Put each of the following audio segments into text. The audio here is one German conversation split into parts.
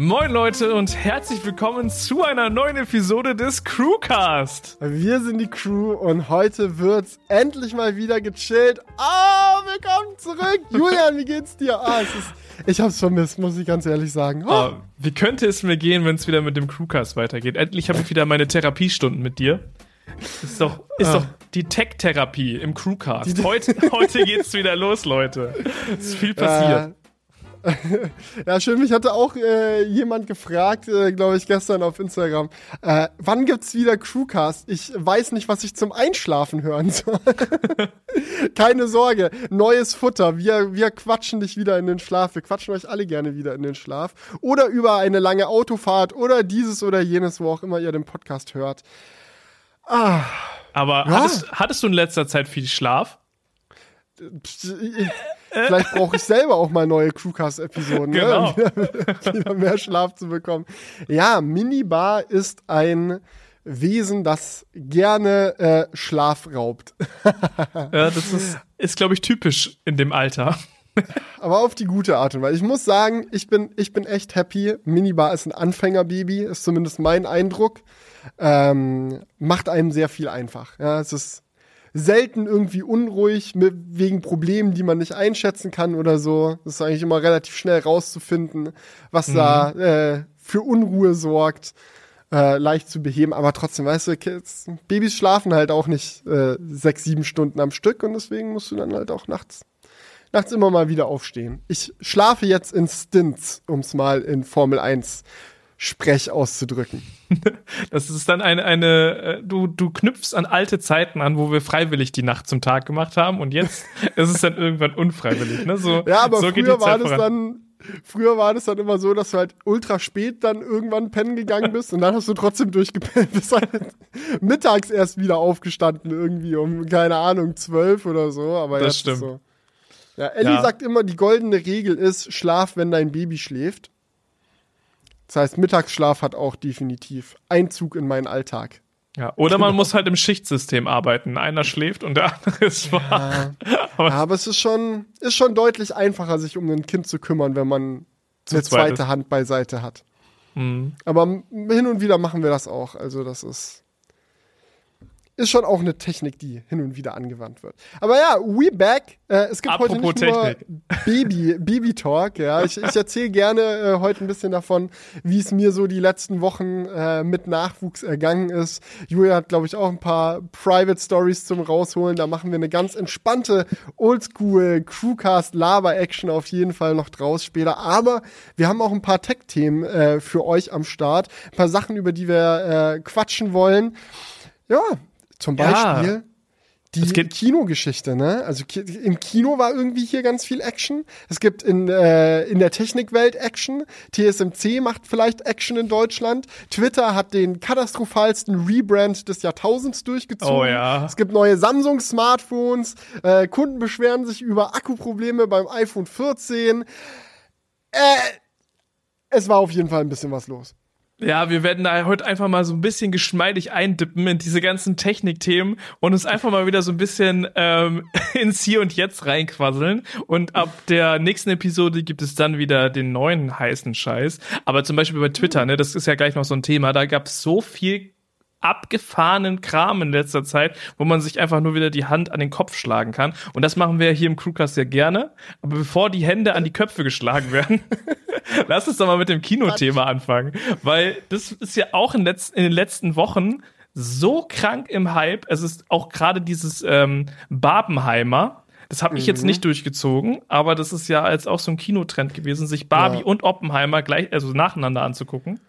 Moin Leute und herzlich willkommen zu einer neuen Episode des Crewcast. Wir sind die Crew und heute wird's endlich mal wieder gechillt. Ah, oh, willkommen zurück. Julian, wie geht's dir? Ah, es ist, ich hab's vermisst, muss ich ganz ehrlich sagen. Oh. Oh, wie könnte es mir gehen, wenn es wieder mit dem Crewcast weitergeht? Endlich habe ich wieder meine Therapiestunden mit dir. Ist doch, ist ah. doch die Tech-Therapie im Crewcast. Heute, heute geht's wieder los, Leute. Es ist viel passiert. Äh, ja, schön. Mich hatte auch äh, jemand gefragt, äh, glaube ich, gestern auf Instagram, äh, wann gibt's wieder Crewcast? Ich weiß nicht, was ich zum Einschlafen hören soll. Keine Sorge, neues Futter. Wir, wir quatschen dich wieder in den Schlaf. Wir quatschen euch alle gerne wieder in den Schlaf. Oder über eine lange Autofahrt oder dieses oder jenes, wo auch immer ihr den Podcast hört. Ah. Aber ja. hattest, hattest du in letzter Zeit viel Schlaf? Vielleicht brauche ich selber auch mal neue Crewcast-Episoden, ne? genau. ne? wieder, wieder mehr Schlaf zu bekommen. Ja, Minibar ist ein Wesen, das gerne äh, Schlaf raubt. ja, das ist, ist glaube ich, typisch in dem Alter. Aber auf die gute Art und Weise. Ich muss sagen, ich bin, ich bin echt happy. Minibar ist ein Anfängerbaby, ist zumindest mein Eindruck. Ähm, macht einem sehr viel einfach. Ja, es ist selten irgendwie unruhig mit, wegen Problemen, die man nicht einschätzen kann oder so. Das ist eigentlich immer relativ schnell rauszufinden, was mhm. da äh, für Unruhe sorgt. Äh, leicht zu beheben, aber trotzdem, weißt du, Kids, Babys schlafen halt auch nicht äh, sechs, sieben Stunden am Stück und deswegen musst du dann halt auch nachts, nachts immer mal wieder aufstehen. Ich schlafe jetzt in Stints, um es mal in Formel 1 Sprech auszudrücken. Das ist dann eine, eine, äh, du, du knüpfst an alte Zeiten an, wo wir freiwillig die Nacht zum Tag gemacht haben und jetzt ist es dann irgendwann unfreiwillig, ne? So, ja, aber so früher war das dann, früher war das dann immer so, dass du halt ultra spät dann irgendwann pennen gegangen bist und dann hast du trotzdem durchgepennt, bist halt mittags erst wieder aufgestanden irgendwie um, keine Ahnung, zwölf oder so, aber das stimmt. So. Ja, Ellie ja. sagt immer, die goldene Regel ist, schlaf, wenn dein Baby schläft. Das heißt, Mittagsschlaf hat auch definitiv Einzug in meinen Alltag. Ja, oder genau. man muss halt im Schichtsystem arbeiten. Einer schläft und der andere ist wach. Ja, aber, aber, es ist schon, ist schon deutlich einfacher, sich um ein Kind zu kümmern, wenn man eine zweite Hand beiseite hat. Mhm. Aber hin und wieder machen wir das auch. Also das ist ist schon auch eine Technik, die hin und wieder angewandt wird. Aber ja, we back. Äh, es gibt Apropos heute nicht Technik. nur Baby, Baby Talk. Ja, ich, ich erzähle gerne äh, heute ein bisschen davon, wie es mir so die letzten Wochen äh, mit Nachwuchs ergangen ist. Julia hat, glaube ich, auch ein paar Private Stories zum rausholen. Da machen wir eine ganz entspannte Oldschool Crewcast Lava Action auf jeden Fall noch draus später. Aber wir haben auch ein paar Tech-Themen äh, für euch am Start, ein paar Sachen, über die wir äh, quatschen wollen. Ja, zum Beispiel ja. die Kinogeschichte, ne? Also im Kino war irgendwie hier ganz viel Action. Es gibt in, äh, in der Technikwelt Action. TSMC macht vielleicht Action in Deutschland. Twitter hat den katastrophalsten Rebrand des Jahrtausends durchgezogen. Oh ja. Es gibt neue Samsung-Smartphones. Äh, Kunden beschweren sich über Akkuprobleme beim iPhone 14. Äh, es war auf jeden Fall ein bisschen was los. Ja, wir werden da heute einfach mal so ein bisschen geschmeidig eindippen in diese ganzen Technikthemen und uns einfach mal wieder so ein bisschen ähm, ins Hier und Jetzt reinquasseln. Und ab der nächsten Episode gibt es dann wieder den neuen heißen Scheiß. Aber zum Beispiel bei Twitter, ne, das ist ja gleich noch so ein Thema, da gab es so viel abgefahrenen Kram in letzter Zeit, wo man sich einfach nur wieder die Hand an den Kopf schlagen kann. Und das machen wir hier im Crewcast sehr gerne. Aber bevor die Hände an die Köpfe geschlagen werden, lass uns doch mal mit dem Kinothema anfangen. Weil das ist ja auch in, letz in den letzten Wochen so krank im Hype. Es ist auch gerade dieses ähm, Barbenheimer. Das habe ich mhm. jetzt nicht durchgezogen, aber das ist ja als auch so ein Kinotrend gewesen, sich Barbie ja. und Oppenheimer gleich, also nacheinander anzugucken.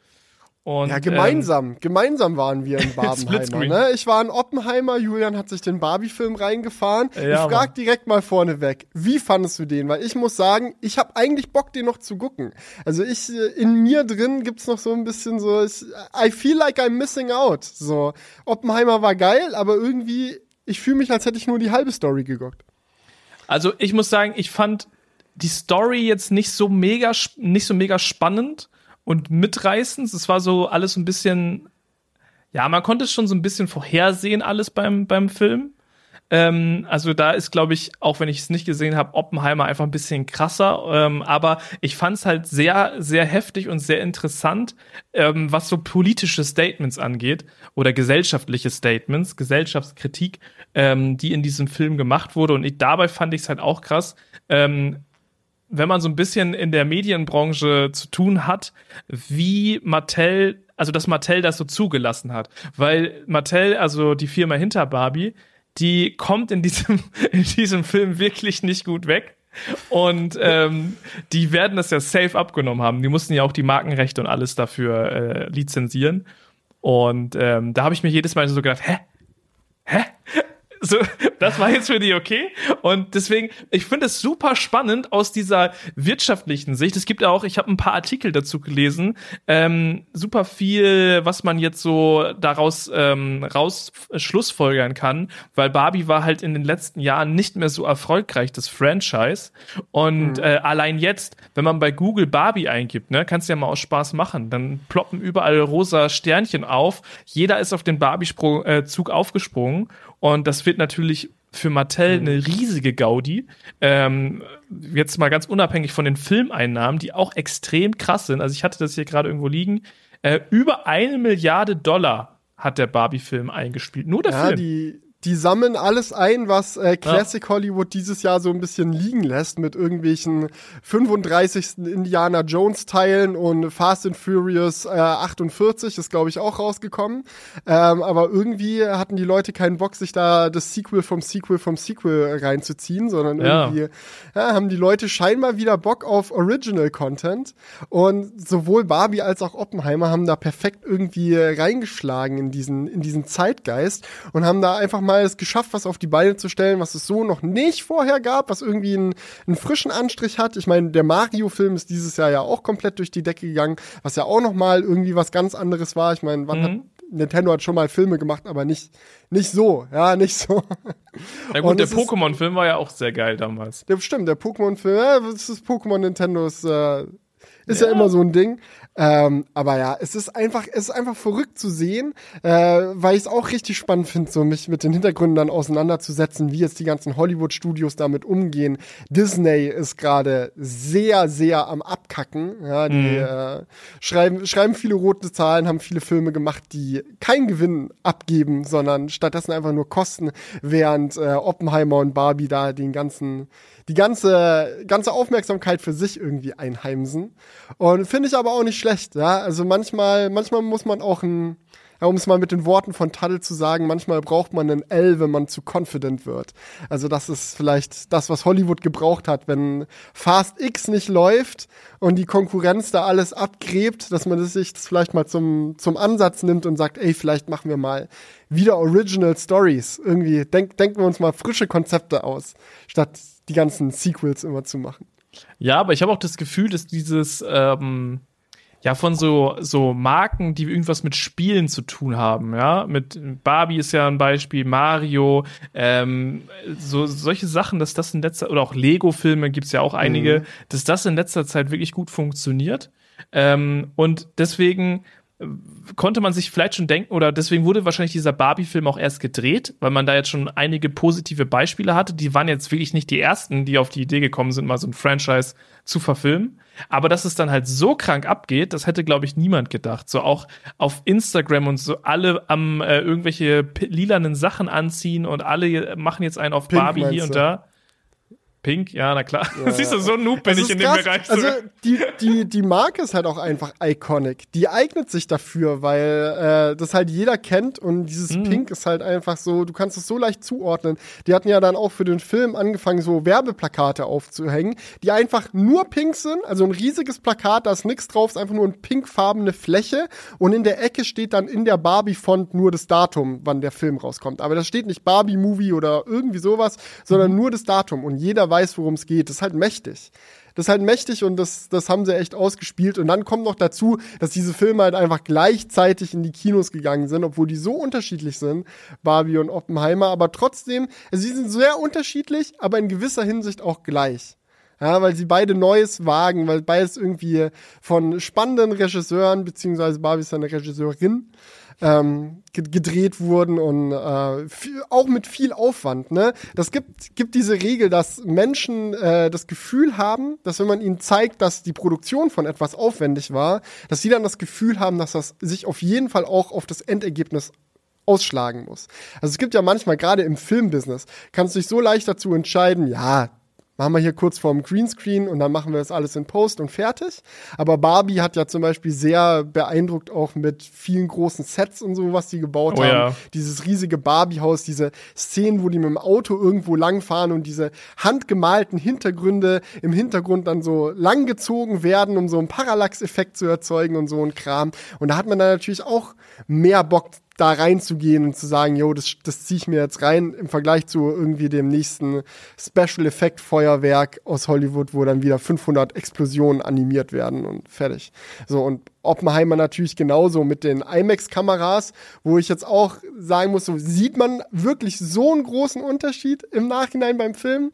Und, ja, gemeinsam. Ähm, gemeinsam waren wir in Barbenheimer. ne? Ich war in Oppenheimer, Julian hat sich den Barbie-Film reingefahren. Ja, ich frag direkt mal vorneweg, wie fandest du den? Weil ich muss sagen, ich habe eigentlich Bock, den noch zu gucken. Also ich, äh, in mir drin gibt's noch so ein bisschen so, ich, I feel like I'm missing out. So, Oppenheimer war geil, aber irgendwie, ich fühle mich, als hätte ich nur die halbe Story geguckt. Also ich muss sagen, ich fand die Story jetzt nicht so mega, nicht so mega spannend und mitreißend. Es war so alles ein bisschen, ja, man konnte es schon so ein bisschen vorhersehen, alles beim, beim Film. Ähm, also da ist, glaube ich, auch wenn ich es nicht gesehen habe, Oppenheimer einfach ein bisschen krasser. Ähm, aber ich fand es halt sehr, sehr heftig und sehr interessant, ähm, was so politische Statements angeht oder gesellschaftliche Statements, Gesellschaftskritik, ähm, die in diesem Film gemacht wurde. Und ich, dabei fand ich es halt auch krass. Wenn man so ein bisschen in der Medienbranche zu tun hat, wie Mattel, also dass Mattel das so zugelassen hat. Weil Mattel, also die Firma hinter Barbie, die kommt in diesem, in diesem Film wirklich nicht gut weg. Und ähm, die werden das ja safe abgenommen haben. Die mussten ja auch die Markenrechte und alles dafür äh, lizenzieren. Und ähm, da habe ich mir jedes Mal so gedacht, hä? Hä? So, das war jetzt für die okay. Und deswegen, ich finde es super spannend aus dieser wirtschaftlichen Sicht. Es gibt ja auch, ich habe ein paar Artikel dazu gelesen, ähm, super viel, was man jetzt so daraus ähm, raus schlussfolgern kann, weil Barbie war halt in den letzten Jahren nicht mehr so erfolgreich, das Franchise. Und mhm. äh, allein jetzt, wenn man bei Google Barbie eingibt, ne, kannst du ja mal aus Spaß machen. Dann ploppen überall rosa Sternchen auf. Jeder ist auf den Barbie-Zug äh, aufgesprungen. Und das wird natürlich für Mattel mhm. eine riesige Gaudi. Ähm, jetzt mal ganz unabhängig von den Filmeinnahmen, die auch extrem krass sind. Also ich hatte das hier gerade irgendwo liegen. Äh, über eine Milliarde Dollar hat der Barbie-Film eingespielt. Nur der ja, Film. Die, die sammeln alles ein, was äh, Classic ja. Hollywood dieses Jahr so ein bisschen liegen lässt mit irgendwelchen 35. Indiana Jones Teilen und Fast and Furious äh, 48 ist glaube ich auch rausgekommen. Ähm, aber irgendwie hatten die Leute keinen Bock, sich da das Sequel vom Sequel vom Sequel reinzuziehen, sondern irgendwie ja. haben die Leute scheinbar wieder Bock auf Original Content und sowohl Barbie als auch Oppenheimer haben da perfekt irgendwie reingeschlagen in diesen in diesen Zeitgeist und haben da einfach mal es geschafft, was auf die Beine zu stellen, was es so noch nicht vorher gab, was irgendwie einen, einen frischen Anstrich hat. Ich meine, der Mario-Film ist dieses Jahr ja auch komplett durch die Decke gegangen, was ja auch noch mal irgendwie was ganz anderes war. Ich meine, wann mhm. hat Nintendo hat schon mal Filme gemacht, aber nicht, nicht so, ja, nicht so. Ja gut, Und der Pokémon-Film war ja auch sehr geil damals. Der, stimmt, der Pokémon-Film, ja, das ist Pokémon Nintendo ist, äh, ist ja. ja. immer so ein Ding. Ähm, aber ja, es ist einfach, es ist einfach verrückt zu sehen, äh, weil ich es auch richtig spannend finde, so mich mit den Hintergründen dann auseinanderzusetzen, wie jetzt die ganzen Hollywood-Studios damit umgehen. Disney ist gerade sehr, sehr am Abkacken. Ja, die mhm. äh, schreiben, schreiben viele rote Zahlen, haben viele Filme gemacht, die keinen Gewinn abgeben, sondern stattdessen einfach nur Kosten, während äh, Oppenheimer und Barbie da den ganzen die ganze, ganze Aufmerksamkeit für sich irgendwie einheimsen. Und finde ich aber auch nicht schlecht, ja. Also manchmal, manchmal muss man auch ein, ja, um es mal mit den Worten von Taddel zu sagen, manchmal braucht man ein L, wenn man zu confident wird. Also das ist vielleicht das, was Hollywood gebraucht hat, wenn Fast X nicht läuft und die Konkurrenz da alles abgräbt, dass man sich das vielleicht mal zum, zum Ansatz nimmt und sagt, ey, vielleicht machen wir mal wieder Original Stories. Irgendwie denk, denken wir uns mal frische Konzepte aus, statt die ganzen Sequels immer zu machen. Ja, aber ich habe auch das Gefühl, dass dieses ähm, ja von so so Marken, die irgendwas mit Spielen zu tun haben, ja, mit Barbie ist ja ein Beispiel, Mario, ähm, so solche Sachen, dass das in letzter oder auch Lego-Filme gibt's ja auch einige, mhm. dass das in letzter Zeit wirklich gut funktioniert. Ähm, und deswegen konnte man sich vielleicht schon denken, oder deswegen wurde wahrscheinlich dieser Barbie-Film auch erst gedreht, weil man da jetzt schon einige positive Beispiele hatte. Die waren jetzt wirklich nicht die ersten, die auf die Idee gekommen sind, mal so ein Franchise zu verfilmen. Aber dass es dann halt so krank abgeht, das hätte, glaube ich, niemand gedacht. So auch auf Instagram und so alle am äh, irgendwelche lilanen Sachen anziehen und alle machen jetzt einen auf Pink Barbie hier und da. Pink, ja, na klar. Ja. Siehst du, so ein Noob bin ich in krass. dem Bereich. Also die, die, die Marke ist halt auch einfach iconic. Die eignet sich dafür, weil äh, das halt jeder kennt und dieses mhm. Pink ist halt einfach so, du kannst es so leicht zuordnen. Die hatten ja dann auch für den Film angefangen, so Werbeplakate aufzuhängen, die einfach nur pink sind, also ein riesiges Plakat, da ist nichts drauf, ist einfach nur eine pinkfarbene Fläche und in der Ecke steht dann in der Barbie-Font nur das Datum, wann der Film rauskommt. Aber da steht nicht Barbie-Movie oder irgendwie sowas, sondern mhm. nur das Datum und jeder weiß, worum es geht. Das ist halt mächtig. Das ist halt mächtig und das, das haben sie echt ausgespielt. Und dann kommt noch dazu, dass diese Filme halt einfach gleichzeitig in die Kinos gegangen sind, obwohl die so unterschiedlich sind, Barbie und Oppenheimer. Aber trotzdem, also sie sind sehr unterschiedlich, aber in gewisser Hinsicht auch gleich. Ja, weil sie beide Neues wagen, weil beides irgendwie von spannenden Regisseuren, beziehungsweise Barbie ist eine Regisseurin, ähm, gedreht wurden und äh, viel, auch mit viel Aufwand. Ne? Das gibt, gibt diese Regel, dass Menschen äh, das Gefühl haben, dass wenn man ihnen zeigt, dass die Produktion von etwas aufwendig war, dass sie dann das Gefühl haben, dass das sich auf jeden Fall auch auf das Endergebnis ausschlagen muss. Also es gibt ja manchmal, gerade im Filmbusiness, kannst du dich so leicht dazu entscheiden, ja, machen wir hier kurz vorm Greenscreen und dann machen wir das alles in Post und fertig. Aber Barbie hat ja zum Beispiel sehr beeindruckt auch mit vielen großen Sets und so, was die gebaut oh, haben. Ja. Dieses riesige Barbie-Haus, diese Szenen, wo die mit dem Auto irgendwo langfahren und diese handgemalten Hintergründe im Hintergrund dann so langgezogen werden, um so einen Parallax-Effekt zu erzeugen und so ein Kram. Und da hat man dann natürlich auch mehr Bock da reinzugehen und zu sagen, yo, das, das ziehe ich mir jetzt rein im Vergleich zu irgendwie dem nächsten Special Effect Feuerwerk aus Hollywood, wo dann wieder 500 Explosionen animiert werden und fertig. So und Oppenheimer natürlich genauso mit den IMAX Kameras, wo ich jetzt auch sagen muss, so sieht man wirklich so einen großen Unterschied im Nachhinein beim Film?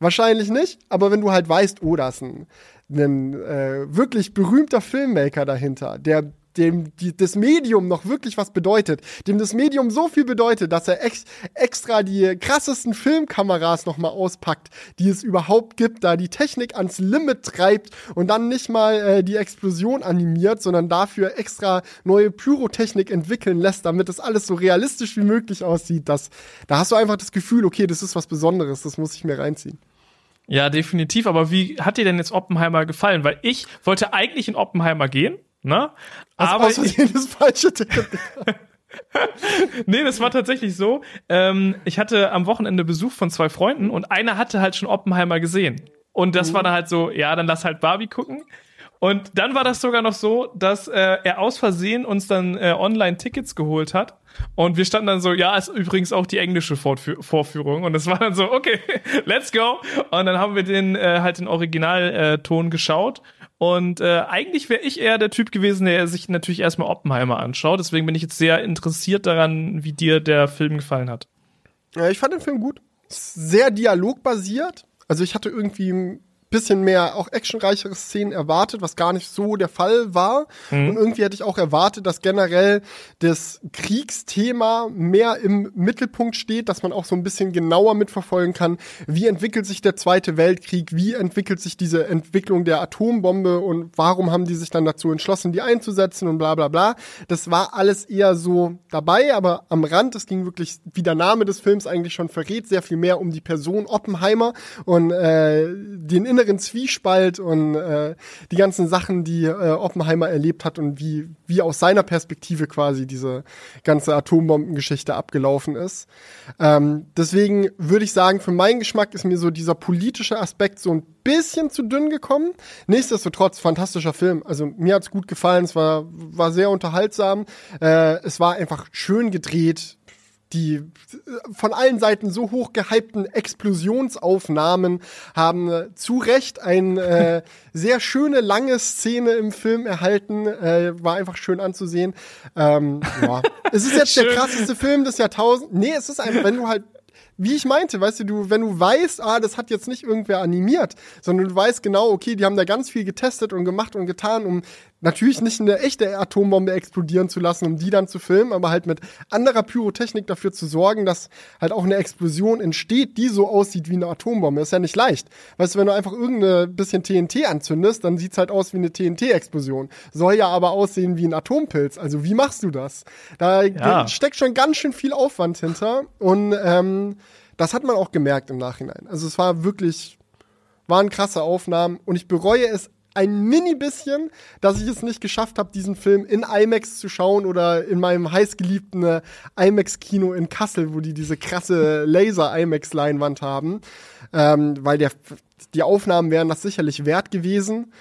Wahrscheinlich nicht, aber wenn du halt weißt, oh, da ist ein, ein äh, wirklich berühmter Filmmaker dahinter, der dem die, das Medium noch wirklich was bedeutet, dem das Medium so viel bedeutet, dass er ex, extra die krassesten Filmkameras noch mal auspackt, die es überhaupt gibt, da die Technik ans Limit treibt und dann nicht mal äh, die Explosion animiert, sondern dafür extra neue Pyrotechnik entwickeln lässt, damit es alles so realistisch wie möglich aussieht. Das, da hast du einfach das Gefühl, okay, das ist was Besonderes, das muss ich mir reinziehen. Ja, definitiv. Aber wie hat dir denn jetzt Oppenheimer gefallen? Weil ich wollte eigentlich in Oppenheimer gehen Ne? Aber aus ich, das falsche Ticket. nee, das war tatsächlich so. Ähm, ich hatte am Wochenende Besuch von zwei Freunden und einer hatte halt schon Oppenheimer gesehen. Und das mhm. war dann halt so, ja, dann lass halt Barbie gucken. Und dann war das sogar noch so, dass äh, er aus Versehen uns dann äh, online Tickets geholt hat. Und wir standen dann so, ja, ist übrigens auch die englische Vorfü Vorführung. Und es war dann so, okay, let's go. Und dann haben wir den äh, halt den Originalton geschaut. Und äh, eigentlich wäre ich eher der Typ gewesen, der sich natürlich erstmal Oppenheimer anschaut. Deswegen bin ich jetzt sehr interessiert daran, wie dir der Film gefallen hat. Ja, ich fand den Film gut. Sehr dialogbasiert. Also ich hatte irgendwie bisschen mehr auch actionreichere Szenen erwartet, was gar nicht so der Fall war. Mhm. Und irgendwie hätte ich auch erwartet, dass generell das Kriegsthema mehr im Mittelpunkt steht, dass man auch so ein bisschen genauer mitverfolgen kann, wie entwickelt sich der Zweite Weltkrieg, wie entwickelt sich diese Entwicklung der Atombombe und warum haben die sich dann dazu entschlossen, die einzusetzen und bla bla bla. Das war alles eher so dabei, aber am Rand, es ging wirklich, wie der Name des Films eigentlich schon verrät, sehr viel mehr um die Person Oppenheimer und äh, den inneren inneren Zwiespalt und äh, die ganzen Sachen, die äh, Oppenheimer erlebt hat und wie, wie aus seiner Perspektive quasi diese ganze Atombombengeschichte abgelaufen ist. Ähm, deswegen würde ich sagen, für meinen Geschmack ist mir so dieser politische Aspekt so ein bisschen zu dünn gekommen. Nichtsdestotrotz, fantastischer Film. Also mir hat's gut gefallen, es war, war sehr unterhaltsam. Äh, es war einfach schön gedreht, die äh, von allen Seiten so hoch gehypten Explosionsaufnahmen haben äh, zu Recht eine äh, sehr schöne lange Szene im Film erhalten. Äh, war einfach schön anzusehen. Ähm, ja. es ist jetzt der krasseste Film des Jahrtausends. Nee, es ist einfach, wenn du halt wie ich meinte, weißt du, du, wenn du weißt, ah, das hat jetzt nicht irgendwer animiert, sondern du weißt genau, okay, die haben da ganz viel getestet und gemacht und getan, um natürlich nicht eine echte Atombombe explodieren zu lassen, um die dann zu filmen, aber halt mit anderer Pyrotechnik dafür zu sorgen, dass halt auch eine Explosion entsteht, die so aussieht wie eine Atombombe. Ist ja nicht leicht. Weißt du, wenn du einfach irgendein bisschen TNT anzündest, dann sieht's halt aus wie eine TNT-Explosion. Soll ja aber aussehen wie ein Atompilz. Also wie machst du das? Da ja. steckt schon ganz schön viel Aufwand hinter und ähm, das hat man auch gemerkt im Nachhinein. Also es war wirklich, waren krasse Aufnahmen und ich bereue es ein mini bisschen, dass ich es nicht geschafft habe, diesen Film in IMAX zu schauen oder in meinem heißgeliebten äh, IMAX-Kino in Kassel, wo die diese krasse Laser-IMAX-Leinwand haben. Ähm, weil der, die Aufnahmen wären das sicherlich wert gewesen.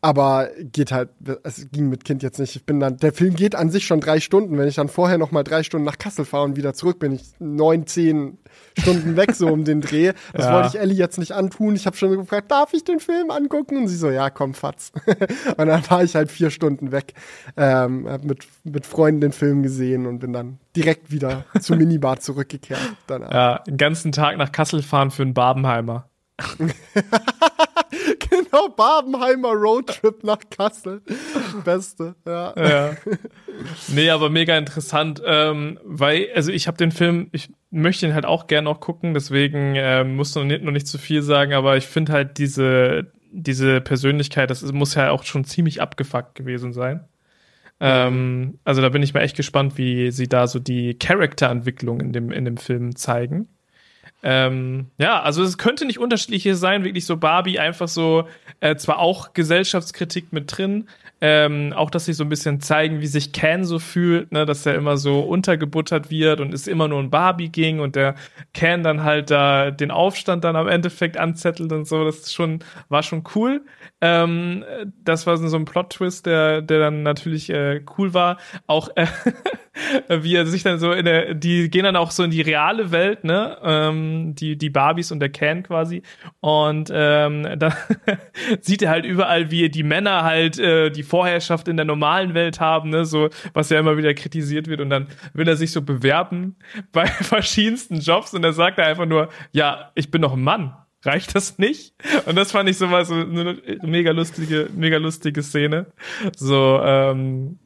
Aber geht halt, es ging mit Kind jetzt nicht. Ich bin dann, der Film geht an sich schon drei Stunden. Wenn ich dann vorher noch mal drei Stunden nach Kassel fahre und wieder zurück bin, ich neun, zehn Stunden weg so um den Dreh. Das ja. wollte ich Ellie jetzt nicht antun. Ich habe schon gefragt, darf ich den Film angucken? Und sie so, ja, komm, fatz. und dann war ich halt vier Stunden weg, ähm, hab mit mit Freunden den Film gesehen und bin dann direkt wieder zum Minibar zurückgekehrt. Danach. Ja, den ganzen Tag nach Kassel fahren für einen Babenheimer. genau, Babenheimer Roadtrip nach Kassel. Beste, ja. ja. Nee, aber mega interessant, ähm, weil, also ich habe den Film, ich möchte ihn halt auch gerne noch gucken, deswegen äh, muss noch nicht, noch nicht zu viel sagen, aber ich finde halt diese, diese Persönlichkeit, das muss ja auch schon ziemlich abgefuckt gewesen sein. Ähm, also da bin ich mal echt gespannt, wie sie da so die Charakterentwicklung in dem, in dem Film zeigen. Ähm, ja, also es könnte nicht unterschiedlich hier sein, wirklich so Barbie einfach so, äh, zwar auch Gesellschaftskritik mit drin, ähm, auch, dass sie so ein bisschen zeigen, wie sich Ken so fühlt, ne, dass er immer so untergebuttert wird und es immer nur um Barbie ging und der Ken dann halt da den Aufstand dann am Endeffekt anzettelt und so. Das schon, war schon cool. Ähm, das war so ein Plot-Twist, der, der dann natürlich äh, cool war. Auch äh, wie er sich dann so in der, die gehen dann auch so in die reale Welt, ne? Ähm, die, die Barbies und der Ken quasi. Und ähm, da sieht er halt überall, wie die Männer halt äh, die Vorherrschaft in der normalen Welt haben, ne, so, was ja immer wieder kritisiert wird. Und dann will er sich so bewerben bei verschiedensten Jobs. Und dann sagt er einfach nur, ja, ich bin noch ein Mann reicht das nicht? Und das fand ich so mal so eine mega lustige, mega lustige Szene. So, ähm,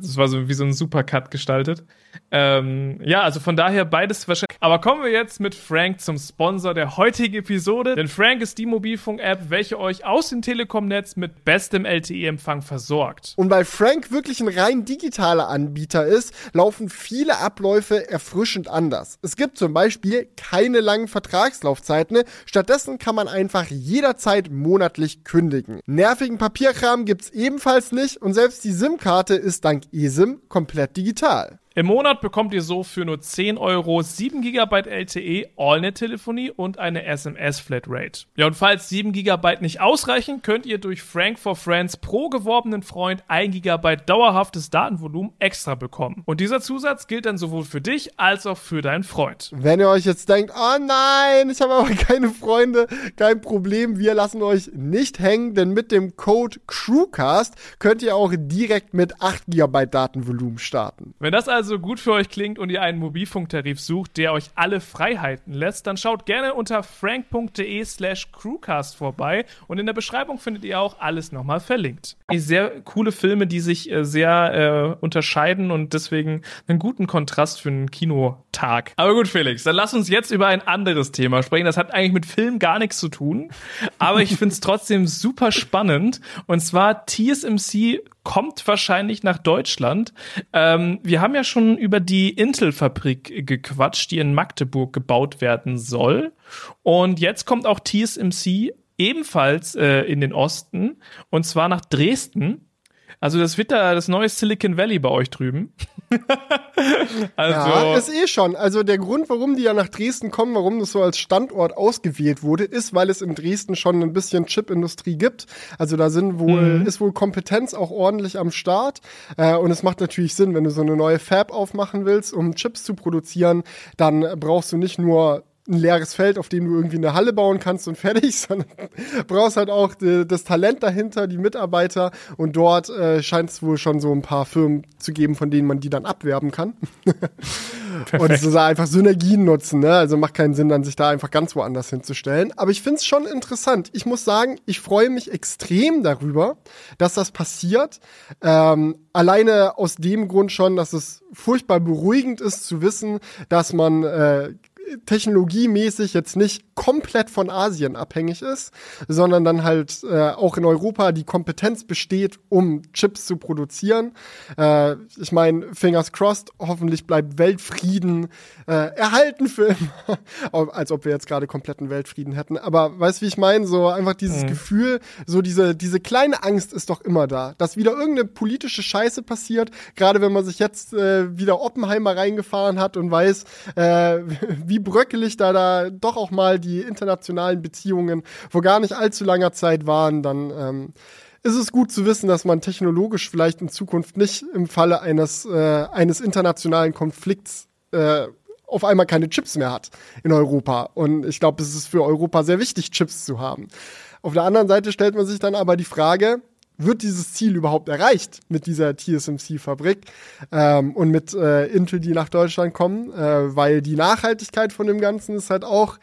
das war so wie so ein Supercut gestaltet. Ähm, ja, also von daher beides wahrscheinlich. Aber kommen wir jetzt mit Frank zum Sponsor der heutigen Episode. Denn Frank ist die Mobilfunk-App, welche euch aus dem Telekom-Netz mit bestem LTE-Empfang versorgt. Und weil Frank wirklich ein rein digitaler Anbieter ist, laufen viele Abläufe erfrischend anders. Es gibt zum Beispiel keine langen Vertragslaufzeiten. Stattdessen kann man einfach jederzeit monatlich kündigen. Nervigen Papierkram gibt's ebenfalls nicht und selbst die SIM-Karte ist dank eSIM komplett digital. Im Monat bekommt ihr so für nur 10 Euro 7 GB LTE, AllNet-Telefonie und eine SMS-Flatrate. Ja, und falls 7 GB nicht ausreichen, könnt ihr durch Frank for Friends pro geworbenen Freund 1 GB dauerhaftes Datenvolumen extra bekommen. Und dieser Zusatz gilt dann sowohl für dich als auch für deinen Freund. Wenn ihr euch jetzt denkt, oh nein, ich habe aber keine Freunde, kein Problem, wir lassen euch nicht hängen, denn mit dem Code CREWCAST könnt ihr auch direkt mit 8 GB Datenvolumen starten. Wenn das also also gut für euch klingt und ihr einen Mobilfunktarif sucht, der euch alle Freiheiten lässt, dann schaut gerne unter frank.de slash crewcast vorbei und in der Beschreibung findet ihr auch alles nochmal verlinkt. Sehr coole Filme, die sich äh, sehr äh, unterscheiden und deswegen einen guten Kontrast für einen Kinotag. Aber gut, Felix, dann lass uns jetzt über ein anderes Thema sprechen. Das hat eigentlich mit Film gar nichts zu tun, aber ich finde es trotzdem super spannend und zwar TSMC kommt wahrscheinlich nach Deutschland. Ähm, wir haben ja schon über die Intel-Fabrik gequatscht, die in Magdeburg gebaut werden soll. Und jetzt kommt auch TSMC ebenfalls äh, in den Osten und zwar nach Dresden. Also das wird da das neue Silicon Valley bei euch drüben. also ja, ist eh schon. Also der Grund, warum die ja nach Dresden kommen, warum das so als Standort ausgewählt wurde, ist, weil es in Dresden schon ein bisschen Chipindustrie gibt. Also da sind wohl mhm. ist wohl Kompetenz auch ordentlich am Start. Äh, und es macht natürlich Sinn, wenn du so eine neue Fab aufmachen willst, um Chips zu produzieren, dann brauchst du nicht nur ein leeres Feld, auf dem du irgendwie eine Halle bauen kannst und fertig, sondern brauchst halt auch die, das Talent dahinter, die Mitarbeiter und dort äh, scheint es wohl schon so ein paar Firmen zu geben, von denen man die dann abwerben kann. und so einfach Synergien nutzen, ne? Also macht keinen Sinn, dann sich da einfach ganz woanders hinzustellen. Aber ich finde es schon interessant. Ich muss sagen, ich freue mich extrem darüber, dass das passiert. Ähm, alleine aus dem Grund schon, dass es furchtbar beruhigend ist zu wissen, dass man äh, technologiemäßig jetzt nicht komplett von Asien abhängig ist, sondern dann halt äh, auch in Europa die Kompetenz besteht, um Chips zu produzieren. Äh, ich meine, fingers crossed, hoffentlich bleibt Weltfrieden äh, erhalten für immer, als ob wir jetzt gerade kompletten Weltfrieden hätten. Aber weißt wie ich meine? So einfach dieses mhm. Gefühl, so diese, diese kleine Angst ist doch immer da, dass wieder irgendeine politische Scheiße passiert, gerade wenn man sich jetzt äh, wieder Oppenheimer reingefahren hat und weiß, äh, wie bröckelig da da doch auch mal die internationalen Beziehungen vor gar nicht allzu langer Zeit waren, dann ähm, ist es gut zu wissen, dass man technologisch vielleicht in Zukunft nicht im Falle eines, äh, eines internationalen Konflikts äh, auf einmal keine Chips mehr hat in Europa. Und ich glaube, es ist für Europa sehr wichtig, Chips zu haben. Auf der anderen Seite stellt man sich dann aber die Frage, wird dieses Ziel überhaupt erreicht mit dieser TSMC-Fabrik ähm, und mit äh, Intel, die nach Deutschland kommen, äh, weil die Nachhaltigkeit von dem Ganzen ist halt auch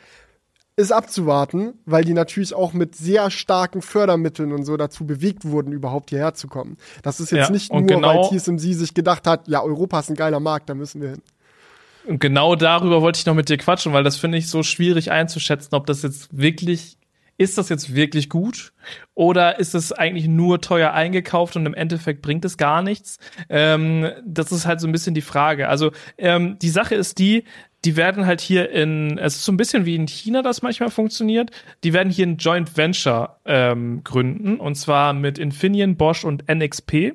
ist abzuwarten, weil die natürlich auch mit sehr starken Fördermitteln und so dazu bewegt wurden, überhaupt hierher zu kommen. Das ist jetzt ja, nicht nur, genau, weil TSMC sich gedacht hat, ja, Europa ist ein geiler Markt, da müssen wir hin. Und genau darüber wollte ich noch mit dir quatschen, weil das finde ich so schwierig einzuschätzen, ob das jetzt wirklich ist das jetzt wirklich gut oder ist es eigentlich nur teuer eingekauft und im Endeffekt bringt es gar nichts? Ähm, das ist halt so ein bisschen die Frage. Also ähm, die Sache ist die, die werden halt hier in, es ist so ein bisschen wie in China das manchmal funktioniert, die werden hier ein Joint Venture ähm, gründen und zwar mit Infineon, Bosch und NXP.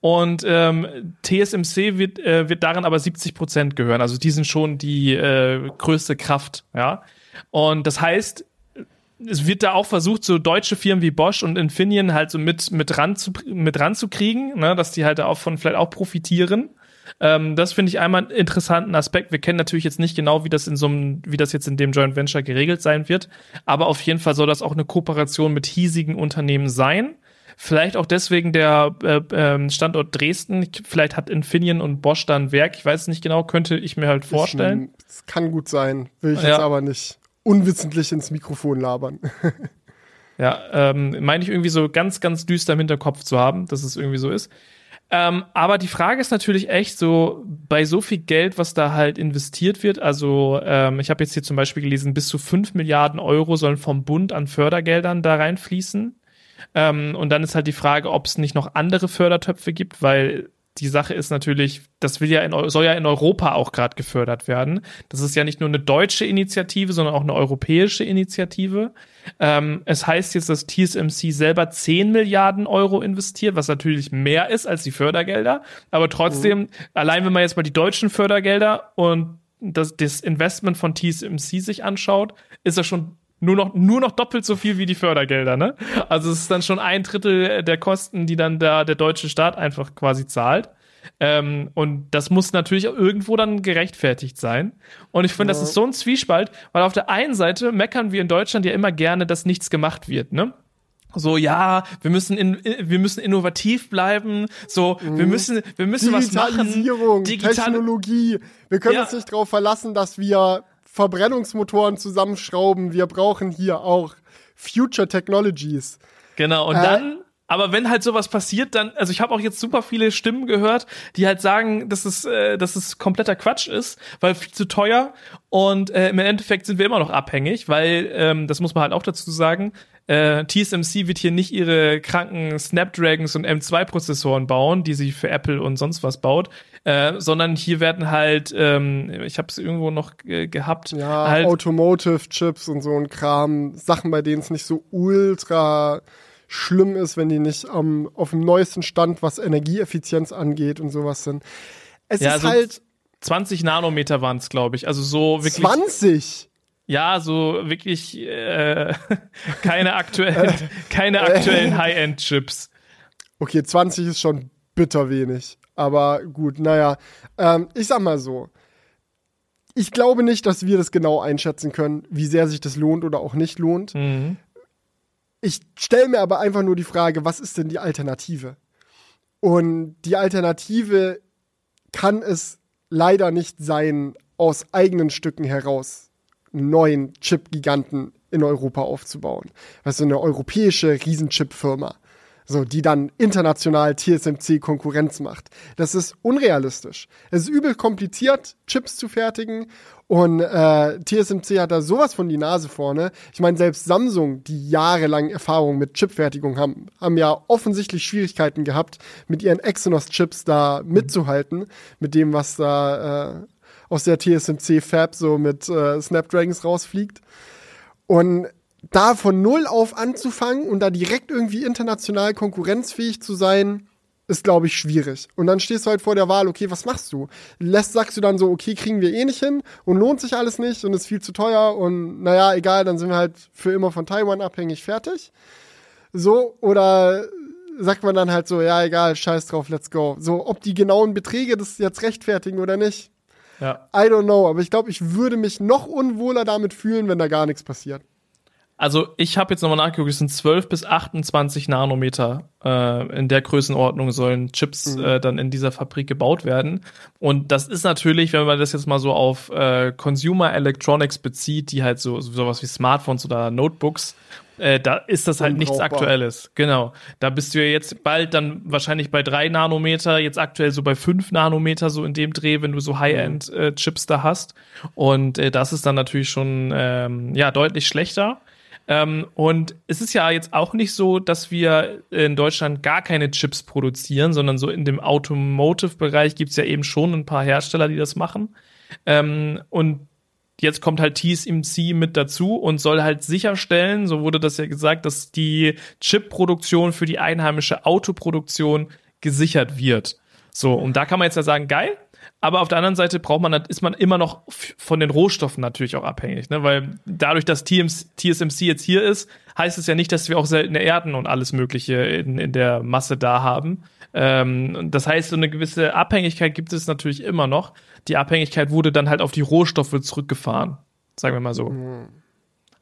Und ähm, TSMC wird, äh, wird daran aber 70 Prozent gehören. Also die sind schon die äh, größte Kraft, ja. Und das heißt, es wird da auch versucht, so deutsche Firmen wie Bosch und Infineon halt so mit, mit ran zu, mit ranzukriegen, ne, dass die halt auch von vielleicht auch profitieren. Ähm, das finde ich einmal einen interessanten Aspekt. Wir kennen natürlich jetzt nicht genau, wie das in so einem, wie das jetzt in dem Joint Venture geregelt sein wird. Aber auf jeden Fall soll das auch eine Kooperation mit hiesigen Unternehmen sein. Vielleicht auch deswegen der äh, äh, Standort Dresden. Vielleicht hat Infineon und Bosch da ein Werk. Ich weiß es nicht genau, könnte ich mir halt vorstellen. Es kann gut sein, will ich ja. jetzt aber nicht unwissentlich ins Mikrofon labern. ja, ähm, meine ich irgendwie so ganz, ganz düster im Hinterkopf zu haben, dass es irgendwie so ist. Ähm, aber die Frage ist natürlich echt so, bei so viel Geld, was da halt investiert wird, also ähm, ich habe jetzt hier zum Beispiel gelesen, bis zu 5 Milliarden Euro sollen vom Bund an Fördergeldern da reinfließen. Ähm, und dann ist halt die Frage, ob es nicht noch andere Fördertöpfe gibt, weil die Sache ist natürlich, das will ja in, soll ja in Europa auch gerade gefördert werden. Das ist ja nicht nur eine deutsche Initiative, sondern auch eine europäische Initiative. Ähm, es heißt jetzt, dass TSMC selber 10 Milliarden Euro investiert, was natürlich mehr ist als die Fördergelder. Aber trotzdem, mhm. allein wenn man jetzt mal die deutschen Fördergelder und das, das Investment von TSMC sich anschaut, ist das schon nur noch, nur noch doppelt so viel wie die Fördergelder, ne? Also es ist dann schon ein Drittel der Kosten, die dann da der deutsche Staat einfach quasi zahlt. Ähm, und das muss natürlich auch irgendwo dann gerechtfertigt sein. Und ich finde, ja. das ist so ein Zwiespalt, weil auf der einen Seite meckern wir in Deutschland ja immer gerne, dass nichts gemacht wird, ne? So, ja, wir müssen in, wir müssen innovativ bleiben. So, mhm. wir müssen, wir müssen was machen. Digitalisierung, Technologie. Wir können ja. uns nicht darauf verlassen, dass wir Verbrennungsmotoren zusammenschrauben. Wir brauchen hier auch Future Technologies. Genau, und äh, dann aber wenn halt sowas passiert, dann, also ich habe auch jetzt super viele Stimmen gehört, die halt sagen, dass es, äh, dass es kompletter Quatsch ist, weil viel zu teuer und äh, im Endeffekt sind wir immer noch abhängig, weil, ähm, das muss man halt auch dazu sagen, äh, TSMC wird hier nicht ihre kranken Snapdragons und M2-Prozessoren bauen, die sie für Apple und sonst was baut, äh, sondern hier werden halt, ähm, ich habe es irgendwo noch äh, gehabt, ja, halt Automotive-Chips und so ein Kram, Sachen, bei denen es nicht so ultra schlimm ist, wenn die nicht ähm, auf dem neuesten Stand, was Energieeffizienz angeht und sowas sind. Es ja, ist also halt 20 Nanometer waren es, glaube ich. Also so wirklich. 20? Ja, so wirklich äh, keine aktuellen, keine aktuellen High-End-Chips. Okay, 20 ist schon bitter wenig. Aber gut, naja. Ähm, ich sag mal so. Ich glaube nicht, dass wir das genau einschätzen können, wie sehr sich das lohnt oder auch nicht lohnt. Mhm. Ich stelle mir aber einfach nur die Frage, was ist denn die Alternative? Und die Alternative kann es leider nicht sein, aus eigenen Stücken heraus neuen Chip-Giganten in Europa aufzubauen. Also eine europäische Riesenchip-Firma so, die dann international TSMC Konkurrenz macht. Das ist unrealistisch. Es ist übel kompliziert, Chips zu fertigen und äh, TSMC hat da sowas von die Nase vorne. Ich meine, selbst Samsung, die jahrelang Erfahrung mit Chipfertigung haben, haben ja offensichtlich Schwierigkeiten gehabt, mit ihren Exynos-Chips da mitzuhalten, mit dem, was da äh, aus der TSMC Fab so mit äh, Snapdragons rausfliegt. Und da von null auf anzufangen und da direkt irgendwie international konkurrenzfähig zu sein, ist, glaube ich, schwierig. Und dann stehst du halt vor der Wahl, okay, was machst du? Lässt, sagst du dann so, okay, kriegen wir eh nicht hin und lohnt sich alles nicht und ist viel zu teuer und naja, egal, dann sind wir halt für immer von Taiwan abhängig, fertig. So, oder sagt man dann halt so, ja, egal, scheiß drauf, let's go. So, ob die genauen Beträge das jetzt rechtfertigen oder nicht, ja. I don't know, aber ich glaube, ich würde mich noch unwohler damit fühlen, wenn da gar nichts passiert. Also ich habe jetzt nochmal nachgeguckt, es sind 12 bis 28 Nanometer. Äh, in der Größenordnung sollen Chips mhm. äh, dann in dieser Fabrik gebaut werden. Und das ist natürlich, wenn man das jetzt mal so auf äh, Consumer Electronics bezieht, die halt so sowas wie Smartphones oder Notebooks äh, da ist das halt nichts Aktuelles. Genau. Da bist du ja jetzt bald dann wahrscheinlich bei drei Nanometer, jetzt aktuell so bei fünf Nanometer, so in dem Dreh, wenn du so High-End-Chips äh, da hast. Und äh, das ist dann natürlich schon ähm, ja deutlich schlechter. Ähm, und es ist ja jetzt auch nicht so, dass wir in Deutschland gar keine Chips produzieren, sondern so in dem Automotive-Bereich gibt's ja eben schon ein paar Hersteller, die das machen. Ähm, und jetzt kommt halt TSMC mit dazu und soll halt sicherstellen, so wurde das ja gesagt, dass die Chip-Produktion für die einheimische Autoproduktion gesichert wird. So, und da kann man jetzt ja sagen, geil, aber auf der anderen Seite braucht man, ist man immer noch von den Rohstoffen natürlich auch abhängig, ne? weil dadurch, dass TSMC jetzt hier ist, heißt es ja nicht, dass wir auch seltene Erden und alles Mögliche in, in der Masse da haben. Ähm, das heißt, so eine gewisse Abhängigkeit gibt es natürlich immer noch. Die Abhängigkeit wurde dann halt auf die Rohstoffe zurückgefahren, sagen wir mal so. Mhm.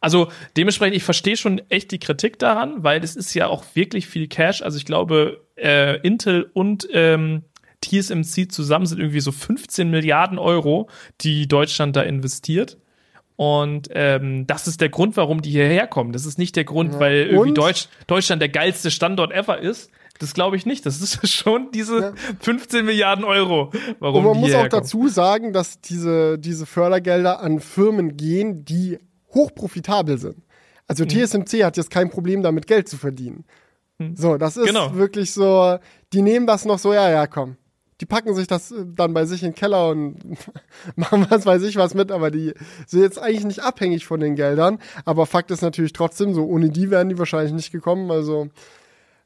Also dementsprechend, ich verstehe schon echt die Kritik daran, weil es ist ja auch wirklich viel Cash. Also ich glaube, äh, Intel und ähm, TSMC zusammen sind irgendwie so 15 Milliarden Euro, die Deutschland da investiert. Und ähm, das ist der Grund, warum die hierher kommen. Das ist nicht der Grund, ja. weil irgendwie Deutsch, Deutschland der geilste Standort ever ist. Das glaube ich nicht. Das ist schon diese ja. 15 Milliarden Euro. Warum Und man muss auch dazu sagen, dass diese, diese Fördergelder an Firmen gehen, die hochprofitabel sind. Also mhm. TSMC hat jetzt kein Problem damit, Geld zu verdienen. Mhm. So, das ist genau. wirklich so, die nehmen das noch so, ja, ja, komm die packen sich das äh, dann bei sich in den Keller und machen was weiß ich was mit, aber die sind jetzt eigentlich nicht abhängig von den Geldern. Aber Fakt ist natürlich trotzdem so, ohne die wären die wahrscheinlich nicht gekommen. Also,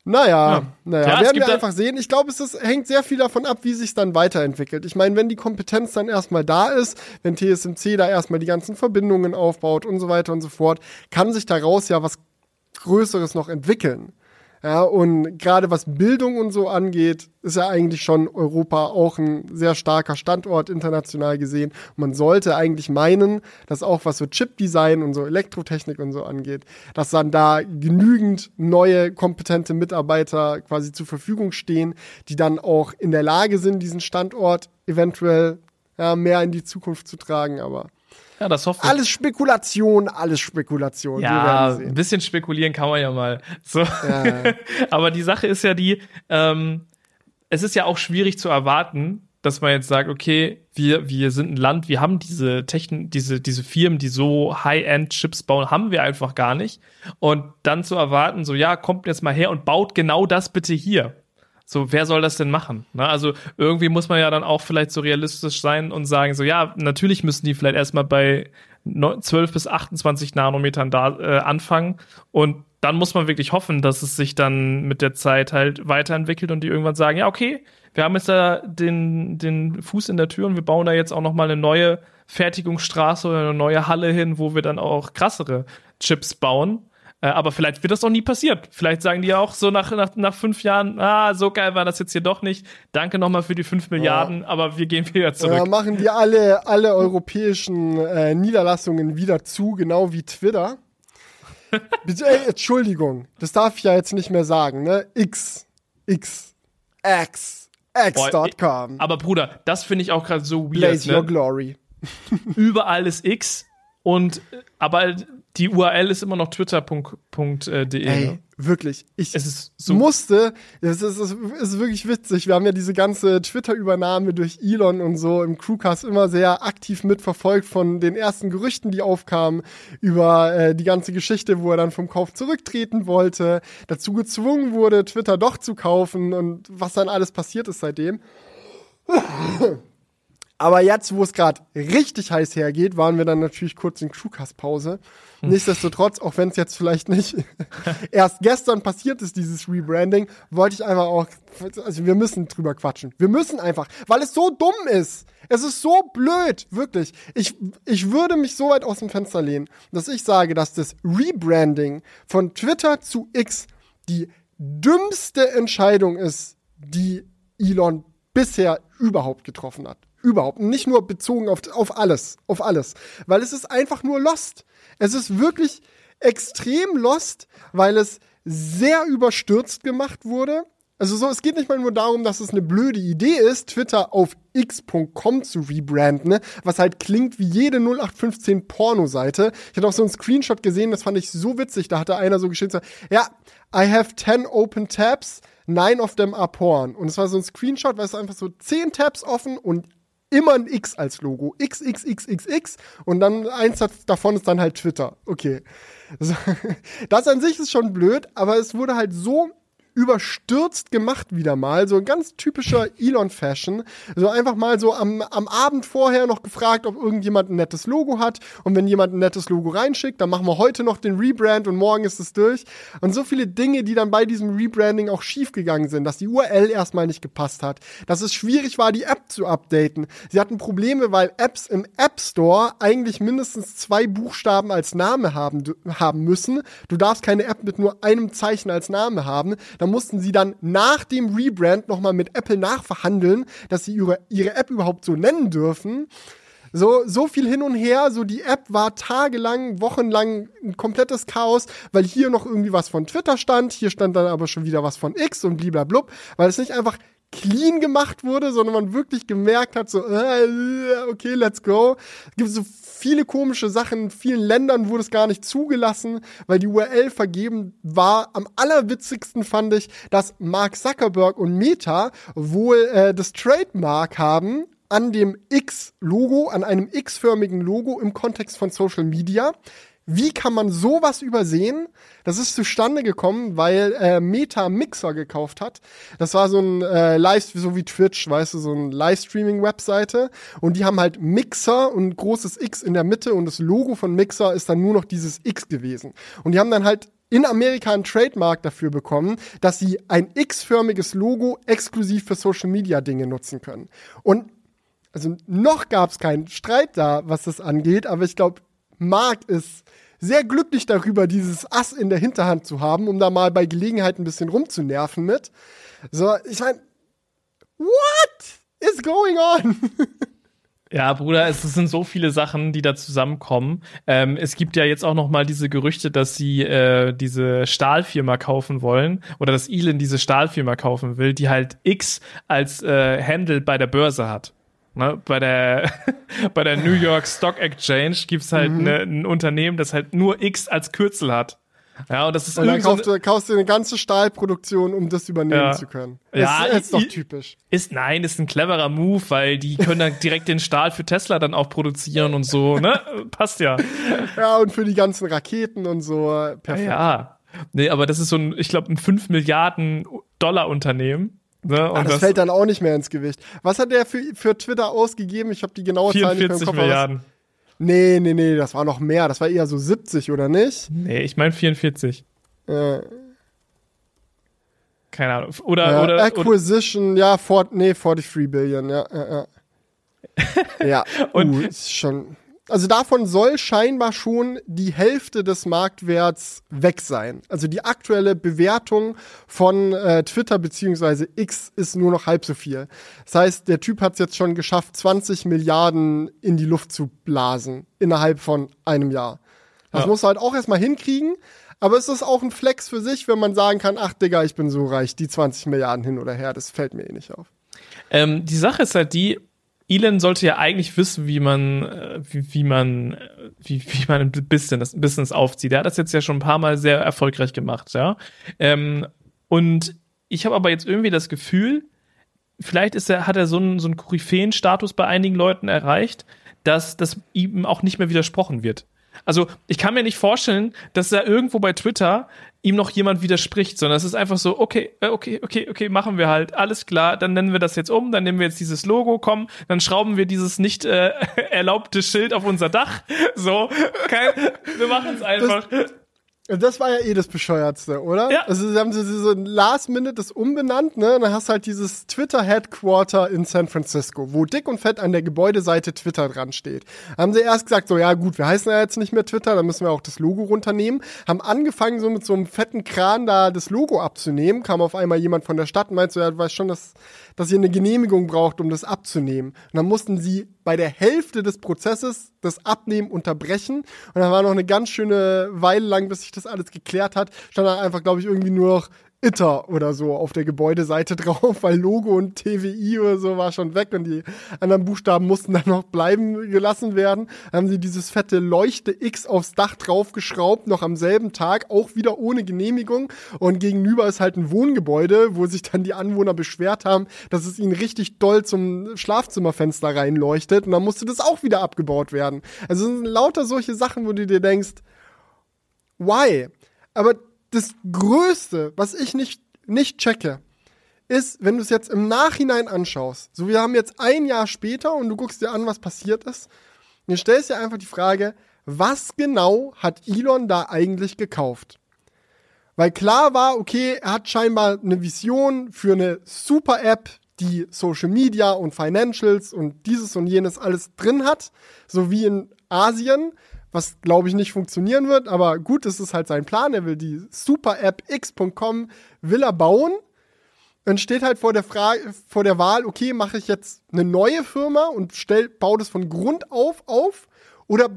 naja, ja. naja, ja, werden wir einfach sehen. Ich glaube, es ist, hängt sehr viel davon ab, wie sich dann weiterentwickelt. Ich meine, wenn die Kompetenz dann erstmal da ist, wenn TSMC da erstmal die ganzen Verbindungen aufbaut und so weiter und so fort, kann sich daraus ja was Größeres noch entwickeln. Ja, und gerade was Bildung und so angeht, ist ja eigentlich schon Europa auch ein sehr starker Standort international gesehen. Man sollte eigentlich meinen, dass auch was so Chip-Design und so Elektrotechnik und so angeht, dass dann da genügend neue kompetente Mitarbeiter quasi zur Verfügung stehen, die dann auch in der Lage sind, diesen Standort eventuell ja, mehr in die Zukunft zu tragen. Aber ja, das hoffe ich. Alles Spekulation, alles Spekulation. Ja, ein bisschen spekulieren kann man ja mal. So. Ja. Aber die Sache ist ja die, ähm, es ist ja auch schwierig zu erwarten, dass man jetzt sagt, okay, wir, wir sind ein Land, wir haben diese Technik, diese, diese Firmen, die so High-End-Chips bauen, haben wir einfach gar nicht. Und dann zu erwarten, so, ja, kommt jetzt mal her und baut genau das bitte hier. So, wer soll das denn machen? Ne? Also irgendwie muss man ja dann auch vielleicht so realistisch sein und sagen, so ja, natürlich müssen die vielleicht erstmal bei 12 bis 28 Nanometern da äh, anfangen und dann muss man wirklich hoffen, dass es sich dann mit der Zeit halt weiterentwickelt und die irgendwann sagen, ja, okay, wir haben jetzt da den, den Fuß in der Tür und wir bauen da jetzt auch nochmal eine neue Fertigungsstraße oder eine neue Halle hin, wo wir dann auch krassere Chips bauen. Äh, aber vielleicht wird das auch nie passiert. Vielleicht sagen die ja auch so nach, nach, nach fünf Jahren, ah, so geil war das jetzt hier doch nicht. Danke nochmal für die fünf Milliarden, ja. aber wir gehen wieder zurück. Ja, machen die alle, alle europäischen äh, Niederlassungen wieder zu, genau wie Twitter. Ey, Entschuldigung, das darf ich ja jetzt nicht mehr sagen, ne? X, X, X, X.com. Aber Bruder, das finde ich auch gerade so weird. Blaze ne? your glory. Überall ist X und aber die URL ist immer noch twitter.de. Ey, ne? wirklich. Ich so musste, es ist, es ist wirklich witzig. Wir haben ja diese ganze Twitter-Übernahme durch Elon und so im Crewcast immer sehr aktiv mitverfolgt von den ersten Gerüchten, die aufkamen über äh, die ganze Geschichte, wo er dann vom Kauf zurücktreten wollte, dazu gezwungen wurde, Twitter doch zu kaufen und was dann alles passiert ist seitdem. Aber jetzt, wo es gerade richtig heiß hergeht, waren wir dann natürlich kurz in Crewcast-Pause. Hm. Nichtsdestotrotz, auch wenn es jetzt vielleicht nicht erst gestern passiert ist, dieses Rebranding, wollte ich einfach auch, also wir müssen drüber quatschen. Wir müssen einfach, weil es so dumm ist. Es ist so blöd, wirklich. Ich, ich würde mich so weit aus dem Fenster lehnen, dass ich sage, dass das Rebranding von Twitter zu X die dümmste Entscheidung ist, die Elon bisher überhaupt getroffen hat. Überhaupt. Nicht nur bezogen auf, auf alles. Auf alles. Weil es ist einfach nur Lost. Es ist wirklich, extrem lost, weil es sehr überstürzt gemacht wurde. Also so, es geht nicht mal nur darum, dass es eine blöde Idee ist, Twitter auf x.com zu rebranden, ne? was halt klingt wie jede 0815 Porno-Seite. Ich hatte auch so einen Screenshot gesehen, das fand ich so witzig. Da hatte einer so geschrieben, ja, I have 10 open tabs, nine of them are porn. Und es war so ein Screenshot, weil es einfach so 10 Tabs offen und immer ein X als Logo. XXXXX und dann eins davon ist dann halt Twitter. Okay. Das an sich ist schon blöd, aber es wurde halt so überstürzt gemacht wieder mal. So ein ganz typischer Elon-Fashion. So einfach mal so am, am Abend vorher noch gefragt, ob irgendjemand ein nettes Logo hat. Und wenn jemand ein nettes Logo reinschickt, dann machen wir heute noch den Rebrand und morgen ist es durch. Und so viele Dinge, die dann bei diesem Rebranding auch schiefgegangen sind, dass die URL erstmal nicht gepasst hat, dass es schwierig war, die App zu updaten. Sie hatten Probleme, weil Apps im App Store eigentlich mindestens zwei Buchstaben als Name haben, haben müssen. Du darfst keine App mit nur einem Zeichen als Name haben. Da da mussten sie dann nach dem Rebrand nochmal mit Apple nachverhandeln, dass sie ihre, ihre App überhaupt so nennen dürfen. So, so viel hin und her, so die App war tagelang, wochenlang ein komplettes Chaos, weil hier noch irgendwie was von Twitter stand, hier stand dann aber schon wieder was von X und bliblablub, weil es nicht einfach clean gemacht wurde, sondern man wirklich gemerkt hat, so, äh, okay, let's go. Es gibt so viele komische Sachen. In vielen Ländern wurde es gar nicht zugelassen, weil die URL vergeben war. Am allerwitzigsten fand ich, dass Mark Zuckerberg und Meta wohl äh, das Trademark haben an dem X-Logo, an einem X-förmigen Logo im Kontext von Social Media. Wie kann man sowas übersehen? Das ist zustande gekommen, weil äh, Meta Mixer gekauft hat. Das war so ein äh, Live, so wie Twitch, weißt du, so ein Livestreaming-Webseite. Und die haben halt Mixer und großes X in der Mitte und das Logo von Mixer ist dann nur noch dieses X gewesen. Und die haben dann halt in Amerika ein Trademark dafür bekommen, dass sie ein X-förmiges Logo exklusiv für Social Media Dinge nutzen können. Und also noch gab es keinen Streit da, was das angeht, aber ich glaube, Mark ist sehr glücklich darüber, dieses Ass in der Hinterhand zu haben, um da mal bei Gelegenheit ein bisschen rumzunerven mit. So, ich meine, what is going on? Ja, Bruder, es sind so viele Sachen, die da zusammenkommen. Ähm, es gibt ja jetzt auch noch mal diese Gerüchte, dass sie äh, diese Stahlfirma kaufen wollen oder dass Elon diese Stahlfirma kaufen will, die halt X als äh, Handle bei der Börse hat. Ne, bei der bei der New York Stock Exchange gibt's halt mhm. ne, ein Unternehmen, das halt nur X als Kürzel hat. Ja, und das ist und dann kaufst du, kaufst du eine ganze Stahlproduktion, um das übernehmen ja. zu können. Ja, ist, ist doch typisch. Ist nein, ist ein cleverer Move, weil die können dann direkt den Stahl für Tesla dann auch produzieren und so, ne? Passt ja. Ja, und für die ganzen Raketen und so. Perfekt. Ja. Nee, aber das ist so ein, ich glaube, ein 5 Milliarden Dollar Unternehmen. Ne? Ach, das, das, fällt dann auch nicht mehr ins Gewicht. Was hat der für, für Twitter ausgegeben? Ich habe die genaue Zahl nicht mehr im Kopf. Milliarden. Nee, nee, nee, das war noch mehr. Das war eher so 70, oder nicht? Nee, ich meine 44. Äh. Keine Ahnung. Oder, äh, oder Acquisition, oder, ja, for, nee, 43 Billion, ja. ja, ja. ja, und uh, ist schon also davon soll scheinbar schon die Hälfte des Marktwerts weg sein. Also die aktuelle Bewertung von äh, Twitter beziehungsweise X ist nur noch halb so viel. Das heißt, der Typ hat es jetzt schon geschafft, 20 Milliarden in die Luft zu blasen innerhalb von einem Jahr. Das ja. muss halt auch erstmal hinkriegen. Aber es ist auch ein Flex für sich, wenn man sagen kann, ach Digga, ich bin so reich, die 20 Milliarden hin oder her, das fällt mir eh nicht auf. Ähm, die Sache ist halt die, Elon sollte ja eigentlich wissen, wie man, äh, wie, wie man, äh, wie, wie man ein Business, Business aufzieht. Er hat das jetzt ja schon ein paar Mal sehr erfolgreich gemacht, ja. Ähm, und ich habe aber jetzt irgendwie das Gefühl, vielleicht ist er, hat er so einen, so einen Koryphäen-Status bei einigen Leuten erreicht, dass das ihm auch nicht mehr widersprochen wird. Also ich kann mir nicht vorstellen, dass da irgendwo bei Twitter ihm noch jemand widerspricht, sondern es ist einfach so, okay, äh, okay, okay, okay, machen wir halt, alles klar, dann nennen wir das jetzt um, dann nehmen wir jetzt dieses Logo, komm, dann schrauben wir dieses nicht äh, erlaubte Schild auf unser Dach, so, kein, wir machen es einfach. Das, das war ja eh das Bescheuertste, oder? Ja. Also sie haben so, so Last Minute das umbenannt, ne? Und dann hast du halt dieses Twitter Headquarter in San Francisco, wo dick und fett an der Gebäudeseite Twitter dran steht. Haben sie erst gesagt, so ja gut, wir heißen ja jetzt nicht mehr Twitter, dann müssen wir auch das Logo runternehmen. Haben angefangen, so mit so einem fetten Kran da das Logo abzunehmen. Kam auf einmal jemand von der Stadt und meinte so, ja, du weißt schon, dass, dass ihr eine Genehmigung braucht, um das abzunehmen. Und dann mussten sie bei der Hälfte des Prozesses das Abnehmen unterbrechen. Und dann war noch eine ganz schöne Weile lang, bis sich das alles geklärt hat, stand dann einfach, glaube ich, irgendwie nur noch Itter oder so auf der Gebäudeseite drauf, weil Logo und TWI oder so war schon weg und die anderen Buchstaben mussten dann noch bleiben gelassen werden. Dann haben sie dieses fette Leuchte X aufs Dach draufgeschraubt, noch am selben Tag, auch wieder ohne Genehmigung. Und gegenüber ist halt ein Wohngebäude, wo sich dann die Anwohner beschwert haben, dass es ihnen richtig doll zum Schlafzimmerfenster reinleuchtet. Und dann musste das auch wieder abgebaut werden. Also lauter solche Sachen, wo du dir denkst, why? Aber das Größte, was ich nicht, nicht checke, ist, wenn du es jetzt im Nachhinein anschaust, so wir haben jetzt ein Jahr später und du guckst dir an, was passiert ist, du stellst dir einfach die Frage, was genau hat Elon da eigentlich gekauft? Weil klar war, okay, er hat scheinbar eine Vision für eine super App, die Social Media und Financials und dieses und jenes alles drin hat, so wie in Asien was glaube ich nicht funktionieren wird, aber gut, das ist halt sein Plan. Er will die Super-App x.com will er bauen. Dann steht halt vor der Frage, vor der Wahl, okay, mache ich jetzt eine neue Firma und stell, baue das von Grund auf auf oder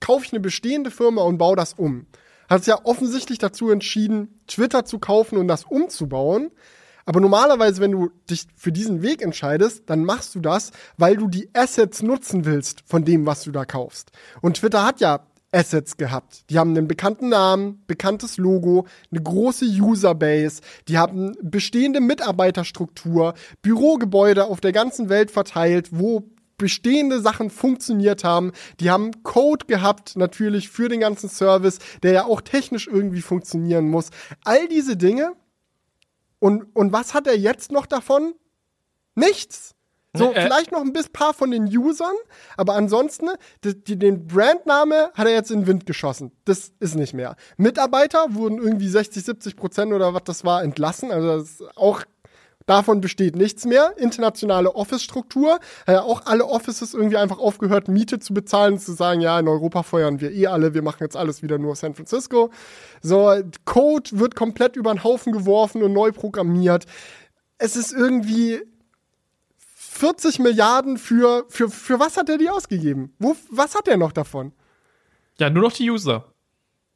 kaufe ich eine bestehende Firma und baue das um. Hat sich ja offensichtlich dazu entschieden, Twitter zu kaufen und das umzubauen. Aber normalerweise, wenn du dich für diesen Weg entscheidest, dann machst du das, weil du die Assets nutzen willst von dem, was du da kaufst. Und Twitter hat ja Assets gehabt. Die haben einen bekannten Namen, bekanntes Logo, eine große Userbase, die haben bestehende Mitarbeiterstruktur, Bürogebäude auf der ganzen Welt verteilt, wo bestehende Sachen funktioniert haben. Die haben Code gehabt, natürlich für den ganzen Service, der ja auch technisch irgendwie funktionieren muss. All diese Dinge und, und was hat er jetzt noch davon? Nichts. So, äh, vielleicht noch ein bisschen paar von den Usern, aber ansonsten, die, die, den Brandname hat er jetzt in den Wind geschossen. Das ist nicht mehr. Mitarbeiter wurden irgendwie 60, 70 Prozent oder was das war entlassen. Also das ist auch Davon besteht nichts mehr. Internationale Office-Struktur. Äh, auch alle Offices irgendwie einfach aufgehört, Miete zu bezahlen, zu sagen, ja, in Europa feuern wir eh alle, wir machen jetzt alles wieder nur San Francisco. So, Code wird komplett über den Haufen geworfen und neu programmiert. Es ist irgendwie 40 Milliarden für, für, für was hat er die ausgegeben? Wo, was hat er noch davon? Ja, nur noch die User.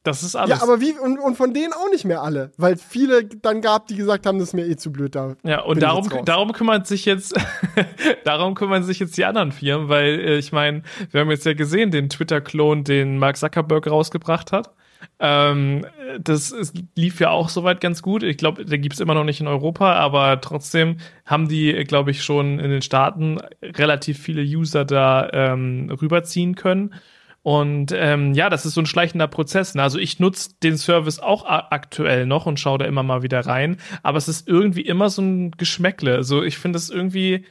Das ist alles. Ja, aber wie, und, und von denen auch nicht mehr alle, weil viele dann gab, die gesagt haben, das ist mir eh zu blöd da. Ja, und darum, darum kümmert sich jetzt, darum kümmern sich jetzt die anderen Firmen, weil äh, ich meine, wir haben jetzt ja gesehen, den Twitter-Klon, den Mark Zuckerberg rausgebracht hat. Ähm, das ist, lief ja auch soweit ganz gut. Ich glaube, der gibt's immer noch nicht in Europa, aber trotzdem haben die, glaube ich, schon in den Staaten relativ viele User da ähm, rüberziehen können. Und ähm, ja, das ist so ein schleichender Prozess. Ne? Also ich nutze den Service auch aktuell noch und schaue da immer mal wieder rein. Aber es ist irgendwie immer so ein Geschmäckle. Also ich finde es irgendwie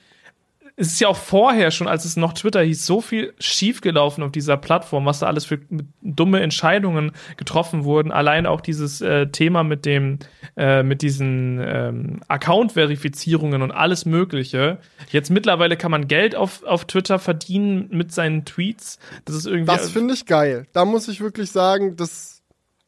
es ist ja auch vorher schon, als es noch Twitter hieß, so viel schiefgelaufen auf dieser Plattform, was da alles für dumme Entscheidungen getroffen wurden. Allein auch dieses äh, Thema mit dem, äh, mit diesen ähm, Account-Verifizierungen und alles Mögliche. Jetzt mittlerweile kann man Geld auf, auf Twitter verdienen mit seinen Tweets. Das ist irgendwie. Das finde ich geil. Da muss ich wirklich sagen, das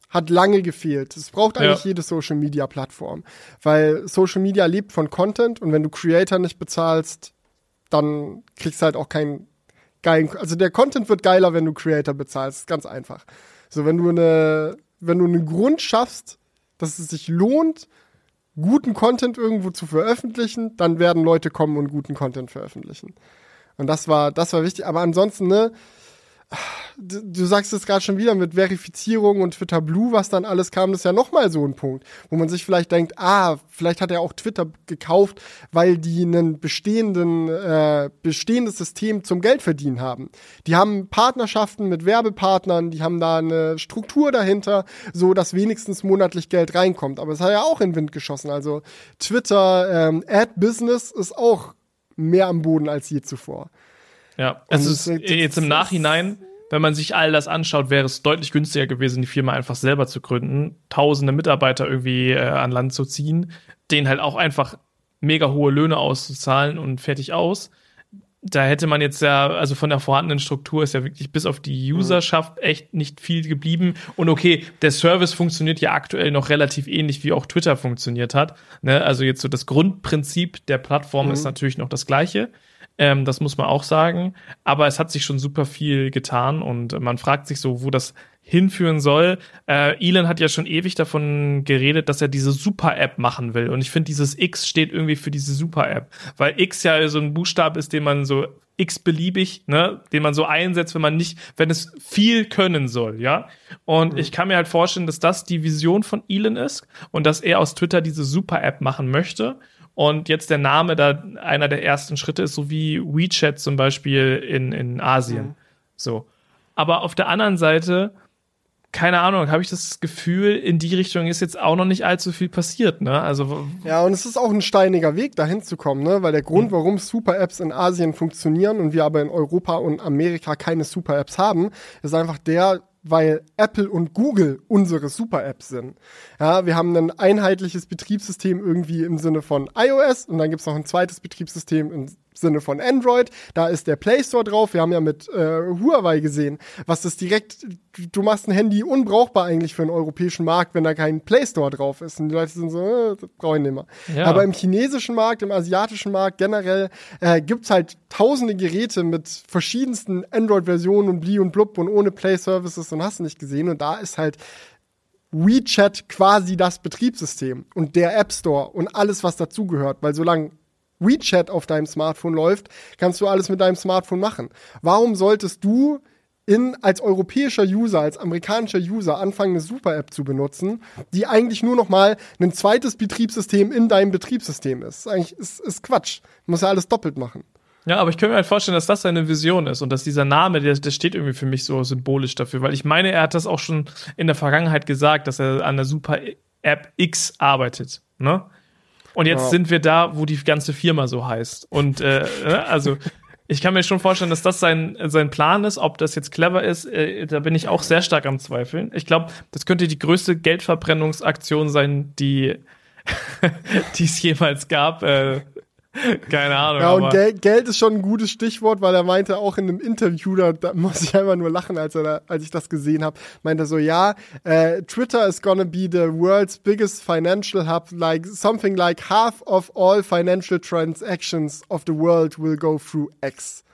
hat lange gefehlt. Es braucht eigentlich ja. jede Social Media Plattform, weil Social Media lebt von Content und wenn du Creator nicht bezahlst, dann kriegst halt auch keinen geilen, also der Content wird geiler, wenn du Creator bezahlst, ganz einfach. So, wenn du eine, wenn du einen Grund schaffst, dass es sich lohnt, guten Content irgendwo zu veröffentlichen, dann werden Leute kommen und guten Content veröffentlichen. Und das war, das war wichtig. Aber ansonsten, ne, du, du sagst es gerade schon wieder mit Verifizierung und Twitter Blue, was dann alles kam, das ist ja nochmal so ein Punkt, wo man sich vielleicht denkt, ah, vielleicht hat er auch Twitter gekauft, weil die einen bestehenden, äh, bestehendes System zum Geld verdienen haben. Die haben Partnerschaften mit Werbepartnern, die haben da eine Struktur dahinter, so dass wenigstens monatlich Geld reinkommt. Aber es hat ja auch in den Wind geschossen. Also Twitter ähm, Ad Business ist auch mehr am Boden als je zuvor. Ja, es ist jetzt im Nachhinein, wenn man sich all das anschaut, wäre es deutlich günstiger gewesen, die Firma einfach selber zu gründen, tausende Mitarbeiter irgendwie äh, an Land zu ziehen, denen halt auch einfach mega hohe Löhne auszuzahlen und fertig aus. Da hätte man jetzt ja, also von der vorhandenen Struktur ist ja wirklich bis auf die Userschaft echt nicht viel geblieben. Und okay, der Service funktioniert ja aktuell noch relativ ähnlich, wie auch Twitter funktioniert hat. Ne? Also jetzt so das Grundprinzip der Plattform mhm. ist natürlich noch das gleiche. Ähm, das muss man auch sagen. Aber es hat sich schon super viel getan und man fragt sich so, wo das hinführen soll. Äh, Elon hat ja schon ewig davon geredet, dass er diese Super-App machen will. Und ich finde, dieses X steht irgendwie für diese Super-App, weil X ja so ein Buchstabe ist, den man so x-beliebig, ne, den man so einsetzt, wenn man nicht, wenn es viel können soll, ja. Und mhm. ich kann mir halt vorstellen, dass das die Vision von Elon ist und dass er aus Twitter diese Super-App machen möchte. Und jetzt der Name da einer der ersten Schritte ist, so wie WeChat zum Beispiel in, in Asien. Mhm. So. Aber auf der anderen Seite keine Ahnung, habe ich das Gefühl, in die Richtung ist jetzt auch noch nicht allzu viel passiert, ne? Also ja, und es ist auch ein steiniger Weg, dahin zu kommen, ne? Weil der Grund, warum Super-Apps in Asien funktionieren und wir aber in Europa und Amerika keine Super-Apps haben, ist einfach der, weil Apple und Google unsere Super-Apps sind. Ja, wir haben ein einheitliches Betriebssystem irgendwie im Sinne von iOS und dann gibt's noch ein zweites Betriebssystem im Sinne von Android. Da ist der Play Store drauf. Wir haben ja mit äh, Huawei gesehen, was das direkt, du machst ein Handy unbrauchbar eigentlich für einen europäischen Markt, wenn da kein Play Store drauf ist. Und die Leute sind so, äh, das brauche ich nicht mehr. Ja. Aber im chinesischen Markt, im asiatischen Markt generell äh, gibt's halt tausende Geräte mit verschiedensten Android-Versionen und Bli und Blub und ohne Play-Services und hast du nicht gesehen. Und da ist halt WeChat quasi das Betriebssystem und der App Store und alles, was dazugehört. Weil solange WeChat auf deinem Smartphone läuft, kannst du alles mit deinem Smartphone machen. Warum solltest du in, als europäischer User, als amerikanischer User anfangen, eine Super-App zu benutzen, die eigentlich nur noch mal ein zweites Betriebssystem in deinem Betriebssystem ist? Eigentlich ist, ist Quatsch. Du musst ja alles doppelt machen. Ja, aber ich könnte mir halt vorstellen, dass das seine Vision ist und dass dieser Name, der, der steht irgendwie für mich so symbolisch dafür, weil ich meine, er hat das auch schon in der Vergangenheit gesagt, dass er an der Super-App X arbeitet. Ne? Und jetzt ja. sind wir da, wo die ganze Firma so heißt. Und äh, ne, also ich kann mir schon vorstellen, dass das sein, sein Plan ist. Ob das jetzt clever ist, äh, da bin ich auch sehr stark am Zweifeln. Ich glaube, das könnte die größte Geldverbrennungsaktion sein, die die es jemals gab. Äh, keine Ahnung. Ja, und Gel Geld ist schon ein gutes Stichwort, weil er meinte auch in einem Interview, da, da muss ich einfach nur lachen, als, er da, als ich das gesehen habe, meinte er so, ja, äh, Twitter is gonna be the world's biggest financial hub, like something like half of all financial transactions of the world will go through X.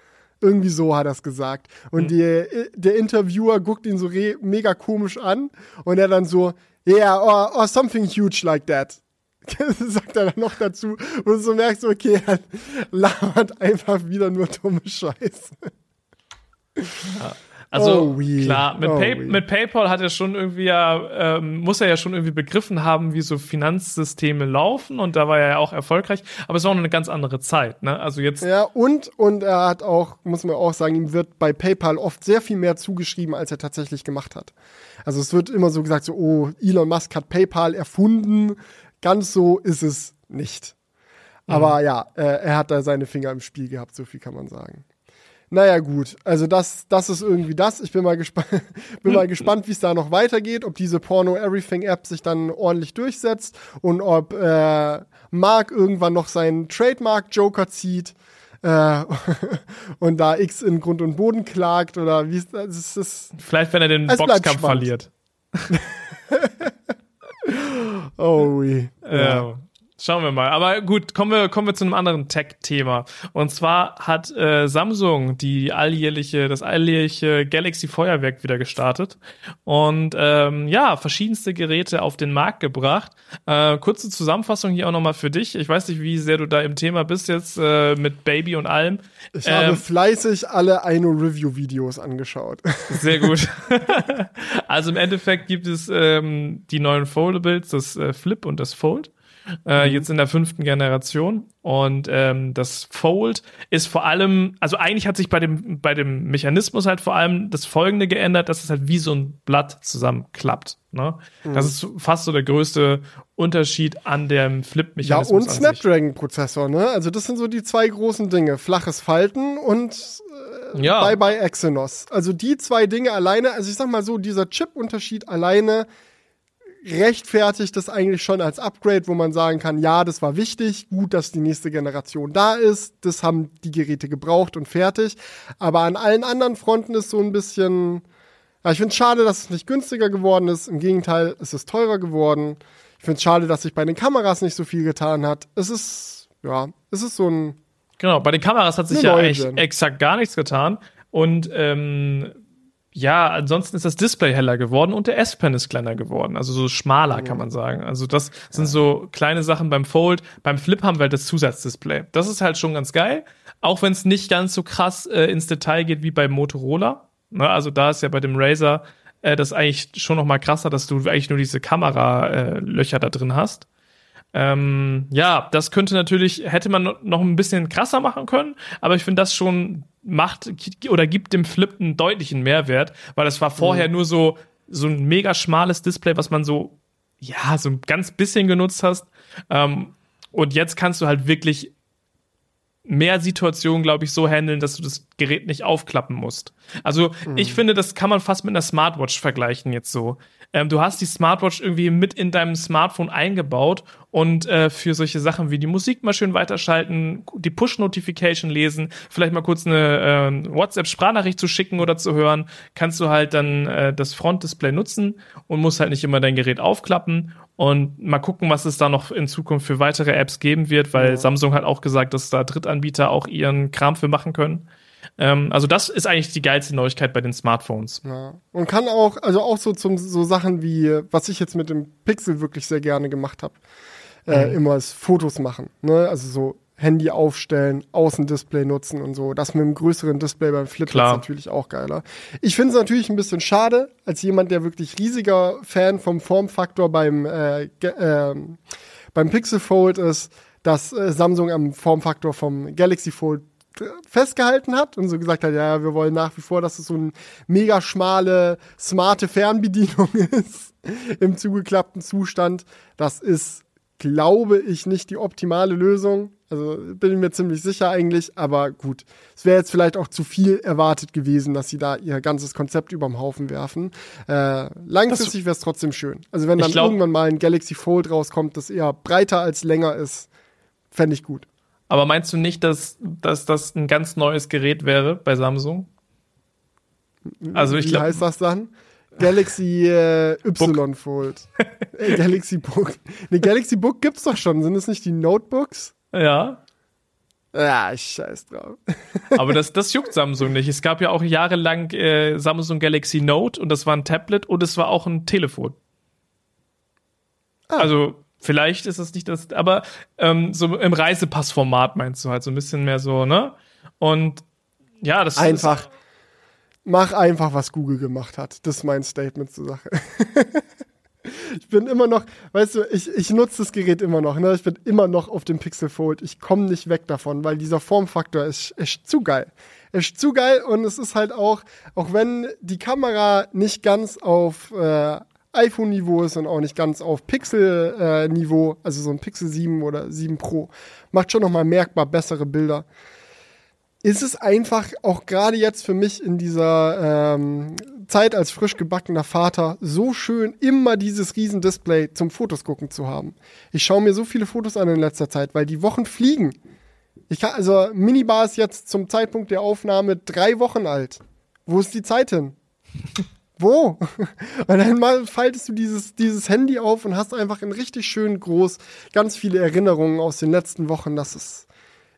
Irgendwie so hat er es gesagt. Und mhm. die, der Interviewer guckt ihn so mega komisch an und er dann so, yeah, or, or something huge like that. sagt er dann noch dazu, wo du so merkst, okay, er labert einfach wieder nur dumme Scheiße. Ja. Also oh, klar, mit, oh, Pay mit, PayPal hat er schon irgendwie ja, ähm, muss er ja schon irgendwie begriffen haben, wie so Finanzsysteme laufen und da war er ja auch erfolgreich, aber es war auch noch eine ganz andere Zeit, ne? Also jetzt. Ja, und, und er hat auch, muss man auch sagen, ihm wird bei PayPal oft sehr viel mehr zugeschrieben, als er tatsächlich gemacht hat. Also es wird immer so gesagt, so, oh, Elon Musk hat PayPal erfunden, Ganz so ist es nicht. Aber mhm. ja, äh, er hat da seine Finger im Spiel gehabt, so viel kann man sagen. Naja, gut. Also das, das ist irgendwie das. Ich bin mal, gespa bin mal gespannt, wie es da noch weitergeht, ob diese Porno Everything App sich dann ordentlich durchsetzt und ob äh, Mark irgendwann noch seinen Trademark Joker zieht äh, und da X in Grund und Boden klagt oder wie ist das? Vielleicht, wenn er den Boxkampf verliert. Oh, ja. Euh, ja. Schauen wir mal. Aber gut, kommen wir, kommen wir zu einem anderen Tech-Thema. Und zwar hat äh, Samsung die alljährliche, das alljährliche Galaxy Feuerwerk wieder gestartet und ähm, ja, verschiedenste Geräte auf den Markt gebracht. Äh, kurze Zusammenfassung hier auch nochmal für dich. Ich weiß nicht, wie sehr du da im Thema bist jetzt äh, mit Baby und allem. Ich ähm, habe fleißig alle Aino Review-Videos angeschaut. Sehr gut. also im Endeffekt gibt es ähm, die neuen Foldables, das äh, Flip und das Fold äh, mhm. jetzt in der fünften Generation. Und ähm, das Fold ist vor allem, also eigentlich hat sich bei dem, bei dem Mechanismus halt vor allem das Folgende geändert, dass es halt wie so ein Blatt zusammenklappt. Ne? Mhm. Das ist fast so der größte Unterschied an dem Flip-Mechanismus. Ja, und Snapdragon-Prozessor, ne? Also das sind so die zwei großen Dinge. Flaches Falten und äh, ja. Bye-bye Exynos. Also die zwei Dinge alleine, also ich sag mal so, dieser Chip-Unterschied alleine rechtfertigt das eigentlich schon als Upgrade, wo man sagen kann, ja, das war wichtig, gut, dass die nächste Generation da ist, das haben die Geräte gebraucht und fertig. Aber an allen anderen Fronten ist so ein bisschen, ja, ich finde es schade, dass es nicht günstiger geworden ist. Im Gegenteil, es ist teurer geworden. Ich finde es schade, dass sich bei den Kameras nicht so viel getan hat. Es ist, ja, es ist so ein Genau, bei den Kameras hat sich ja eigentlich exakt gar nichts getan. Und ähm, ja, ansonsten ist das Display heller geworden und der S-Pen ist kleiner geworden. Also so schmaler, kann man sagen. Also das sind so kleine Sachen beim Fold. Beim Flip haben wir halt das Zusatzdisplay. Das ist halt schon ganz geil. Auch wenn es nicht ganz so krass äh, ins Detail geht wie beim Motorola. Ne? Also da ist ja bei dem Razer äh, das eigentlich schon noch mal krasser, dass du eigentlich nur diese Kameralöcher äh, da drin hast. Ähm, ja, das könnte natürlich, hätte man noch ein bisschen krasser machen können, aber ich finde das schon macht oder gibt dem Flip einen deutlichen Mehrwert, weil das war vorher mhm. nur so, so ein mega schmales Display, was man so, ja, so ein ganz bisschen genutzt hast. Ähm, und jetzt kannst du halt wirklich mehr Situationen, glaube ich, so handeln, dass du das Gerät nicht aufklappen musst. Also mhm. ich finde, das kann man fast mit einer Smartwatch vergleichen jetzt so. Ähm, du hast die Smartwatch irgendwie mit in deinem Smartphone eingebaut und äh, für solche Sachen wie die Musik mal schön weiterschalten, die Push-Notification lesen, vielleicht mal kurz eine äh, WhatsApp-Sprachnachricht zu schicken oder zu hören, kannst du halt dann äh, das Frontdisplay nutzen und musst halt nicht immer dein Gerät aufklappen und mal gucken, was es da noch in Zukunft für weitere Apps geben wird, weil ja. Samsung hat auch gesagt, dass da Drittanbieter auch ihren Kram für machen können. Ähm, also das ist eigentlich die geilste Neuigkeit bei den Smartphones. Ja. Und kann auch, also auch so zum so Sachen wie, was ich jetzt mit dem Pixel wirklich sehr gerne gemacht habe, äh, mhm. immer ist Fotos machen. Ne? Also so Handy aufstellen, Außendisplay nutzen und so. Das mit einem größeren Display beim Flip Klar. ist natürlich auch geiler. Ich finde es natürlich ein bisschen schade, als jemand, der wirklich riesiger Fan vom Formfaktor beim, äh, äh, beim Pixel Fold ist, dass äh, Samsung am Formfaktor vom Galaxy Fold festgehalten hat und so gesagt hat, ja, wir wollen nach wie vor, dass es so eine mega schmale, smarte Fernbedienung ist im zugeklappten Zustand. Das ist, glaube ich, nicht die optimale Lösung. Also bin ich mir ziemlich sicher eigentlich, aber gut. Es wäre jetzt vielleicht auch zu viel erwartet gewesen, dass sie da ihr ganzes Konzept überm Haufen werfen. Äh, langfristig wäre es trotzdem schön. Also wenn dann glaub, irgendwann mal ein Galaxy Fold rauskommt, das eher breiter als länger ist, fände ich gut. Aber meinst du nicht, dass, dass das ein ganz neues Gerät wäre bei Samsung? Also ich glaube. Wie heißt das dann? Galaxy äh, Y Book. Fold. äh, Galaxy Book. Ne, Galaxy Book gibt's doch schon. Sind es nicht die Notebooks? Ja. Ja, ich scheiß drauf. Aber das, das juckt Samsung nicht. Es gab ja auch jahrelang äh, Samsung Galaxy Note und das war ein Tablet und es war auch ein Telefon. Ah. Also Vielleicht ist es nicht das, aber ähm, so im Reisepassformat meinst du halt so ein bisschen mehr so, ne? Und ja, das einfach. Ist, mach einfach, was Google gemacht hat. Das ist mein Statement zur Sache. ich bin immer noch, weißt du, ich, ich nutze das Gerät immer noch, ne? Ich bin immer noch auf dem Pixel Fold. Ich komme nicht weg davon, weil dieser Formfaktor ist, ist zu geil. Ist zu geil und es ist halt auch, auch wenn die Kamera nicht ganz auf äh, iPhone-Niveau ist und auch nicht ganz auf Pixel-Niveau, also so ein Pixel 7 oder 7 Pro, macht schon nochmal merkbar bessere Bilder. Ist es einfach auch gerade jetzt für mich in dieser ähm, Zeit als frisch gebackener Vater so schön, immer dieses Riesendisplay zum Fotos gucken zu haben. Ich schaue mir so viele Fotos an in letzter Zeit, weil die Wochen fliegen. Ich kann, also Minibar ist jetzt zum Zeitpunkt der Aufnahme drei Wochen alt. Wo ist die Zeit hin? wo? Und dann mal faltest du dieses, dieses Handy auf und hast einfach in richtig schön groß ganz viele Erinnerungen aus den letzten Wochen. Das ist,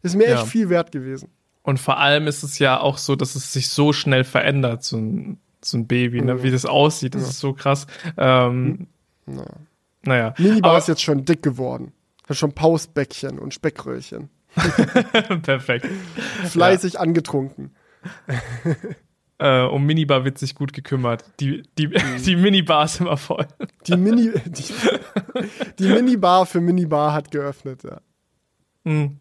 ist mir ja. echt viel wert gewesen. Und vor allem ist es ja auch so, dass es sich so schnell verändert, so ein, so ein Baby, ne? wie das aussieht. Das ja. ist so krass. Ähm, Na. Naja. Minibar ist jetzt schon dick geworden. Hat schon Pausbäckchen und Speckröllchen. Perfekt. Fleißig ja. angetrunken. Äh, um Minibar wird sich gut gekümmert. Die, die, mhm. die Minibar ist immer voll. Die, Mini, die, die Minibar für Minibar hat geöffnet, ja. Mhm.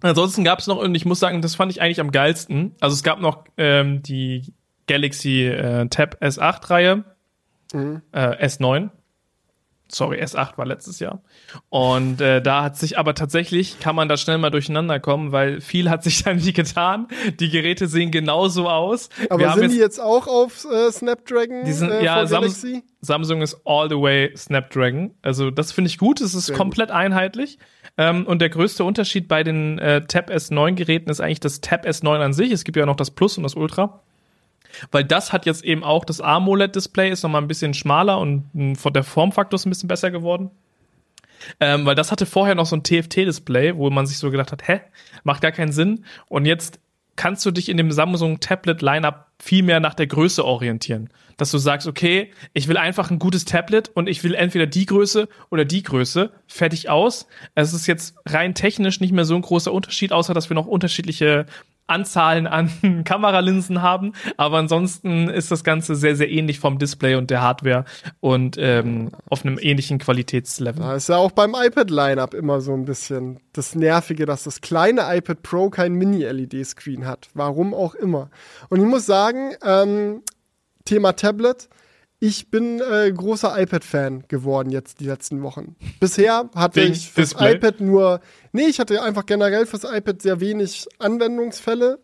Ansonsten gab es noch, und ich muss sagen, das fand ich eigentlich am geilsten. Also es gab noch ähm, die Galaxy äh, Tab S8-Reihe, mhm. äh, S9 sorry, S8 war letztes Jahr. Und äh, da hat sich aber tatsächlich, kann man da schnell mal durcheinander kommen, weil viel hat sich da nie getan. Die Geräte sehen genauso aus. Aber sind jetzt, die jetzt auch auf äh, Snapdragon? Die sind, äh, ja, Sam Samsung ist all the way Snapdragon. Also das finde ich gut. Es ist Sehr komplett gut. einheitlich. Ähm, und der größte Unterschied bei den äh, Tab S9 Geräten ist eigentlich das Tab S9 an sich. Es gibt ja noch das Plus und das Ultra. Weil das hat jetzt eben auch das AMOLED-Display, ist nochmal ein bisschen schmaler und der Formfaktor ist ein bisschen besser geworden. Ähm, weil das hatte vorher noch so ein TFT-Display, wo man sich so gedacht hat, hä, macht gar keinen Sinn. Und jetzt kannst du dich in dem Samsung Tablet Lineup viel mehr nach der Größe orientieren. Dass du sagst, okay, ich will einfach ein gutes Tablet und ich will entweder die Größe oder die Größe. Fertig aus. Es ist jetzt rein technisch nicht mehr so ein großer Unterschied, außer dass wir noch unterschiedliche Anzahlen an Kameralinsen haben, aber ansonsten ist das Ganze sehr, sehr ähnlich vom Display und der Hardware und ähm, auf einem ähnlichen Qualitätslevel. Da ist ja auch beim iPad-Lineup immer so ein bisschen das Nervige, dass das kleine iPad Pro kein Mini-LED-Screen hat. Warum auch immer. Und ich muss sagen, ähm, Thema Tablet, ich bin äh, großer iPad-Fan geworden jetzt die letzten Wochen. Bisher hatte Wegen ich fürs Display? iPad nur, nee, ich hatte einfach generell fürs iPad sehr wenig Anwendungsfälle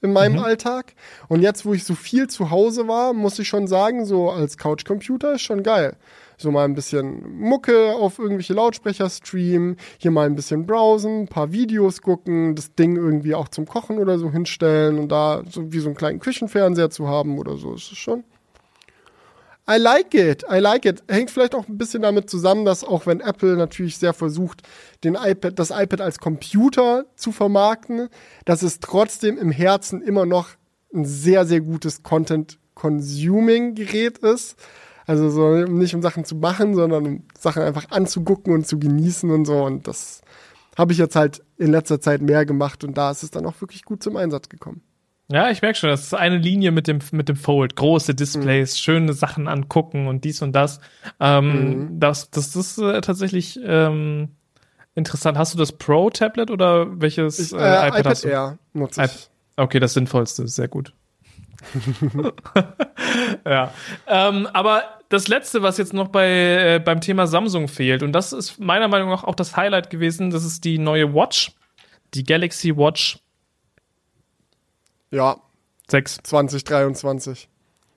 in meinem mhm. Alltag. Und jetzt, wo ich so viel zu Hause war, muss ich schon sagen, so als Couch-Computer ist schon geil. So mal ein bisschen Mucke auf irgendwelche Lautsprecher streamen, hier mal ein bisschen browsen, ein paar Videos gucken, das Ding irgendwie auch zum Kochen oder so hinstellen und da so wie so einen kleinen Küchenfernseher zu haben oder so, ist es schon I like it, I like it. Hängt vielleicht auch ein bisschen damit zusammen, dass auch wenn Apple natürlich sehr versucht, den iPad, das iPad als Computer zu vermarkten, dass es trotzdem im Herzen immer noch ein sehr, sehr gutes Content-Consuming-Gerät ist. Also so nicht um Sachen zu machen, sondern um Sachen einfach anzugucken und zu genießen und so. Und das habe ich jetzt halt in letzter Zeit mehr gemacht und da ist es dann auch wirklich gut zum Einsatz gekommen. Ja, ich merke schon, das ist eine Linie mit dem, mit dem Fold. Große Displays, mhm. schöne Sachen angucken und dies und das. Ähm, mhm. das, das, ist äh, tatsächlich ähm, interessant. Hast du das Pro-Tablet oder welches ich, äh, äh, iPad, iPad hast du? Air nutze ich. Okay, das Sinnvollste, sehr gut. ja. Ähm, aber das letzte, was jetzt noch bei, äh, beim Thema Samsung fehlt, und das ist meiner Meinung nach auch das Highlight gewesen, das ist die neue Watch, die Galaxy Watch ja. Sechs. 2023.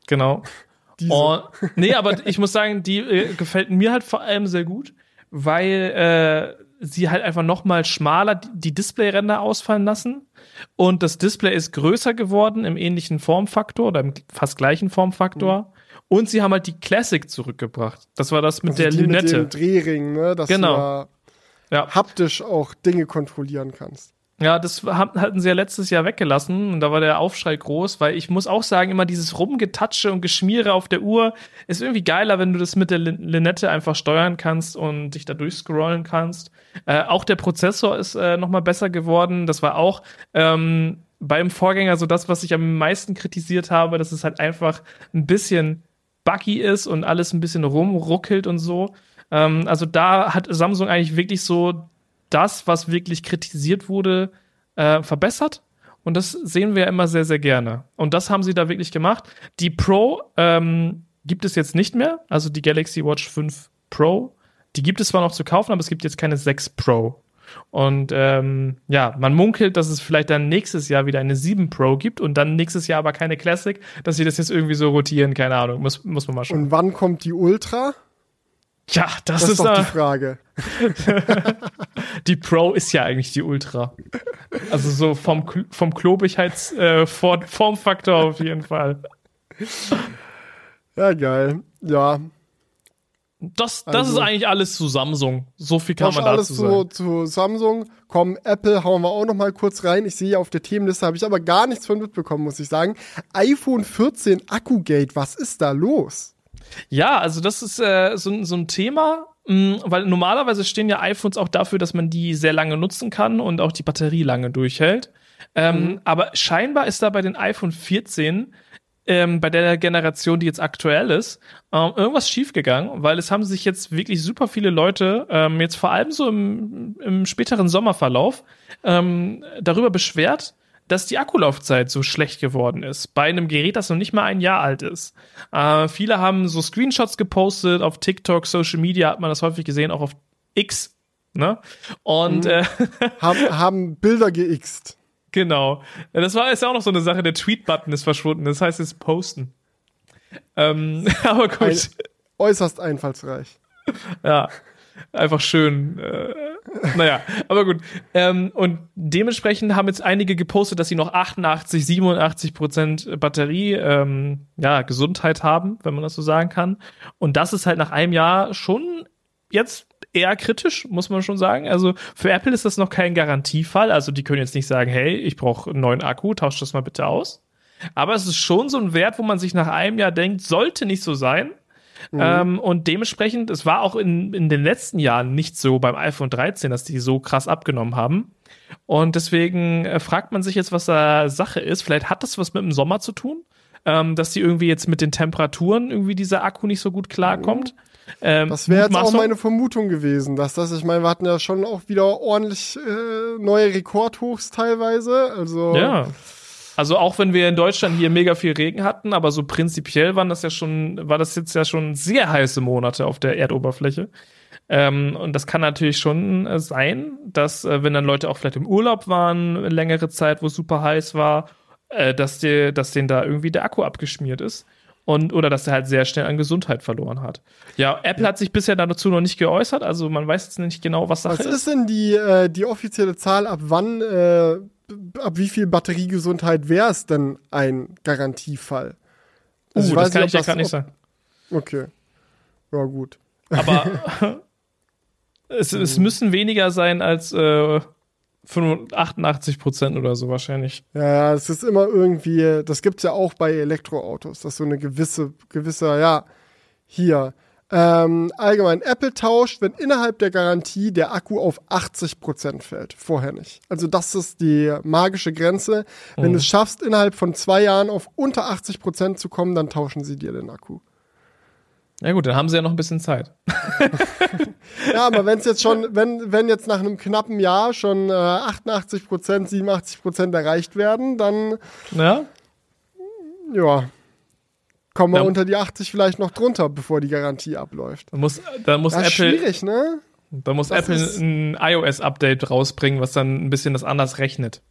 Genau. Diese. Oh, nee, aber ich muss sagen, die äh, gefällt mir halt vor allem sehr gut, weil äh, sie halt einfach noch mal schmaler die Displayränder ausfallen lassen und das Display ist größer geworden im ähnlichen Formfaktor oder im fast gleichen Formfaktor. Mhm. Und sie haben halt die Classic zurückgebracht. Das war das mit also der Lünette. Mit dem Drehring, ne? Dass genau. du da ja. haptisch auch Dinge kontrollieren kannst. Ja, das hatten sie ja letztes Jahr weggelassen und da war der Aufschrei groß, weil ich muss auch sagen, immer dieses Rumgetatsche und Geschmiere auf der Uhr ist irgendwie geiler, wenn du das mit der Linette einfach steuern kannst und dich da durchscrollen kannst. Äh, auch der Prozessor ist äh, nochmal besser geworden. Das war auch ähm, beim Vorgänger so das, was ich am meisten kritisiert habe, dass es halt einfach ein bisschen buggy ist und alles ein bisschen rumruckelt und so. Ähm, also da hat Samsung eigentlich wirklich so das, was wirklich kritisiert wurde, äh, verbessert. Und das sehen wir ja immer sehr, sehr gerne. Und das haben sie da wirklich gemacht. Die Pro ähm, gibt es jetzt nicht mehr, also die Galaxy Watch 5 Pro. Die gibt es zwar noch zu kaufen, aber es gibt jetzt keine 6 Pro. Und ähm, ja, man munkelt, dass es vielleicht dann nächstes Jahr wieder eine 7 Pro gibt und dann nächstes Jahr aber keine Classic, dass sie das jetzt irgendwie so rotieren, keine Ahnung, muss, muss man mal schauen. Und wann kommt die Ultra? Ja, das, das ist, doch die Frage. die Pro ist ja eigentlich die Ultra. Also so vom, vom Klobigheitsformfaktor äh, auf jeden Fall. Ja, geil. Ja. Das, das also, ist eigentlich alles zu Samsung. So viel kann man dazu alles sagen. alles zu, zu Samsung. Komm, Apple hauen wir auch noch mal kurz rein. Ich sehe auf der Themenliste, habe ich aber gar nichts von mitbekommen, muss ich sagen. iPhone 14 Akkugate, was ist da los? Ja, also das ist äh, so, so ein Thema, mh, mm, weil normalerweise stehen ja iPhones auch dafür, dass man die sehr lange nutzen kann und auch die Batterie lange durchhält. Ähm, mhm. Aber scheinbar ist da bei den iPhone 14 ähm, bei der Generation, die jetzt aktuell ist, ähm, irgendwas schiefgegangen, weil es haben sich jetzt wirklich super viele Leute, ähm, jetzt vor allem so im, im späteren Sommerverlauf, ähm, darüber beschwert, dass die Akkulaufzeit so schlecht geworden ist bei einem Gerät, das noch nicht mal ein Jahr alt ist. Äh, viele haben so Screenshots gepostet auf TikTok, Social Media hat man das häufig gesehen, auch auf X. Ne? Und mhm. äh, haben, haben Bilder geixt. Genau. Das war ist ja auch noch so eine Sache. Der Tweet-Button ist verschwunden. Das heißt jetzt posten. Ähm, aber gut. Ein, äußerst einfallsreich. Ja einfach schön. Äh, naja, aber gut. Ähm, und dementsprechend haben jetzt einige gepostet, dass sie noch 88, 87 Prozent Batterie, ähm, ja, Gesundheit haben, wenn man das so sagen kann. Und das ist halt nach einem Jahr schon jetzt eher kritisch, muss man schon sagen. Also für Apple ist das noch kein Garantiefall. Also die können jetzt nicht sagen, hey, ich brauche einen neuen Akku, tausch das mal bitte aus. Aber es ist schon so ein Wert, wo man sich nach einem Jahr denkt, sollte nicht so sein. Mhm. Ähm, und dementsprechend, es war auch in, in den letzten Jahren nicht so beim iPhone 13, dass die so krass abgenommen haben. Und deswegen äh, fragt man sich jetzt, was da Sache ist. Vielleicht hat das was mit dem Sommer zu tun, ähm, dass die irgendwie jetzt mit den Temperaturen irgendwie dieser Akku nicht so gut klarkommt. Mhm. Ähm, das wäre jetzt auch meine Vermutung gewesen, dass das, ich meine, wir hatten ja schon auch wieder ordentlich äh, neue Rekordhochs teilweise. Also ja. Also auch wenn wir in Deutschland hier mega viel Regen hatten, aber so prinzipiell waren das ja schon, war das jetzt ja schon sehr heiße Monate auf der Erdoberfläche. Ähm, und das kann natürlich schon äh, sein, dass äh, wenn dann Leute auch vielleicht im Urlaub waren, längere Zeit, wo es super heiß war, äh, dass, die, dass denen da irgendwie der Akku abgeschmiert ist. Und, oder dass er halt sehr schnell an Gesundheit verloren hat. Ja, Apple hat sich bisher dazu noch nicht geäußert, also man weiß jetzt nicht genau, was Sache ist. Was ist denn die, äh, die offizielle Zahl, ab wann äh, ab wie viel Batteriegesundheit wäre es denn ein Garantiefall? Also uh, ich weiß das kann nicht, ich ja gar nicht sagen. Okay. Ja, gut. Aber es, es hm. müssen weniger sein als äh, 88 Prozent oder so wahrscheinlich. Ja, es ist immer irgendwie, das gibt es ja auch bei Elektroautos, dass so eine gewisse, gewisse, ja, hier, ähm, allgemein, Apple tauscht, wenn innerhalb der Garantie der Akku auf 80% fällt. Vorher nicht. Also das ist die magische Grenze. Wenn mhm. du es schaffst, innerhalb von zwei Jahren auf unter 80% zu kommen, dann tauschen sie dir den Akku. Ja gut, dann haben sie ja noch ein bisschen Zeit. ja, aber wenn es jetzt schon, wenn, wenn jetzt nach einem knappen Jahr schon äh, 88% 87% erreicht werden, dann ja, ja kommen wir unter die 80 vielleicht noch drunter, bevor die Garantie abläuft. Da muss, da muss das Apple. schwierig, ne? Da muss das Apple ein iOS-Update rausbringen, was dann ein bisschen das anders rechnet.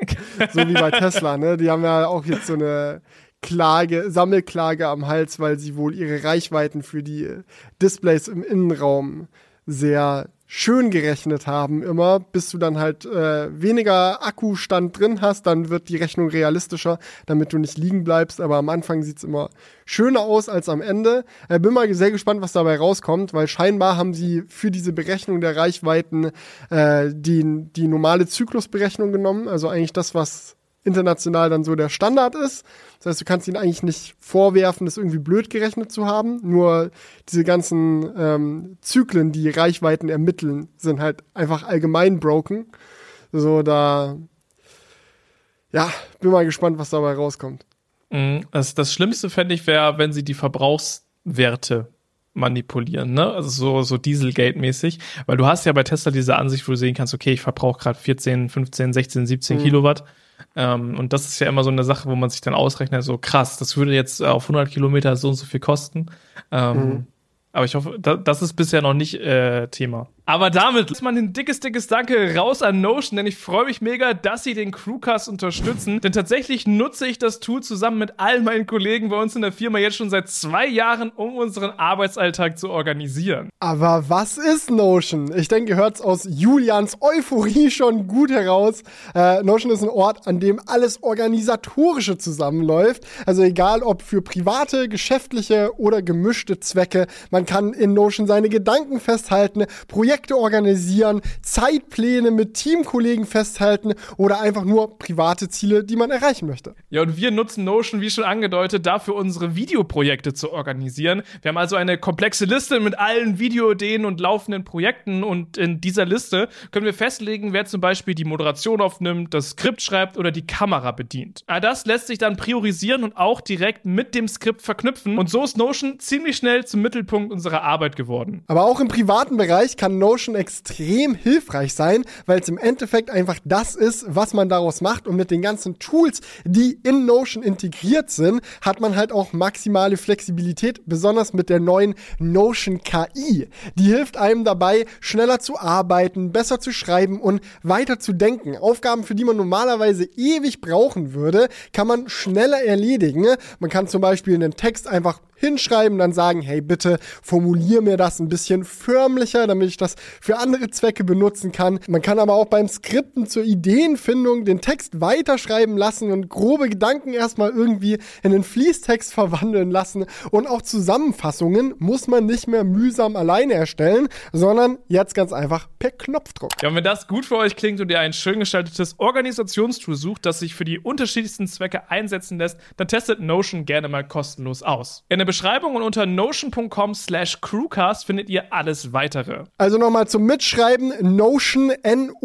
so wie bei Tesla, ne? Die haben ja auch jetzt so eine Klage, Sammelklage am Hals, weil sie wohl ihre Reichweiten für die Displays im Innenraum sehr schön gerechnet haben immer, bis du dann halt äh, weniger Akkustand drin hast, dann wird die Rechnung realistischer, damit du nicht liegen bleibst. Aber am Anfang sieht's immer schöner aus als am Ende. Äh, bin mal sehr gespannt, was dabei rauskommt, weil scheinbar haben sie für diese Berechnung der Reichweiten äh, die, die normale Zyklusberechnung genommen, also eigentlich das, was international dann so der Standard ist. Das heißt, du kannst ihn eigentlich nicht vorwerfen, das irgendwie blöd gerechnet zu haben. Nur diese ganzen ähm, Zyklen, die Reichweiten ermitteln, sind halt einfach allgemein broken. So, da, ja, bin mal gespannt, was dabei rauskommt. Mhm. Das, das Schlimmste fände ich wäre, wenn sie die Verbrauchswerte manipulieren, ne? Also so, so Dieselgate-mäßig. Weil du hast ja bei Tesla diese Ansicht, wo du sehen kannst, okay, ich verbrauche gerade 14, 15, 16, 17 mhm. Kilowatt. Ähm, und das ist ja immer so eine Sache, wo man sich dann ausrechnet, so krass, das würde jetzt auf 100 Kilometer so und so viel kosten. Ähm, mhm. Aber ich hoffe, das ist bisher noch nicht äh, Thema. Aber damit ist man ein dickes, dickes Danke raus an Notion, denn ich freue mich mega, dass sie den Crewcast unterstützen. Denn tatsächlich nutze ich das Tool zusammen mit all meinen Kollegen bei uns in der Firma jetzt schon seit zwei Jahren, um unseren Arbeitsalltag zu organisieren. Aber was ist Notion? Ich denke, ihr hört es aus Julians Euphorie schon gut heraus. Äh, Notion ist ein Ort, an dem alles Organisatorische zusammenläuft. Also egal ob für private, geschäftliche oder gemischte Zwecke. Man kann in Notion seine Gedanken festhalten, Projekte Projekte organisieren, Zeitpläne mit Teamkollegen festhalten oder einfach nur private Ziele, die man erreichen möchte. Ja, und wir nutzen Notion, wie schon angedeutet, dafür unsere Videoprojekte zu organisieren. Wir haben also eine komplexe Liste mit allen Videoideen und laufenden Projekten und in dieser Liste können wir festlegen, wer zum Beispiel die Moderation aufnimmt, das Skript schreibt oder die Kamera bedient. All das lässt sich dann priorisieren und auch direkt mit dem Skript verknüpfen und so ist Notion ziemlich schnell zum Mittelpunkt unserer Arbeit geworden. Aber auch im privaten Bereich kann Notion Notion extrem hilfreich sein, weil es im Endeffekt einfach das ist, was man daraus macht. Und mit den ganzen Tools, die in Notion integriert sind, hat man halt auch maximale Flexibilität, besonders mit der neuen Notion KI. Die hilft einem dabei, schneller zu arbeiten, besser zu schreiben und weiter zu denken. Aufgaben, für die man normalerweise ewig brauchen würde, kann man schneller erledigen. Man kann zum Beispiel einen Text einfach hinschreiben, dann sagen, hey, bitte formulier mir das ein bisschen förmlicher, damit ich das für andere Zwecke benutzen kann. Man kann aber auch beim Skripten zur Ideenfindung den Text weiterschreiben lassen und grobe Gedanken erstmal irgendwie in den Fließtext verwandeln lassen. Und auch Zusammenfassungen muss man nicht mehr mühsam alleine erstellen, sondern jetzt ganz einfach per Knopfdruck. Ja, und wenn das gut für euch klingt und ihr ein schön gestaltetes Organisationstool sucht, das sich für die unterschiedlichsten Zwecke einsetzen lässt, dann testet Notion gerne mal kostenlos aus. In der Beschreibung und unter notion.com slash crewcast findet ihr alles weitere. Also nochmal zum Mitschreiben, notion, n-o-t-i-o-n.com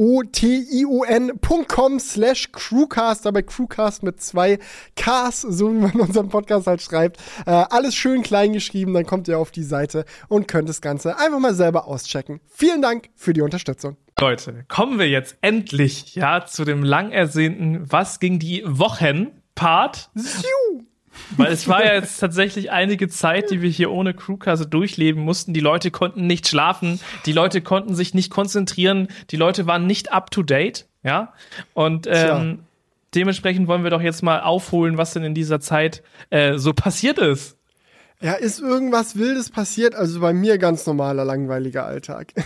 slash crewcast, dabei crewcast mit zwei Ks, so wie man unseren Podcast halt schreibt. Äh, alles schön klein geschrieben, dann kommt ihr auf die Seite und könnt das Ganze einfach mal selber auschecken. Vielen Dank für die Unterstützung. Leute, kommen wir jetzt endlich ja zu dem lang ersehnten Was ging die Wochen Part. Weil es war ja jetzt tatsächlich einige Zeit, die wir hier ohne Crewcast durchleben mussten. Die Leute konnten nicht schlafen, die Leute konnten sich nicht konzentrieren, die Leute waren nicht up to date, ja. Und ähm, dementsprechend wollen wir doch jetzt mal aufholen, was denn in dieser Zeit äh, so passiert ist. Ja, ist irgendwas Wildes passiert? Also bei mir ganz normaler, langweiliger Alltag.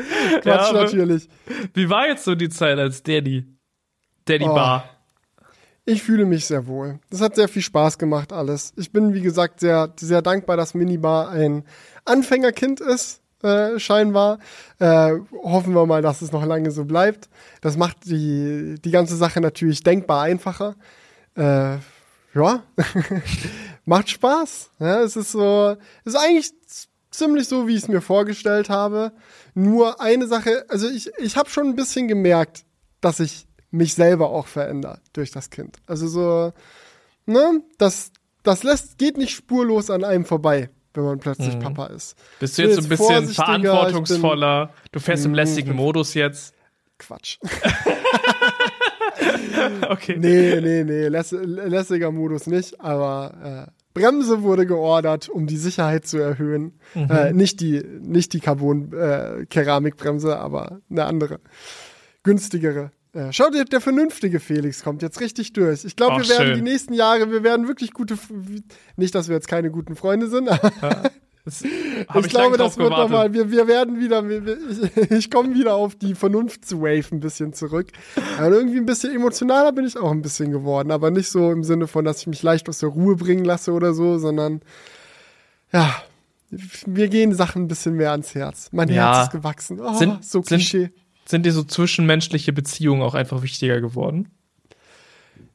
Quatsch, ja, natürlich. Wie war jetzt so die Zeit als Daddy? Daddy oh. Bar. Ich fühle mich sehr wohl. Das hat sehr viel Spaß gemacht, alles. Ich bin, wie gesagt, sehr, sehr dankbar, dass Minibar ein Anfängerkind ist, äh, scheinbar. Äh, hoffen wir mal, dass es noch lange so bleibt. Das macht die, die ganze Sache natürlich denkbar einfacher. Äh, ja, macht Spaß. Ja, es ist so, es ist eigentlich ziemlich so, wie ich es mir vorgestellt habe. Nur eine Sache, also ich, ich habe schon ein bisschen gemerkt, dass ich mich selber auch verändere durch das Kind. Also so, ne, das, das lässt, geht nicht spurlos an einem vorbei, wenn man plötzlich mhm. Papa ist. Bist du jetzt so ein bisschen verantwortungsvoller? Bin, du fährst im lässigen Modus jetzt? Quatsch. okay. Nee, nee, nee, läss, lässiger Modus nicht, aber äh, Bremse wurde geordert, um die Sicherheit zu erhöhen. Mhm. Äh, nicht die, nicht die Carbon-Keramikbremse, äh, aber eine andere, günstigere. Ja, schau dir, der vernünftige Felix kommt jetzt richtig durch. Ich glaube, wir werden schön. die nächsten Jahre, wir werden wirklich gute, nicht, dass wir jetzt keine guten Freunde sind, aber ja, ich, ich glaube, das wird nochmal, wir, wir werden wieder, ich, ich komme wieder auf die Vernunftswave ein bisschen zurück. Aber irgendwie ein bisschen emotionaler bin ich auch ein bisschen geworden, aber nicht so im Sinne von, dass ich mich leicht aus der Ruhe bringen lasse oder so, sondern, ja, wir gehen Sachen ein bisschen mehr ans Herz. Mein ja. Herz ist gewachsen. Oh, sind, so Klischee. Sind, sind dir so zwischenmenschliche Beziehungen auch einfach wichtiger geworden?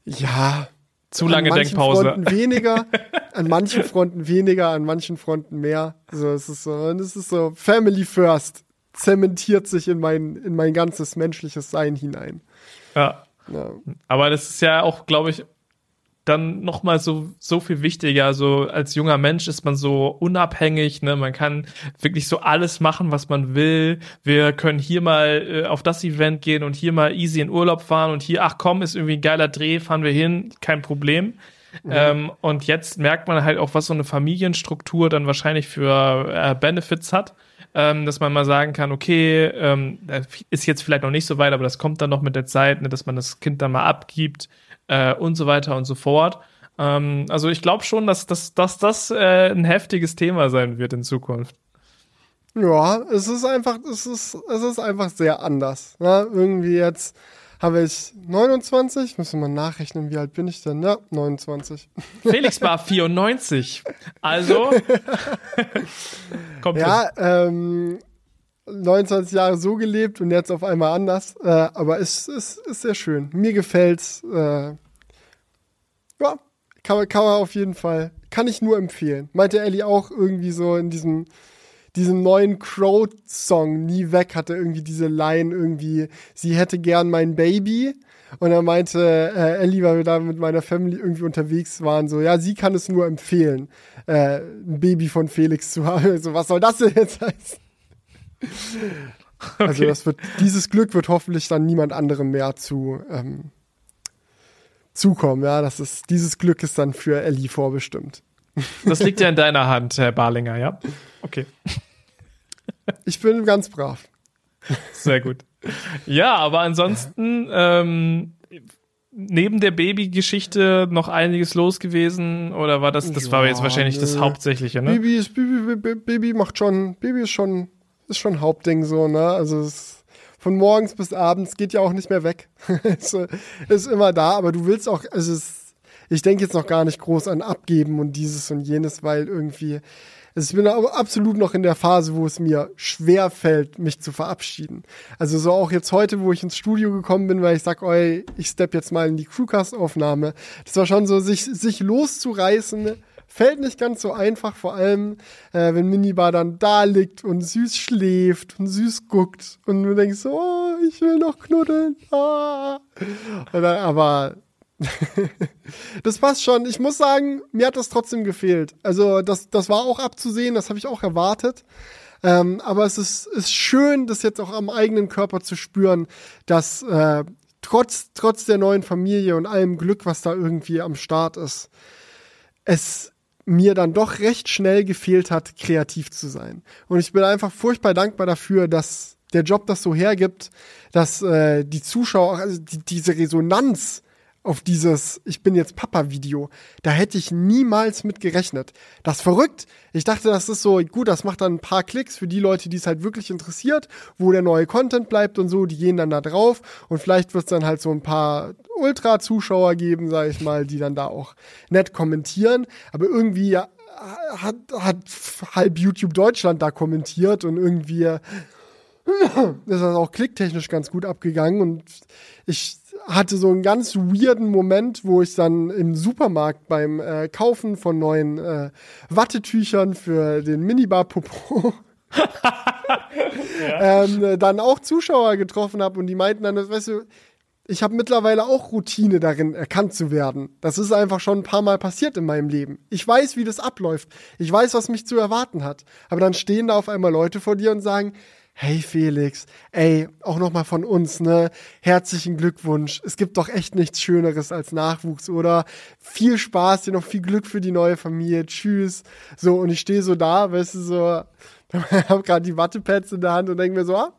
Ja. Zu lange an Denkpause. Fronten weniger, an manchen Fronten weniger, an manchen Fronten mehr. So, es ist so, und es ist so, Family First zementiert sich in mein, in mein ganzes menschliches Sein hinein. Ja. ja. Aber das ist ja auch, glaube ich, dann nochmal so, so viel wichtiger. So als junger Mensch ist man so unabhängig, ne? Man kann wirklich so alles machen, was man will. Wir können hier mal äh, auf das Event gehen und hier mal easy in Urlaub fahren und hier, ach komm, ist irgendwie ein geiler Dreh, fahren wir hin, kein Problem. Mhm. Ähm, und jetzt merkt man halt auch, was so eine Familienstruktur dann wahrscheinlich für äh, Benefits hat. Ähm, dass man mal sagen kann, okay, ähm, ist jetzt vielleicht noch nicht so weit, aber das kommt dann noch mit der Zeit, ne, dass man das Kind dann mal abgibt, äh, und so weiter und so fort. Ähm, also ich glaube schon, dass, dass, dass das äh, ein heftiges Thema sein wird in Zukunft. Ja, es ist einfach, es ist, es ist einfach sehr anders. Ne? Irgendwie jetzt habe ich 29, müssen wir mal nachrechnen, wie alt bin ich denn? Ja, 29. Felix war 94. Also. kommt ja, ähm, 29 Jahre so gelebt und jetzt auf einmal anders. Äh, aber es ist, ist, ist sehr schön. Mir gefällt's. Äh, ja, kann, man, kann man auf jeden Fall. Kann ich nur empfehlen. Meinte Ellie auch irgendwie so in diesem, diesem neuen Crow-Song Nie weg hatte irgendwie diese Line irgendwie, sie hätte gern mein Baby. Und er meinte äh, Ellie, weil wir da mit meiner Family irgendwie unterwegs waren, so, ja, sie kann es nur empfehlen, äh, ein Baby von Felix zu haben. Also, was soll das denn jetzt heißen? Also okay. das wird, dieses Glück wird hoffentlich dann niemand anderem mehr zu ähm, zukommen. Ja, das ist, dieses Glück ist dann für Ellie vorbestimmt. Das liegt ja in deiner Hand, Herr Barlinger, ja? Okay. Ich bin ganz brav. Sehr gut. Ja, aber ansonsten, ähm, neben der Baby-Geschichte noch einiges los gewesen? Oder war das, das ja, war jetzt wahrscheinlich nö. das Hauptsächliche, ne? Baby ist, Baby, Baby macht schon, Baby ist schon, ist schon Hauptding so, ne? Also es, von morgens bis abends geht ja auch nicht mehr weg. ist, ist immer da, aber du willst auch, also es, ich denke jetzt noch gar nicht groß an Abgeben und dieses und jenes, weil irgendwie, also ich bin absolut noch in der Phase, wo es mir schwer fällt, mich zu verabschieden. Also so auch jetzt heute, wo ich ins Studio gekommen bin, weil ich sag, ich step jetzt mal in die Crewcast-Aufnahme. Das war schon so, sich, sich loszureißen, fällt nicht ganz so einfach, vor allem, äh, wenn Minibar dann da liegt und süß schläft und süß guckt und du denkst, oh, ich will noch knuddeln. Ah. Dann, aber das passt schon. Ich muss sagen, mir hat das trotzdem gefehlt. Also das, das war auch abzusehen, das habe ich auch erwartet. Ähm, aber es ist, ist schön, das jetzt auch am eigenen Körper zu spüren, dass äh, trotz, trotz der neuen Familie und allem Glück, was da irgendwie am Start ist, es mir dann doch recht schnell gefehlt hat, kreativ zu sein. Und ich bin einfach furchtbar dankbar dafür, dass der Job das so hergibt, dass äh, die Zuschauer, also die, diese Resonanz auf dieses Ich bin jetzt Papa-Video. Da hätte ich niemals mit gerechnet. Das ist verrückt. Ich dachte, das ist so, gut, das macht dann ein paar Klicks für die Leute, die es halt wirklich interessiert, wo der neue Content bleibt und so, die gehen dann da drauf und vielleicht wird es dann halt so ein paar Ultra-Zuschauer geben, sag ich mal, die dann da auch nett kommentieren. Aber irgendwie hat, hat halb YouTube Deutschland da kommentiert und irgendwie ist das auch klicktechnisch ganz gut abgegangen und ich hatte so einen ganz weirden Moment, wo ich dann im Supermarkt beim äh, Kaufen von neuen äh, Wattetüchern für den Minibar-Popo ja. ähm, dann auch Zuschauer getroffen habe und die meinten dann, weißt du, ich habe mittlerweile auch Routine darin, erkannt zu werden. Das ist einfach schon ein paar Mal passiert in meinem Leben. Ich weiß, wie das abläuft. Ich weiß, was mich zu erwarten hat. Aber dann stehen da auf einmal Leute vor dir und sagen, Hey Felix, ey, auch nochmal von uns, ne? Herzlichen Glückwunsch. Es gibt doch echt nichts Schöneres als Nachwuchs, oder? Viel Spaß, dir noch viel Glück für die neue Familie. Tschüss. So, und ich stehe so da, weißt du, so, habe gerade die Wattepads in der Hand und denke mir so, ah,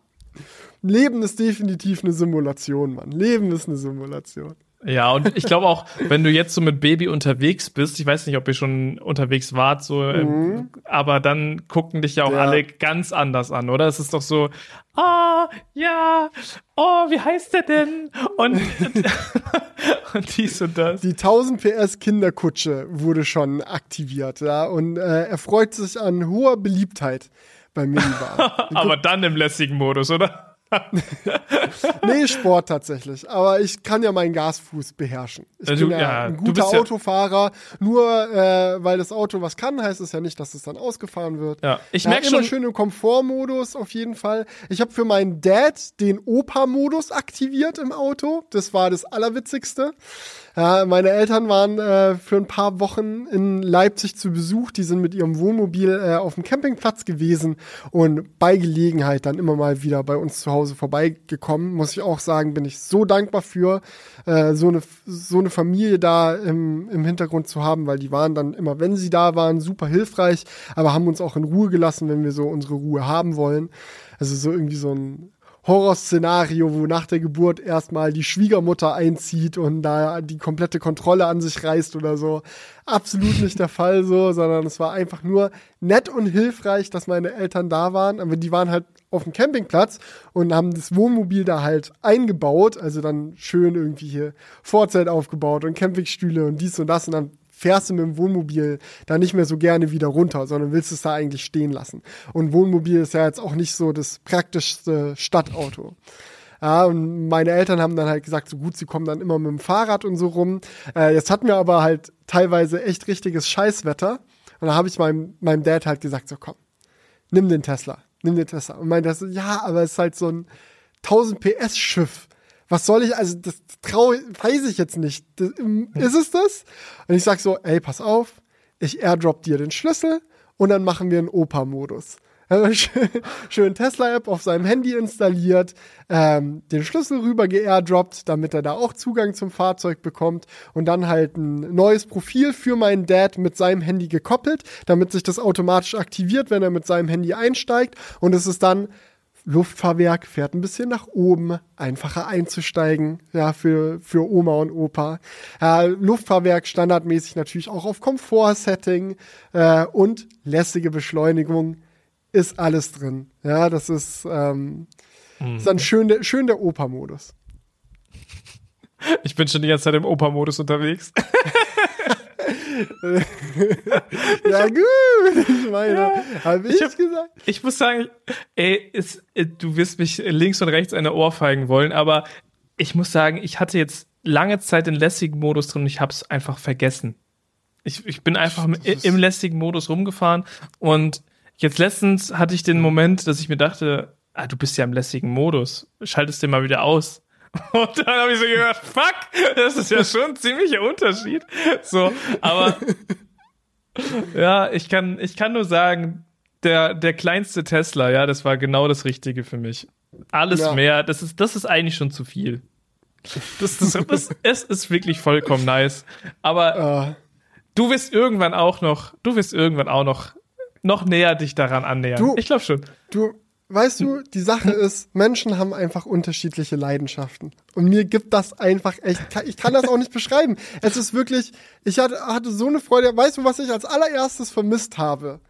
Leben ist definitiv eine Simulation, Mann. Leben ist eine Simulation. Ja, und ich glaube auch, wenn du jetzt so mit Baby unterwegs bist, ich weiß nicht, ob ihr schon unterwegs wart, so, ähm, mhm. aber dann gucken dich ja auch ja. alle ganz anders an, oder? Es ist doch so, ah, ja, oh, wie heißt der denn? Und, und dies und das. Die 1000 PS Kinderkutsche wurde schon aktiviert, ja, und äh, er freut sich an hoher Beliebtheit bei Minibar. aber dann im lässigen Modus, oder? nee, Sport tatsächlich. Aber ich kann ja meinen Gasfuß beherrschen. Ich also, bin ja, ja ein guter Autofahrer. Nur äh, weil das Auto was kann, heißt es ja nicht, dass es dann ausgefahren wird. Ja, ich ja, merke immer schön im Komfortmodus auf jeden Fall. Ich habe für meinen Dad den Opa-Modus aktiviert im Auto. Das war das Allerwitzigste. Ja, meine Eltern waren äh, für ein paar Wochen in Leipzig zu Besuch. Die sind mit ihrem Wohnmobil äh, auf dem Campingplatz gewesen und bei Gelegenheit dann immer mal wieder bei uns zu Hause vorbeigekommen. Muss ich auch sagen, bin ich so dankbar für, äh, so, eine, so eine Familie da im, im Hintergrund zu haben, weil die waren dann immer, wenn sie da waren, super hilfreich, aber haben uns auch in Ruhe gelassen, wenn wir so unsere Ruhe haben wollen. Also so irgendwie so ein Horrorszenario, wo nach der Geburt erstmal die Schwiegermutter einzieht und da die komplette Kontrolle an sich reißt oder so. Absolut nicht der Fall so, sondern es war einfach nur nett und hilfreich, dass meine Eltern da waren. Aber die waren halt auf dem Campingplatz und haben das Wohnmobil da halt eingebaut. Also dann schön irgendwie hier Vorzelt aufgebaut und Campingstühle und dies und das. Und dann fährst du mit dem Wohnmobil da nicht mehr so gerne wieder runter, sondern willst es da eigentlich stehen lassen. Und Wohnmobil ist ja jetzt auch nicht so das praktischste Stadtauto. Ja, und meine Eltern haben dann halt gesagt, so gut, sie kommen dann immer mit dem Fahrrad und so rum. Äh, jetzt hatten wir aber halt teilweise echt richtiges Scheißwetter. Und da habe ich meinem, meinem Dad halt gesagt, so komm, nimm den Tesla, nimm den Tesla. Und mein Dad so, ja, aber es ist halt so ein 1000 PS Schiff was soll ich, also das traue, weiß ich jetzt nicht. Das, ist es das? Und ich sag so, ey, pass auf, ich airdrop dir den Schlüssel und dann machen wir einen Opa-Modus. schön, schön Tesla-App auf seinem Handy installiert, ähm, den Schlüssel rüber geairdroppt, damit er da auch Zugang zum Fahrzeug bekommt und dann halt ein neues Profil für meinen Dad mit seinem Handy gekoppelt, damit sich das automatisch aktiviert, wenn er mit seinem Handy einsteigt und es ist dann Luftfahrwerk fährt ein bisschen nach oben, einfacher einzusteigen, ja, für, für Oma und Opa. Äh, Luftfahrwerk standardmäßig natürlich auch auf Komfort-Setting äh, und lässige Beschleunigung ist alles drin. Ja, das ist, ähm, mhm. ist dann schön, schön der Opa-Modus. Ich bin schon die ganze Zeit im Opa-Modus unterwegs. ja, gut, ich meine, ja, habe ich, ich hab, gesagt? Ich muss sagen, ey, ist, äh, du wirst mich links und rechts eine Ohrfeigen wollen, aber ich muss sagen, ich hatte jetzt lange Zeit den lässigen Modus drin und ich habe es einfach vergessen. Ich, ich bin einfach im, im lässigen Modus rumgefahren und jetzt letztens hatte ich den Moment, dass ich mir dachte, ah, du bist ja im lässigen Modus, schaltest den mal wieder aus. Und dann habe ich so gedacht, fuck, das ist ja schon ein ziemlicher Unterschied. So, aber ja, ich kann, ich kann nur sagen, der, der kleinste Tesla, ja, das war genau das Richtige für mich. Alles ja. mehr, das ist, das ist eigentlich schon zu viel. Das, das, das, es ist wirklich vollkommen nice. Aber uh. du wirst irgendwann auch noch, du wirst irgendwann auch noch, noch näher dich daran annähern. Du, ich glaube schon. Du, Weißt du, die Sache ist, Menschen haben einfach unterschiedliche Leidenschaften. Und mir gibt das einfach echt, ich kann das auch nicht beschreiben. Es ist wirklich, ich hatte, hatte so eine Freude. Weißt du, was ich als allererstes vermisst habe,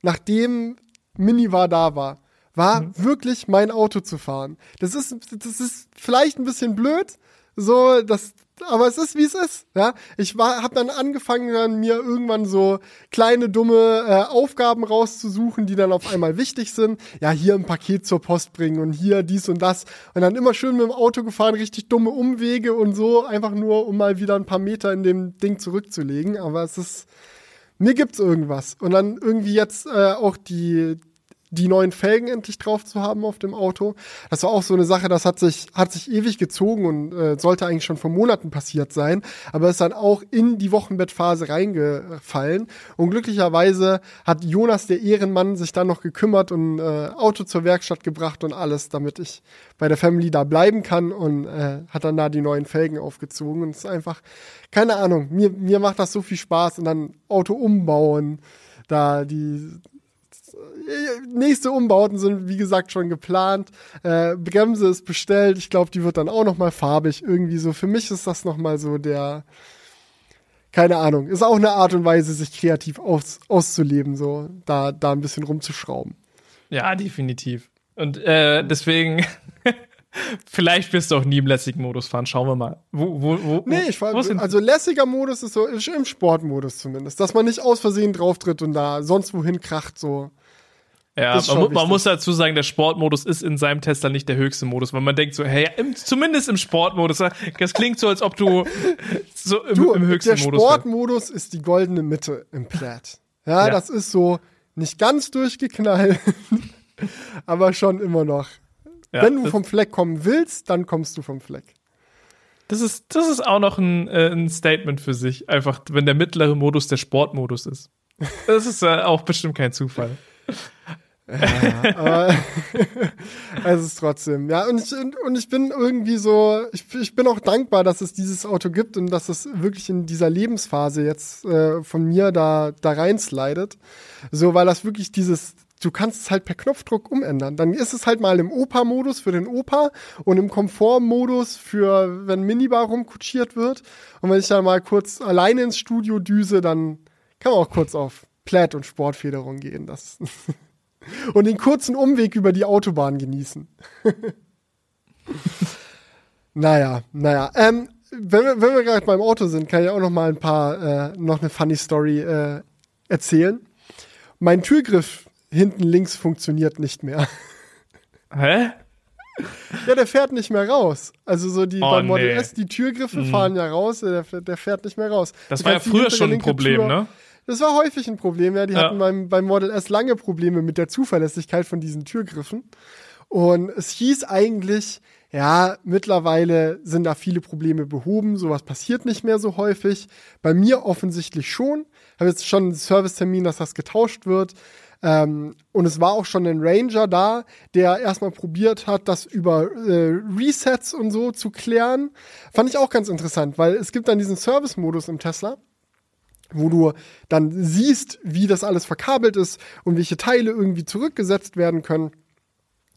nachdem Minivar da war? War mhm. wirklich mein Auto zu fahren. Das ist, das ist vielleicht ein bisschen blöd, so, das, aber es ist wie es ist. Ja, ich habe dann angefangen, dann mir irgendwann so kleine dumme äh, Aufgaben rauszusuchen, die dann auf einmal wichtig sind. Ja, hier ein Paket zur Post bringen und hier dies und das und dann immer schön mit dem Auto gefahren, richtig dumme Umwege und so, einfach nur um mal wieder ein paar Meter in dem Ding zurückzulegen. Aber es ist mir gibt's irgendwas und dann irgendwie jetzt äh, auch die die neuen Felgen endlich drauf zu haben auf dem Auto. Das war auch so eine Sache, das hat sich, hat sich ewig gezogen und äh, sollte eigentlich schon vor Monaten passiert sein, aber ist dann auch in die Wochenbettphase reingefallen. Und glücklicherweise hat Jonas, der Ehrenmann, sich dann noch gekümmert und äh, Auto zur Werkstatt gebracht und alles, damit ich bei der Family da bleiben kann und äh, hat dann da die neuen Felgen aufgezogen. Und es ist einfach, keine Ahnung, mir, mir macht das so viel Spaß und dann Auto umbauen, da die nächste Umbauten sind, wie gesagt, schon geplant. Äh, Bremse ist bestellt. Ich glaube, die wird dann auch noch mal farbig. Irgendwie so. Für mich ist das noch mal so der, keine Ahnung, ist auch eine Art und Weise, sich kreativ aus, auszuleben, so da, da ein bisschen rumzuschrauben. Ja, definitiv. Und äh, deswegen, vielleicht wirst du auch nie im lässigen Modus fahren. Schauen wir mal. Wo, wo, wo, nee, ich fahr, also lässiger Modus ist so im Sportmodus zumindest, dass man nicht aus Versehen drauftritt und da sonst wohin kracht so. Ja, man, man, muss dazu sagen, der Sportmodus ist in seinem Tesla nicht der höchste Modus, weil man denkt so, hey, im, zumindest im Sportmodus, das klingt so, als ob du so im, du, im höchsten der Modus. Der Sportmodus ist die goldene Mitte im Plaid. Ja, ja, das ist so nicht ganz durchgeknallt, aber schon immer noch. Ja, Wenn du vom Fleck kommen willst, dann kommst du vom Fleck. Das ist, das ist auch noch ein, äh, ein Statement für sich. Einfach, wenn der mittlere Modus der Sportmodus ist. Das ist äh, auch bestimmt kein Zufall. Ja, aber es ist trotzdem. Ja, und ich, und ich bin irgendwie so, ich, ich bin auch dankbar, dass es dieses Auto gibt und dass es wirklich in dieser Lebensphase jetzt äh, von mir da, da reinslidet. So, weil das wirklich dieses, du kannst es halt per Knopfdruck umändern. Dann ist es halt mal im Opa-Modus für den Opa und im Komfort-Modus für, wenn Minibar rumkutschiert wird. Und wenn ich dann mal kurz alleine ins Studio düse, dann kann man auch kurz auf Plaid und Sportfederung gehen. Das und den kurzen Umweg über die Autobahn genießen. naja, naja. Ähm, wenn wir, wenn wir gerade beim Auto sind, kann ich auch noch mal ein paar, äh, noch eine funny Story äh, erzählen. Mein Türgriff hinten links funktioniert nicht mehr. Hä? Ja, der fährt nicht mehr raus. Also so die oh, beim Model nee. S, die Türgriffe mhm. fahren ja raus, der, der fährt nicht mehr raus. Das, das war ja früher schon ein Problem, Tür, ne? Das war häufig ein Problem, ja. Die ja. hatten beim, beim Model S lange Probleme mit der Zuverlässigkeit von diesen Türgriffen. Und es hieß eigentlich, ja, mittlerweile sind da viele Probleme behoben, sowas passiert nicht mehr so häufig. Bei mir offensichtlich schon. Ich habe jetzt schon einen Servicetermin, dass das getauscht wird. Ähm, und es war auch schon ein Ranger da, der erstmal probiert hat, das über äh, Resets und so zu klären. Fand ich auch ganz interessant, weil es gibt dann diesen Service-Modus im Tesla wo du dann siehst, wie das alles verkabelt ist und welche Teile irgendwie zurückgesetzt werden können.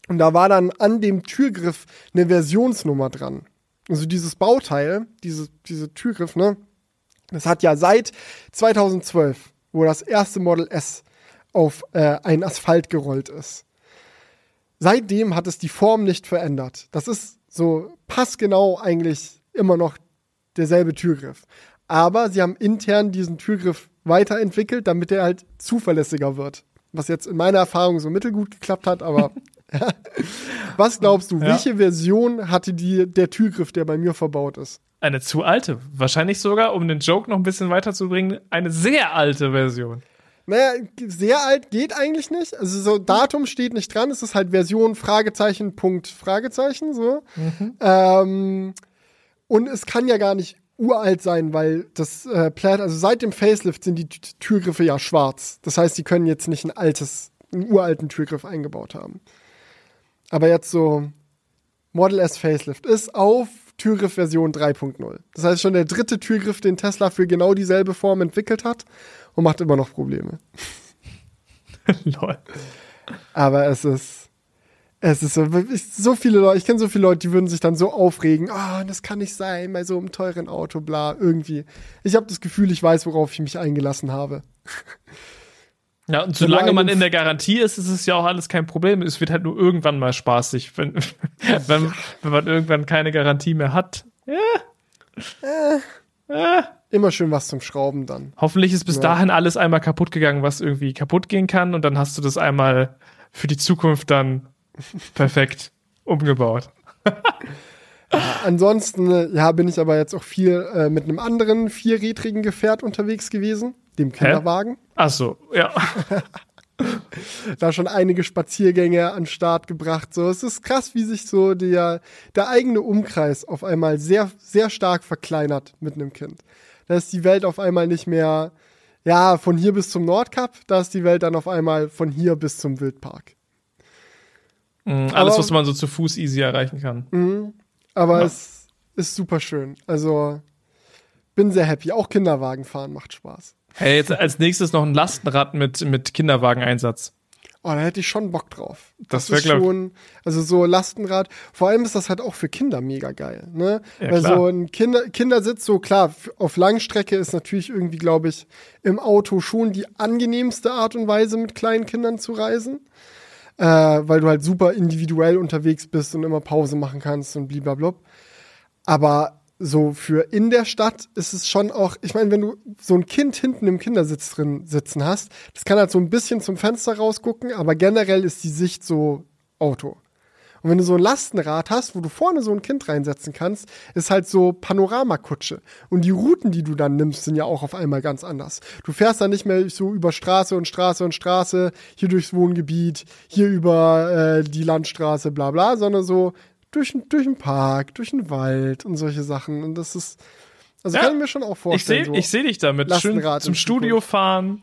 Und da war dann an dem Türgriff eine Versionsnummer dran. Also dieses Bauteil, diese, diese Türgriff, ne? Das hat ja seit 2012, wo das erste Model S auf äh, einen Asphalt gerollt ist. Seitdem hat es die Form nicht verändert. Das ist so passgenau eigentlich immer noch derselbe Türgriff. Aber sie haben intern diesen Türgriff weiterentwickelt, damit er halt zuverlässiger wird. Was jetzt in meiner Erfahrung so mittelgut geklappt hat, aber was glaubst du, ja. welche Version hatte die, der Türgriff, der bei mir verbaut ist? Eine zu alte. Wahrscheinlich sogar, um den Joke noch ein bisschen weiterzubringen, eine sehr alte Version. Naja, sehr alt geht eigentlich nicht. Also so Datum steht nicht dran. Es ist halt Version Fragezeichen Punkt Fragezeichen so. Mhm. Ähm, und es kann ja gar nicht uralt sein, weil das äh, Plaid, also seit dem Facelift sind die Türgriffe ja schwarz. Das heißt, die können jetzt nicht ein altes, einen uralten Türgriff eingebaut haben. Aber jetzt so Model S Facelift ist auf Türgriff Version 3.0. Das heißt schon der dritte Türgriff, den Tesla für genau dieselbe Form entwickelt hat und macht immer noch Probleme. Lol. Aber es ist, es ist so, so viele Leute, ich kenne so viele Leute, die würden sich dann so aufregen, oh, das kann nicht sein, bei so einem teuren Auto, bla, irgendwie. Ich habe das Gefühl, ich weiß, worauf ich mich eingelassen habe. Ja, und solange man in der Garantie ist, ist es ja auch alles kein Problem. Es wird halt nur irgendwann mal spaßig, wenn, wenn, wenn man irgendwann keine Garantie mehr hat. Ja. Äh. Äh. Immer schön was zum Schrauben dann. Hoffentlich ist bis ja. dahin alles einmal kaputt gegangen, was irgendwie kaputt gehen kann. Und dann hast du das einmal für die Zukunft dann perfekt umgebaut. Ansonsten, äh, ja, bin ich aber jetzt auch viel äh, mit einem anderen vierrädrigen Gefährt unterwegs gewesen, dem Kinderwagen. Hä? Ach so, ja. da schon einige Spaziergänge an Start gebracht. So, es ist krass, wie sich so der, der eigene Umkreis auf einmal sehr, sehr stark verkleinert mit einem Kind. Da ist die Welt auf einmal nicht mehr, ja, von hier bis zum Nordkap, da ist die Welt dann auf einmal von hier bis zum Wildpark. Mhm, alles, aber, was man so zu Fuß easy erreichen kann. Mhm, aber ja. es ist super schön. Also bin sehr happy. Auch Kinderwagen fahren macht Spaß. Hey, jetzt als nächstes noch ein Lastenrad mit, mit Kinderwageneinsatz. Oh, da hätte ich schon Bock drauf. Das, das ist schon, also so Lastenrad. Vor allem ist das halt auch für Kinder mega geil, ne? Ja, Weil klar. so ein Kinder, Kindersitz, so klar, auf Langstrecke ist natürlich irgendwie, glaube ich, im Auto schon die angenehmste Art und Weise, mit kleinen Kindern zu reisen. Äh, weil du halt super individuell unterwegs bist und immer Pause machen kannst und blablabla. Aber so für in der Stadt ist es schon auch, ich meine, wenn du so ein Kind hinten im Kindersitz drin sitzen hast, das kann halt so ein bisschen zum Fenster rausgucken, aber generell ist die Sicht so Auto. Und wenn du so ein Lastenrad hast, wo du vorne so ein Kind reinsetzen kannst, ist halt so Panoramakutsche. Und die Routen, die du dann nimmst, sind ja auch auf einmal ganz anders. Du fährst dann nicht mehr so über Straße und Straße und Straße, hier durchs Wohngebiet, hier über äh, die Landstraße, bla bla, sondern so durch, durch den Park, durch den Wald und solche Sachen. Und das ist, also ja, kann ich mir schon auch vorstellen. Ich sehe so seh dich damit. Schön zum Studio fahren.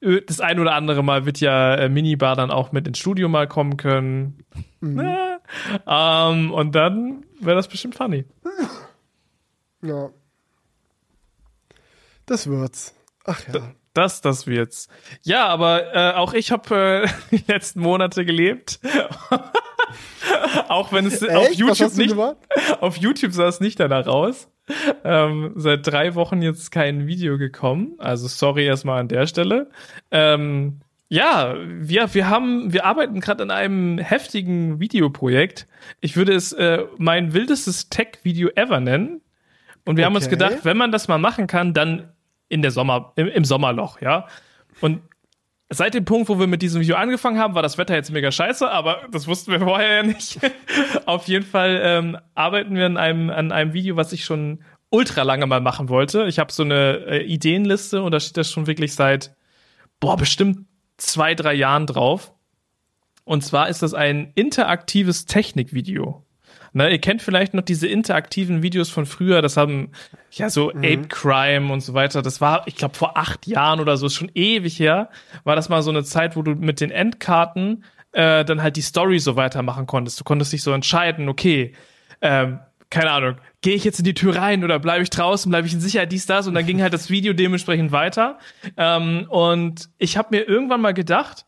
Das ein oder andere Mal wird ja äh, Minibar dann auch mit ins Studio mal kommen können. Mhm. ähm, und dann wäre das bestimmt funny. Ja. Das wird's. Ach ja. Das, das wird's. Ja, aber äh, auch ich habe äh, die letzten Monate gelebt. auch wenn es Echt? auf YouTube nicht, auf YouTube sah es nicht danach aus. Ähm, seit drei Wochen jetzt kein Video gekommen. Also sorry erstmal an der Stelle. Ähm, ja, wir, wir haben, wir arbeiten gerade an einem heftigen Videoprojekt. Ich würde es äh, mein wildestes Tech-Video ever nennen. Und wir okay. haben uns gedacht, wenn man das mal machen kann, dann in der Sommer, im, im Sommerloch, ja. Und Seit dem Punkt, wo wir mit diesem Video angefangen haben, war das Wetter jetzt mega scheiße, aber das wussten wir vorher ja nicht. Auf jeden Fall ähm, arbeiten wir an einem, an einem Video, was ich schon ultra lange mal machen wollte. Ich habe so eine äh, Ideenliste und da steht das schon wirklich seit, boah, bestimmt zwei, drei Jahren drauf. Und zwar ist das ein interaktives Technikvideo. Ne, ihr kennt vielleicht noch diese interaktiven Videos von früher, das haben ja so mhm. Ape Crime und so weiter. Das war, ich glaube, vor acht Jahren oder so, ist schon ewig her, war das mal so eine Zeit, wo du mit den Endkarten äh, dann halt die Story so weitermachen konntest. Du konntest dich so entscheiden, okay, ähm, keine Ahnung, gehe ich jetzt in die Tür rein oder bleibe ich draußen, bleibe ich in Sicherheit, dies, das und dann ging halt das Video dementsprechend weiter. Ähm, und ich habe mir irgendwann mal gedacht,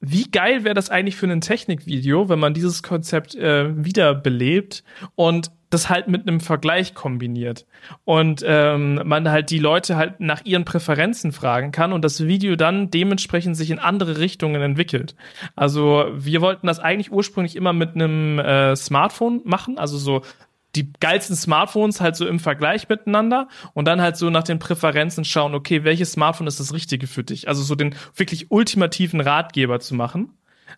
wie geil wäre das eigentlich für ein Technikvideo, wenn man dieses Konzept äh, wiederbelebt und das halt mit einem Vergleich kombiniert und ähm, man halt die Leute halt nach ihren Präferenzen fragen kann und das Video dann dementsprechend sich in andere Richtungen entwickelt. Also wir wollten das eigentlich ursprünglich immer mit einem äh, Smartphone machen, also so die geilsten Smartphones halt so im Vergleich miteinander und dann halt so nach den Präferenzen schauen, okay, welches Smartphone ist das Richtige für dich? Also so den wirklich ultimativen Ratgeber zu machen.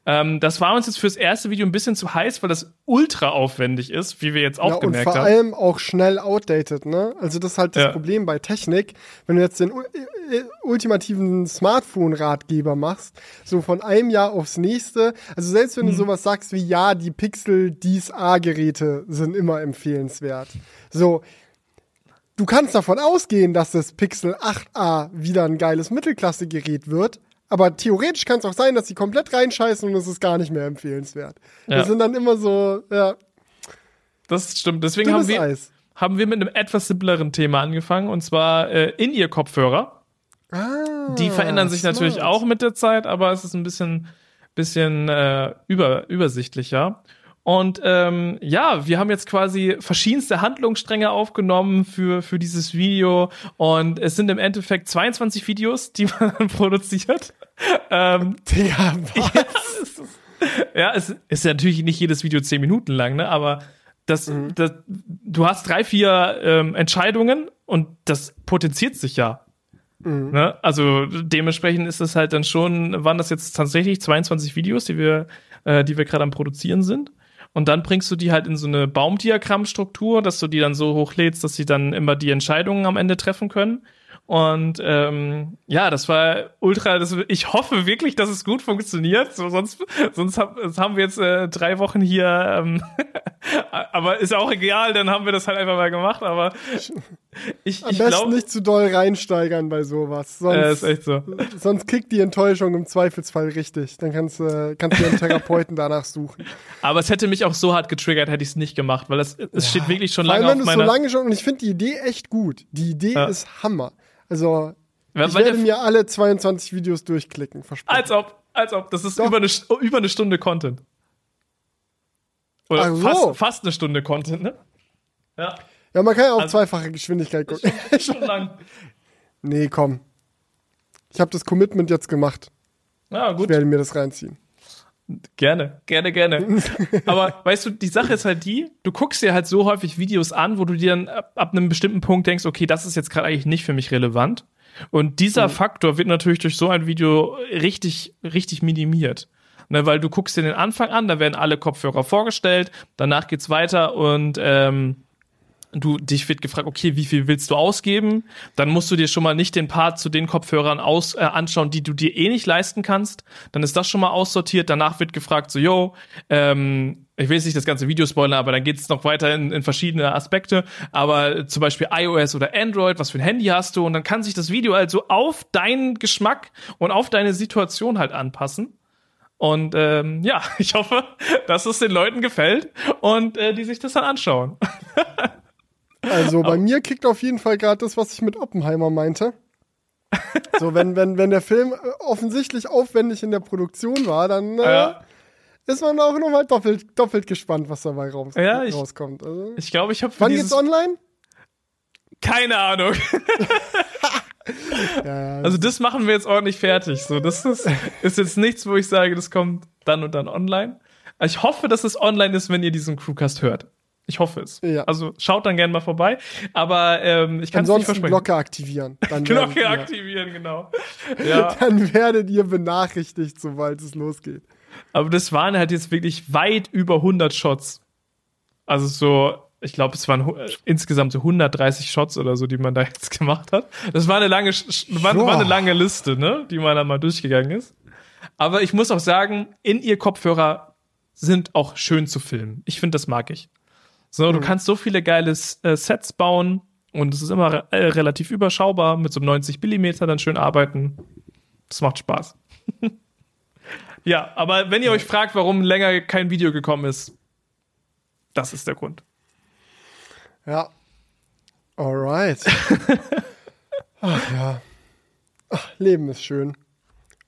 Ähm, das war uns jetzt fürs erste Video ein bisschen zu heiß, weil das ultra aufwendig ist, wie wir jetzt auch ja, gemerkt haben. Und vor haben. allem auch schnell outdated, ne? Also das ist halt das ja. Problem bei Technik. Wenn du jetzt den ultimativen Smartphone-Ratgeber machst, so von einem Jahr aufs nächste, also selbst wenn hm. du sowas sagst wie, ja, die Pixel dies A-Geräte sind immer empfehlenswert. So, du kannst davon ausgehen, dass das Pixel 8a wieder ein geiles Mittelklasse-Gerät wird, aber theoretisch kann es auch sein, dass sie komplett reinscheißen und es ist gar nicht mehr empfehlenswert. Ja. Das sind dann immer so, ja. Das stimmt. Deswegen haben wir, haben wir mit einem etwas simpleren Thema angefangen und zwar äh, in ihr Kopfhörer. Ah, die verändern sich smart. natürlich auch mit der Zeit, aber es ist ein bisschen, bisschen äh, über, übersichtlicher. Und ähm, ja, wir haben jetzt quasi verschiedenste Handlungsstränge aufgenommen für, für dieses Video. Und es sind im Endeffekt 22 Videos, die man produziert. Ähm, Digga, was? Ja, es, ja, es ist natürlich nicht jedes Video 10 Minuten lang, ne? Aber das, mhm. das, du hast drei, vier ähm, Entscheidungen und das potenziert sich ja. Mhm. Ne? Also dementsprechend ist es halt dann schon, waren das jetzt tatsächlich 22 Videos, die wir, äh, die wir gerade am Produzieren sind. Und dann bringst du die halt in so eine Baumdiagrammstruktur, dass du die dann so hochlädst, dass sie dann immer die Entscheidungen am Ende treffen können. Und ähm, ja, das war ultra. Das, ich hoffe wirklich, dass es gut funktioniert. So, sonst sonst hab, haben wir jetzt äh, drei Wochen hier. Ähm, aber ist auch egal, dann haben wir das halt einfach mal gemacht. Aber ich, Am ich besten glaub, nicht zu doll reinsteigern bei sowas. Sonst, äh, ist echt so. sonst kickt die Enttäuschung im Zweifelsfall richtig. Dann kannst, äh, kannst du einen Therapeuten danach suchen. Aber es hätte mich auch so hart getriggert, hätte ich es nicht gemacht, weil es, es ja, steht wirklich schon lange auf meiner... so lange schon und ich finde die Idee echt gut. Die Idee ja. ist Hammer. Also, weil, ich werde mir alle 22 Videos durchklicken, versprochen. Als ob, als ob. Das ist über eine, über eine Stunde Content. Oder so. fast, fast eine Stunde Content, ne? Ja. Ja, man kann ja auch also, zweifache Geschwindigkeit gucken. Schon, schon lang. nee, komm. Ich habe das Commitment jetzt gemacht. Ja, gut. Ich werde mir das reinziehen. Gerne, gerne, gerne. Aber weißt du, die Sache ist halt die, du guckst dir halt so häufig Videos an, wo du dir dann ab, ab einem bestimmten Punkt denkst, okay, das ist jetzt gerade eigentlich nicht für mich relevant. Und dieser mhm. Faktor wird natürlich durch so ein Video richtig, richtig minimiert. Ne, weil du guckst dir den Anfang an, da werden alle Kopfhörer vorgestellt, danach geht's weiter und ähm, du dich wird gefragt, okay, wie viel willst du ausgeben? Dann musst du dir schon mal nicht den Part zu den Kopfhörern aus, äh, anschauen, die du dir eh nicht leisten kannst. Dann ist das schon mal aussortiert. Danach wird gefragt, so, yo, ähm, ich will jetzt nicht das ganze Video spoilern, aber dann geht es noch weiter in, in verschiedene Aspekte. Aber zum Beispiel iOS oder Android, was für ein Handy hast du? Und dann kann sich das Video also auf deinen Geschmack und auf deine Situation halt anpassen. Und ähm, ja, ich hoffe, dass es den Leuten gefällt und äh, die sich das dann anschauen. Also bei mir kickt auf jeden Fall gerade das, was ich mit Oppenheimer meinte. So, wenn, wenn, wenn der Film offensichtlich aufwendig in der Produktion war, dann äh, ja. ist man auch nochmal doppelt, doppelt gespannt, was dabei raus, ja, ich, rauskommt. Also, ich glaube, ich habe Wann geht's online? Keine Ahnung. ja, also das machen wir jetzt ordentlich fertig. So, das ist, ist jetzt nichts, wo ich sage, das kommt dann und dann online. Ich hoffe, dass es online ist, wenn ihr diesen Crewcast hört. Ich hoffe es. Ja. Also schaut dann gerne mal vorbei. Aber ähm, ich kann es nicht versprechen. Glocke aktivieren. Glocke werden, aktivieren, genau. Ja. dann werdet ihr benachrichtigt, sobald es losgeht. Aber das waren halt jetzt wirklich weit über 100 Shots. Also so, ich glaube, es waren äh, insgesamt so 130 Shots oder so, die man da jetzt gemacht hat. Das war eine lange, war, war eine lange Liste, ne, die man da mal durchgegangen ist. Aber ich muss auch sagen, in ihr Kopfhörer sind auch schön zu filmen. Ich finde, das mag ich. So, mhm. du kannst so viele geile äh, Sets bauen und es ist immer äh, relativ überschaubar mit so einem 90 Millimeter dann schön arbeiten. Das macht Spaß. ja, aber wenn ihr euch fragt, warum länger kein Video gekommen ist, das ist der Grund. Ja. Alright. Ach ja. Ach, Leben ist schön.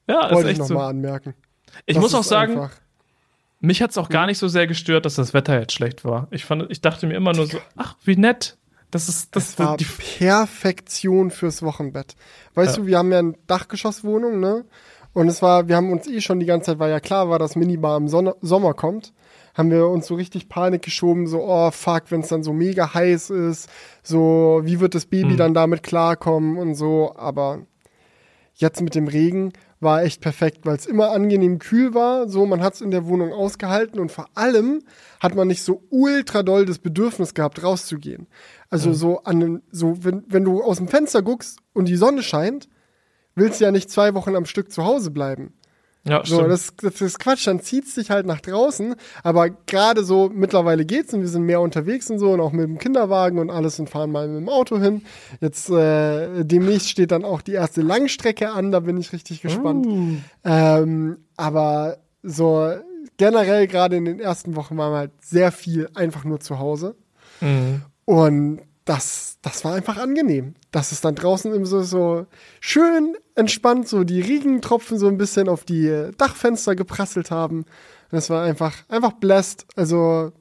Ja, Wollte ist echt ich nochmal so. anmerken. Ich das muss auch sagen, einfach. Mich hat's auch gar nicht so sehr gestört, dass das Wetter jetzt schlecht war. Ich fand, ich dachte mir immer nur so, ach, wie nett. Das ist das, das war die Perfektion fürs Wochenbett. Weißt ja. du, wir haben ja eine Dachgeschosswohnung, ne? Und es war, wir haben uns eh schon die ganze Zeit, weil ja klar war, dass Minibar im Sonne, Sommer kommt, haben wir uns so richtig Panik geschoben, so, oh fuck, wenn es dann so mega heiß ist, so, wie wird das Baby mhm. dann damit klarkommen und so. Aber jetzt mit dem Regen war echt perfekt, weil es immer angenehm kühl war, so, man hat es in der Wohnung ausgehalten und vor allem hat man nicht so ultra doll das Bedürfnis gehabt, rauszugehen. Also mhm. so an so, wenn, wenn du aus dem Fenster guckst und die Sonne scheint, willst du ja nicht zwei Wochen am Stück zu Hause bleiben. Ja, so, stimmt. Das, das ist Quatsch, dann zieht es sich halt nach draußen. Aber gerade so, mittlerweile geht's und wir sind mehr unterwegs und so und auch mit dem Kinderwagen und alles und fahren mal mit dem Auto hin. Jetzt äh, demnächst steht dann auch die erste Langstrecke an, da bin ich richtig gespannt. Uh. Ähm, aber so generell gerade in den ersten Wochen waren wir halt sehr viel einfach nur zu Hause. Mhm. Und das, das war einfach angenehm. Dass es dann draußen immer so, so schön entspannt, so die Regentropfen so ein bisschen auf die Dachfenster geprasselt haben. Das war einfach, einfach blessed. Also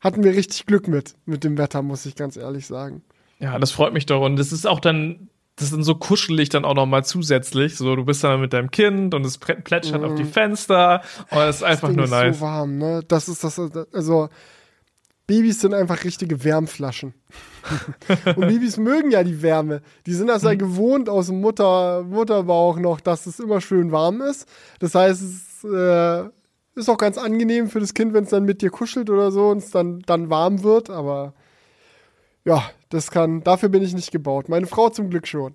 hatten wir richtig Glück mit, mit dem Wetter, muss ich ganz ehrlich sagen. Ja, das freut mich doch. Und es ist auch dann, das ist dann so kuschelig dann auch noch mal zusätzlich. So, du bist dann mit deinem Kind und es plätschert mm. auf die mhm. Fenster und es ist einfach nur nice. Ist so warm, ne? Das ist das, also Babys sind einfach richtige Wärmflaschen. und Babys mögen ja die Wärme. Die sind das ja mhm. gewohnt aus dem Mutter, Mutterbauch noch, dass es immer schön warm ist. Das heißt, es äh, ist auch ganz angenehm für das Kind, wenn es dann mit dir kuschelt oder so und es dann, dann warm wird. Aber ja, das kann, dafür bin ich nicht gebaut. Meine Frau zum Glück schon.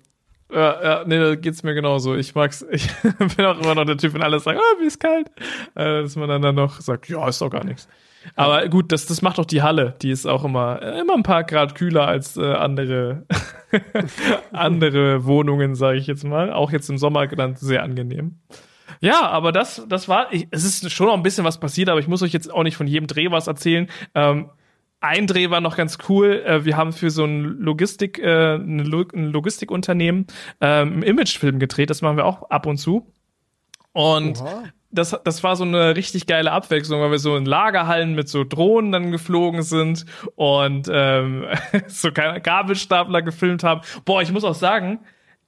Ja, ja, nee, da geht's mir genauso. Ich mag's, ich bin auch immer noch der Typ, wenn alles sagt, oh, wie ist kalt, äh, dass man dann, dann noch sagt, ja, ist doch gar nichts. Aber gut, das, das macht auch die Halle. Die ist auch immer, immer ein paar Grad kühler als äh, andere, andere Wohnungen, sage ich jetzt mal. Auch jetzt im Sommer dann sehr angenehm. Ja, aber das, das war, ich, es ist schon noch ein bisschen was passiert, aber ich muss euch jetzt auch nicht von jedem Dreh was erzählen. Ähm, ein Dreh war noch ganz cool. Äh, wir haben für so ein Logistik, äh, ein Logistikunternehmen ähm, einen Imagefilm gedreht. Das machen wir auch ab und zu. Und Oha das, das war so eine richtig geile Abwechslung, weil wir so in Lagerhallen mit so Drohnen dann geflogen sind und ähm, so Gabelstapler gefilmt haben. Boah, ich muss auch sagen,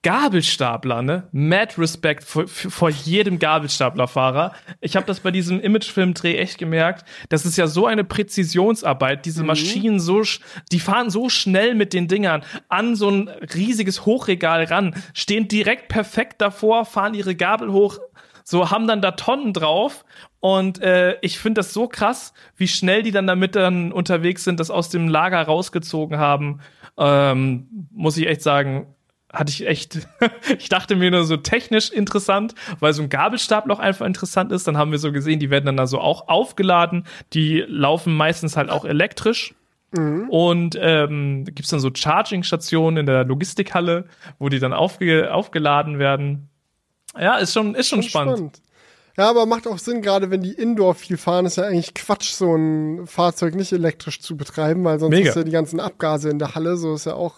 Gabelstapler, ne? Mad Respect vor, vor jedem Gabelstaplerfahrer. Ich habe das bei diesem Imagefilm-Dreh echt gemerkt. Das ist ja so eine Präzisionsarbeit. Diese mhm. Maschinen so, die fahren so schnell mit den Dingern an so ein riesiges Hochregal ran, stehen direkt perfekt davor, fahren ihre Gabel hoch, so haben dann da Tonnen drauf und äh, ich finde das so krass, wie schnell die dann damit dann unterwegs sind, das aus dem Lager rausgezogen haben. Ähm, muss ich echt sagen, hatte ich echt, ich dachte mir nur so technisch interessant, weil so ein Gabelstab noch einfach interessant ist. Dann haben wir so gesehen, die werden dann da so auch aufgeladen. Die laufen meistens halt auch elektrisch. Mhm. Und ähm, gibt dann so Charging-Stationen in der Logistikhalle, wo die dann aufge aufgeladen werden. Ja, ist schon, ist schon spannend. spannend. Ja, aber macht auch Sinn, gerade wenn die Indoor viel fahren, ist ja eigentlich Quatsch, so ein Fahrzeug nicht elektrisch zu betreiben, weil sonst Mega. hast du ja die ganzen Abgase in der Halle, so ist ja auch,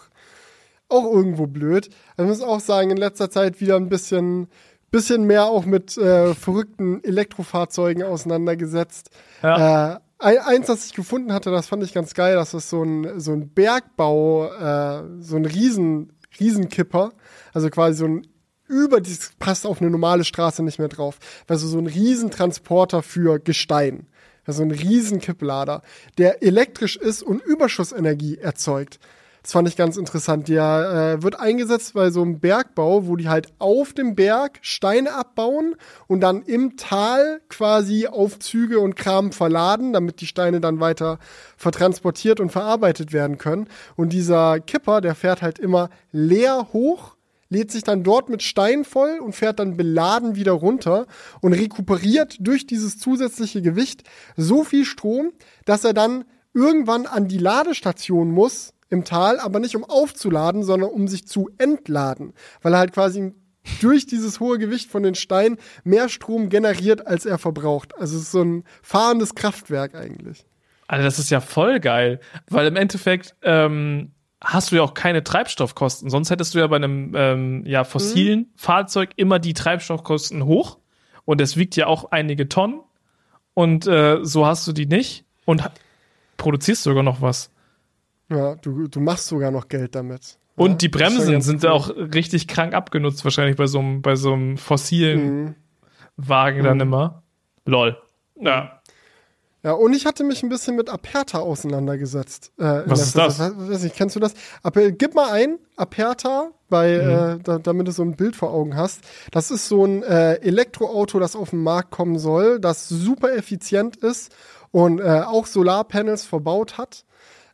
auch irgendwo blöd. Also ich muss auch sagen, in letzter Zeit wieder ein bisschen, bisschen mehr auch mit äh, verrückten Elektrofahrzeugen auseinandergesetzt. Ja. Äh, eins, das ich gefunden hatte, das fand ich ganz geil, das ist so ein, so ein Bergbau, äh, so ein Riesen, Riesenkipper, also quasi so ein über dieses passt auf eine normale Straße nicht mehr drauf. Also so ein Riesentransporter für Gestein. Also ein Riesenkipplader, der elektrisch ist und Überschussenergie erzeugt. Das fand ich ganz interessant. Der äh, wird eingesetzt bei so einem Bergbau, wo die halt auf dem Berg Steine abbauen und dann im Tal quasi Aufzüge und Kram verladen, damit die Steine dann weiter vertransportiert und verarbeitet werden können. Und dieser Kipper, der fährt halt immer leer hoch lädt sich dann dort mit Stein voll und fährt dann beladen wieder runter und rekuperiert durch dieses zusätzliche Gewicht so viel Strom, dass er dann irgendwann an die Ladestation muss im Tal, aber nicht um aufzuladen, sondern um sich zu entladen, weil er halt quasi durch dieses hohe Gewicht von den Steinen mehr Strom generiert, als er verbraucht. Also es ist so ein fahrendes Kraftwerk eigentlich. Also das ist ja voll geil, weil im Endeffekt ähm, hast du ja auch keine Treibstoffkosten. Sonst hättest du ja bei einem ähm, ja, fossilen mhm. Fahrzeug immer die Treibstoffkosten hoch. und es wiegt ja auch einige Tonnen und äh, so hast du die nicht und produzierst sogar noch was. Ja, du, du machst sogar noch Geld damit. Und ja, die Bremsen sind cool. auch richtig krank abgenutzt, wahrscheinlich bei so einem, bei so einem fossilen mhm. Wagen dann mhm. immer. Lol. Ja. Ja, und ich hatte mich ein bisschen mit Aperta auseinandergesetzt. Äh, Was ist das? das? Weiß nicht, kennst du das? Aber, gib mal ein, Aperta, bei, mhm. äh, da, damit du so ein Bild vor Augen hast. Das ist so ein äh, Elektroauto, das auf den Markt kommen soll, das super effizient ist und äh, auch Solarpanels verbaut hat.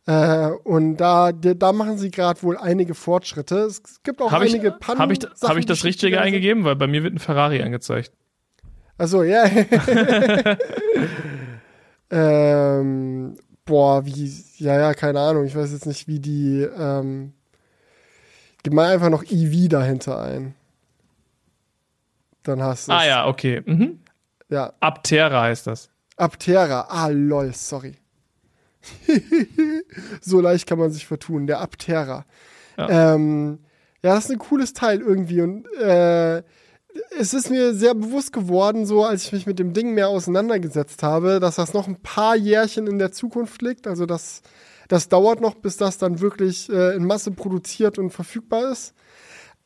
Äh, und da, da machen sie gerade wohl einige Fortschritte. Es gibt auch hab einige ich, Pannen. Habe ich, hab ich das Richtige eingegeben? Weil bei mir wird ein Ferrari angezeigt. Also ja. Ähm, boah, wie, ja, ja, keine Ahnung. Ich weiß jetzt nicht, wie die, ähm, gib mal einfach noch EV dahinter ein. Dann hast du Ah ja, okay. Mhm. Ja. Aptera heißt das. Aptera. Ah, lol, sorry. so leicht kann man sich vertun. Der Aptera. Ja. Ähm, ja, das ist ein cooles Teil irgendwie und äh, es ist mir sehr bewusst geworden, so als ich mich mit dem Ding mehr auseinandergesetzt habe, dass das noch ein paar Jährchen in der Zukunft liegt. Also das, das dauert noch, bis das dann wirklich äh, in Masse produziert und verfügbar ist.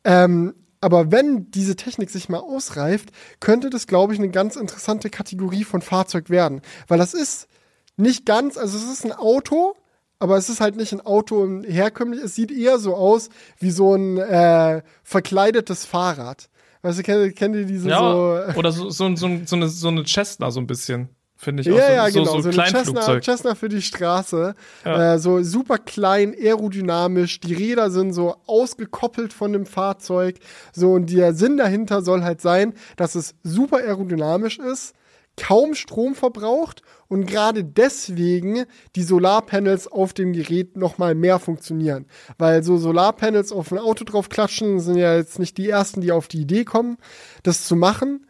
Ähm, aber wenn diese Technik sich mal ausreift, könnte das, glaube ich, eine ganz interessante Kategorie von Fahrzeug werden. Weil das ist nicht ganz, also es ist ein Auto, aber es ist halt nicht ein Auto herkömmlich. Es sieht eher so aus wie so ein äh, verkleidetes Fahrrad. Weißt du, kennt, kennt ihr diese ja, so. Oder so, so, so, so, eine, so eine Cessna so ein bisschen. Finde ich auch. Ja, so, ja, genau. So, so, so eine Cessna, Cessna für die Straße. Ja. Äh, so super klein, aerodynamisch. Die Räder sind so ausgekoppelt von dem Fahrzeug. So, und der Sinn dahinter soll halt sein, dass es super aerodynamisch ist, kaum Strom verbraucht und gerade deswegen die Solarpanels auf dem Gerät noch mal mehr funktionieren. Weil so Solarpanels auf ein Auto drauf klatschen sind ja jetzt nicht die ersten, die auf die Idee kommen, das zu machen.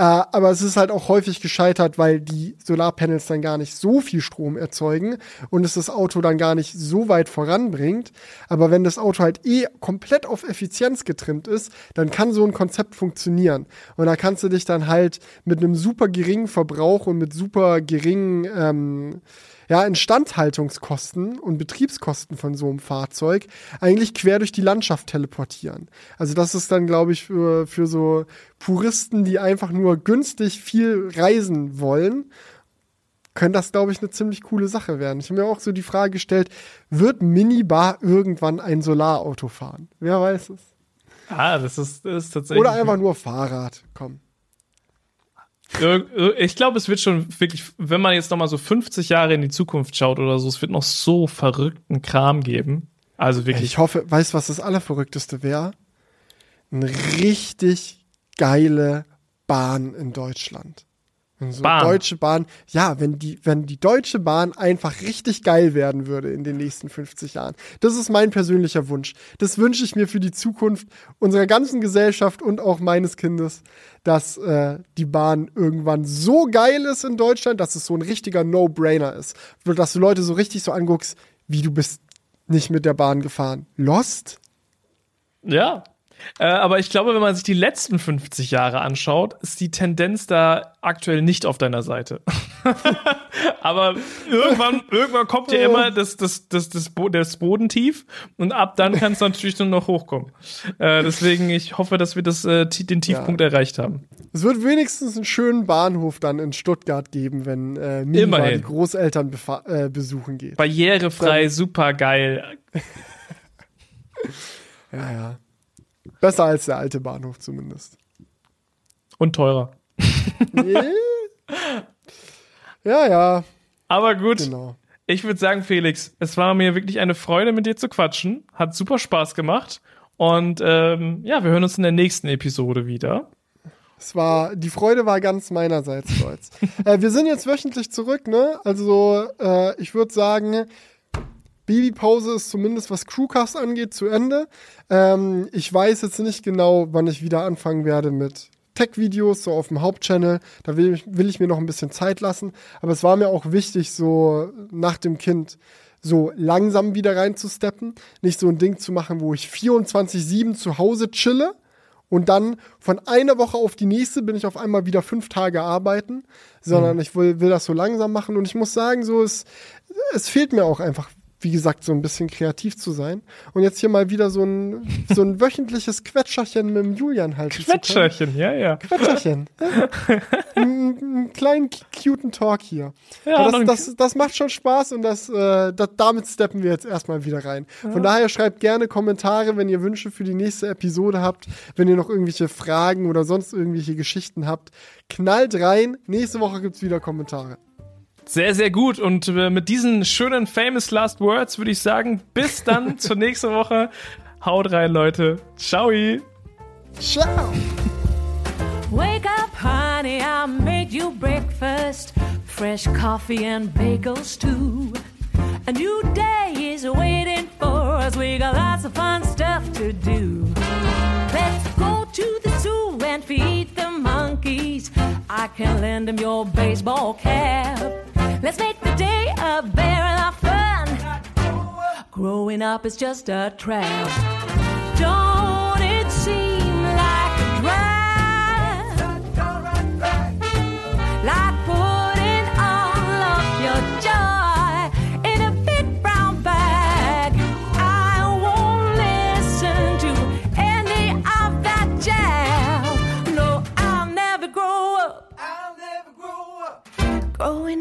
Äh, aber es ist halt auch häufig gescheitert, weil die Solarpanels dann gar nicht so viel Strom erzeugen und es das Auto dann gar nicht so weit voranbringt. Aber wenn das Auto halt eh komplett auf Effizienz getrimmt ist, dann kann so ein Konzept funktionieren. Und da kannst du dich dann halt mit einem super geringen Verbrauch und mit super geringen ähm, ja, Instandhaltungskosten und Betriebskosten von so einem Fahrzeug eigentlich quer durch die Landschaft teleportieren. Also das ist dann, glaube ich, für, für so Puristen, die einfach nur günstig viel reisen wollen, könnte das, glaube ich, eine ziemlich coole Sache werden. Ich habe mir auch so die Frage gestellt, wird Minibar irgendwann ein Solarauto fahren? Wer weiß es? Ah, das ist, das ist tatsächlich. Oder einfach nur Fahrrad, komm. Ich glaube, es wird schon wirklich, wenn man jetzt noch mal so 50 Jahre in die Zukunft schaut oder so, es wird noch so verrückten Kram geben. Also wirklich. Ich hoffe, weißt du, was das Allerverrückteste wäre? Eine richtig geile Bahn in Deutschland. So Bahn. Deutsche Bahn, ja, wenn die, wenn die Deutsche Bahn einfach richtig geil werden würde in den nächsten 50 Jahren. Das ist mein persönlicher Wunsch. Das wünsche ich mir für die Zukunft unserer ganzen Gesellschaft und auch meines Kindes, dass äh, die Bahn irgendwann so geil ist in Deutschland, dass es so ein richtiger No-Brainer ist. Dass du Leute so richtig so anguckst, wie du bist nicht mit der Bahn gefahren. Lost? Ja, äh, aber ich glaube, wenn man sich die letzten 50 Jahre anschaut, ist die Tendenz da aktuell nicht auf deiner Seite. aber irgendwann, irgendwann kommt ja immer das, das, das, das, das Bodentief und ab dann kann es natürlich nur noch hochkommen. Äh, deswegen, ich hoffe, dass wir das, äh, den Tiefpunkt ja. erreicht haben. Es wird wenigstens einen schönen Bahnhof dann in Stuttgart geben, wenn äh, Mima die Großeltern äh, besuchen geht. Barrierefrei, super geil. ja, ja. Besser als der alte Bahnhof zumindest. Und teurer. ja, ja. Aber gut. Genau. Ich würde sagen, Felix, es war mir wirklich eine Freude, mit dir zu quatschen. Hat super Spaß gemacht. Und ähm, ja, wir hören uns in der nächsten Episode wieder. Es war, die Freude war ganz meinerseits, Stolz. äh, wir sind jetzt wöchentlich zurück, ne? Also, äh, ich würde sagen, Babypause ist zumindest, was Crewcast angeht, zu Ende. Ähm, ich weiß jetzt nicht genau, wann ich wieder anfangen werde mit Tech-Videos, so auf dem Hauptchannel. Da will ich, will ich mir noch ein bisschen Zeit lassen. Aber es war mir auch wichtig, so nach dem Kind so langsam wieder reinzusteppen. Nicht so ein Ding zu machen, wo ich 24-7 zu Hause chille Und dann von einer Woche auf die nächste bin ich auf einmal wieder fünf Tage arbeiten, sondern mhm. ich will, will das so langsam machen. Und ich muss sagen, so es, es fehlt mir auch einfach wie gesagt, so ein bisschen kreativ zu sein. Und jetzt hier mal wieder so ein, so ein wöchentliches Quetscherchen mit dem Julian halt. Quetscherchen, ja, ja. Quetscherchen. ein, ein kleinen, cuten Talk hier. Ja, das, das, das, macht schon Spaß und das, äh, das, damit steppen wir jetzt erstmal wieder rein. Von ja. daher schreibt gerne Kommentare, wenn ihr Wünsche für die nächste Episode habt, wenn ihr noch irgendwelche Fragen oder sonst irgendwelche Geschichten habt. Knallt rein. Nächste Woche gibt's wieder Kommentare. Sehr, sehr gut. Und äh, mit diesen schönen famous last words würde ich sagen, bis dann zur nächsten Woche. Haut rein, Leute. Ciao. Ciao. Wake up, honey, I made you breakfast. Fresh coffee and bagels too. A new day is waiting for us. We got lots of fun stuff to do. Let's go to the zoo and feed the monkeys. I can lend them your baseball cap. Let's make the day a barrel of fun. Growing up is just a trap. Don't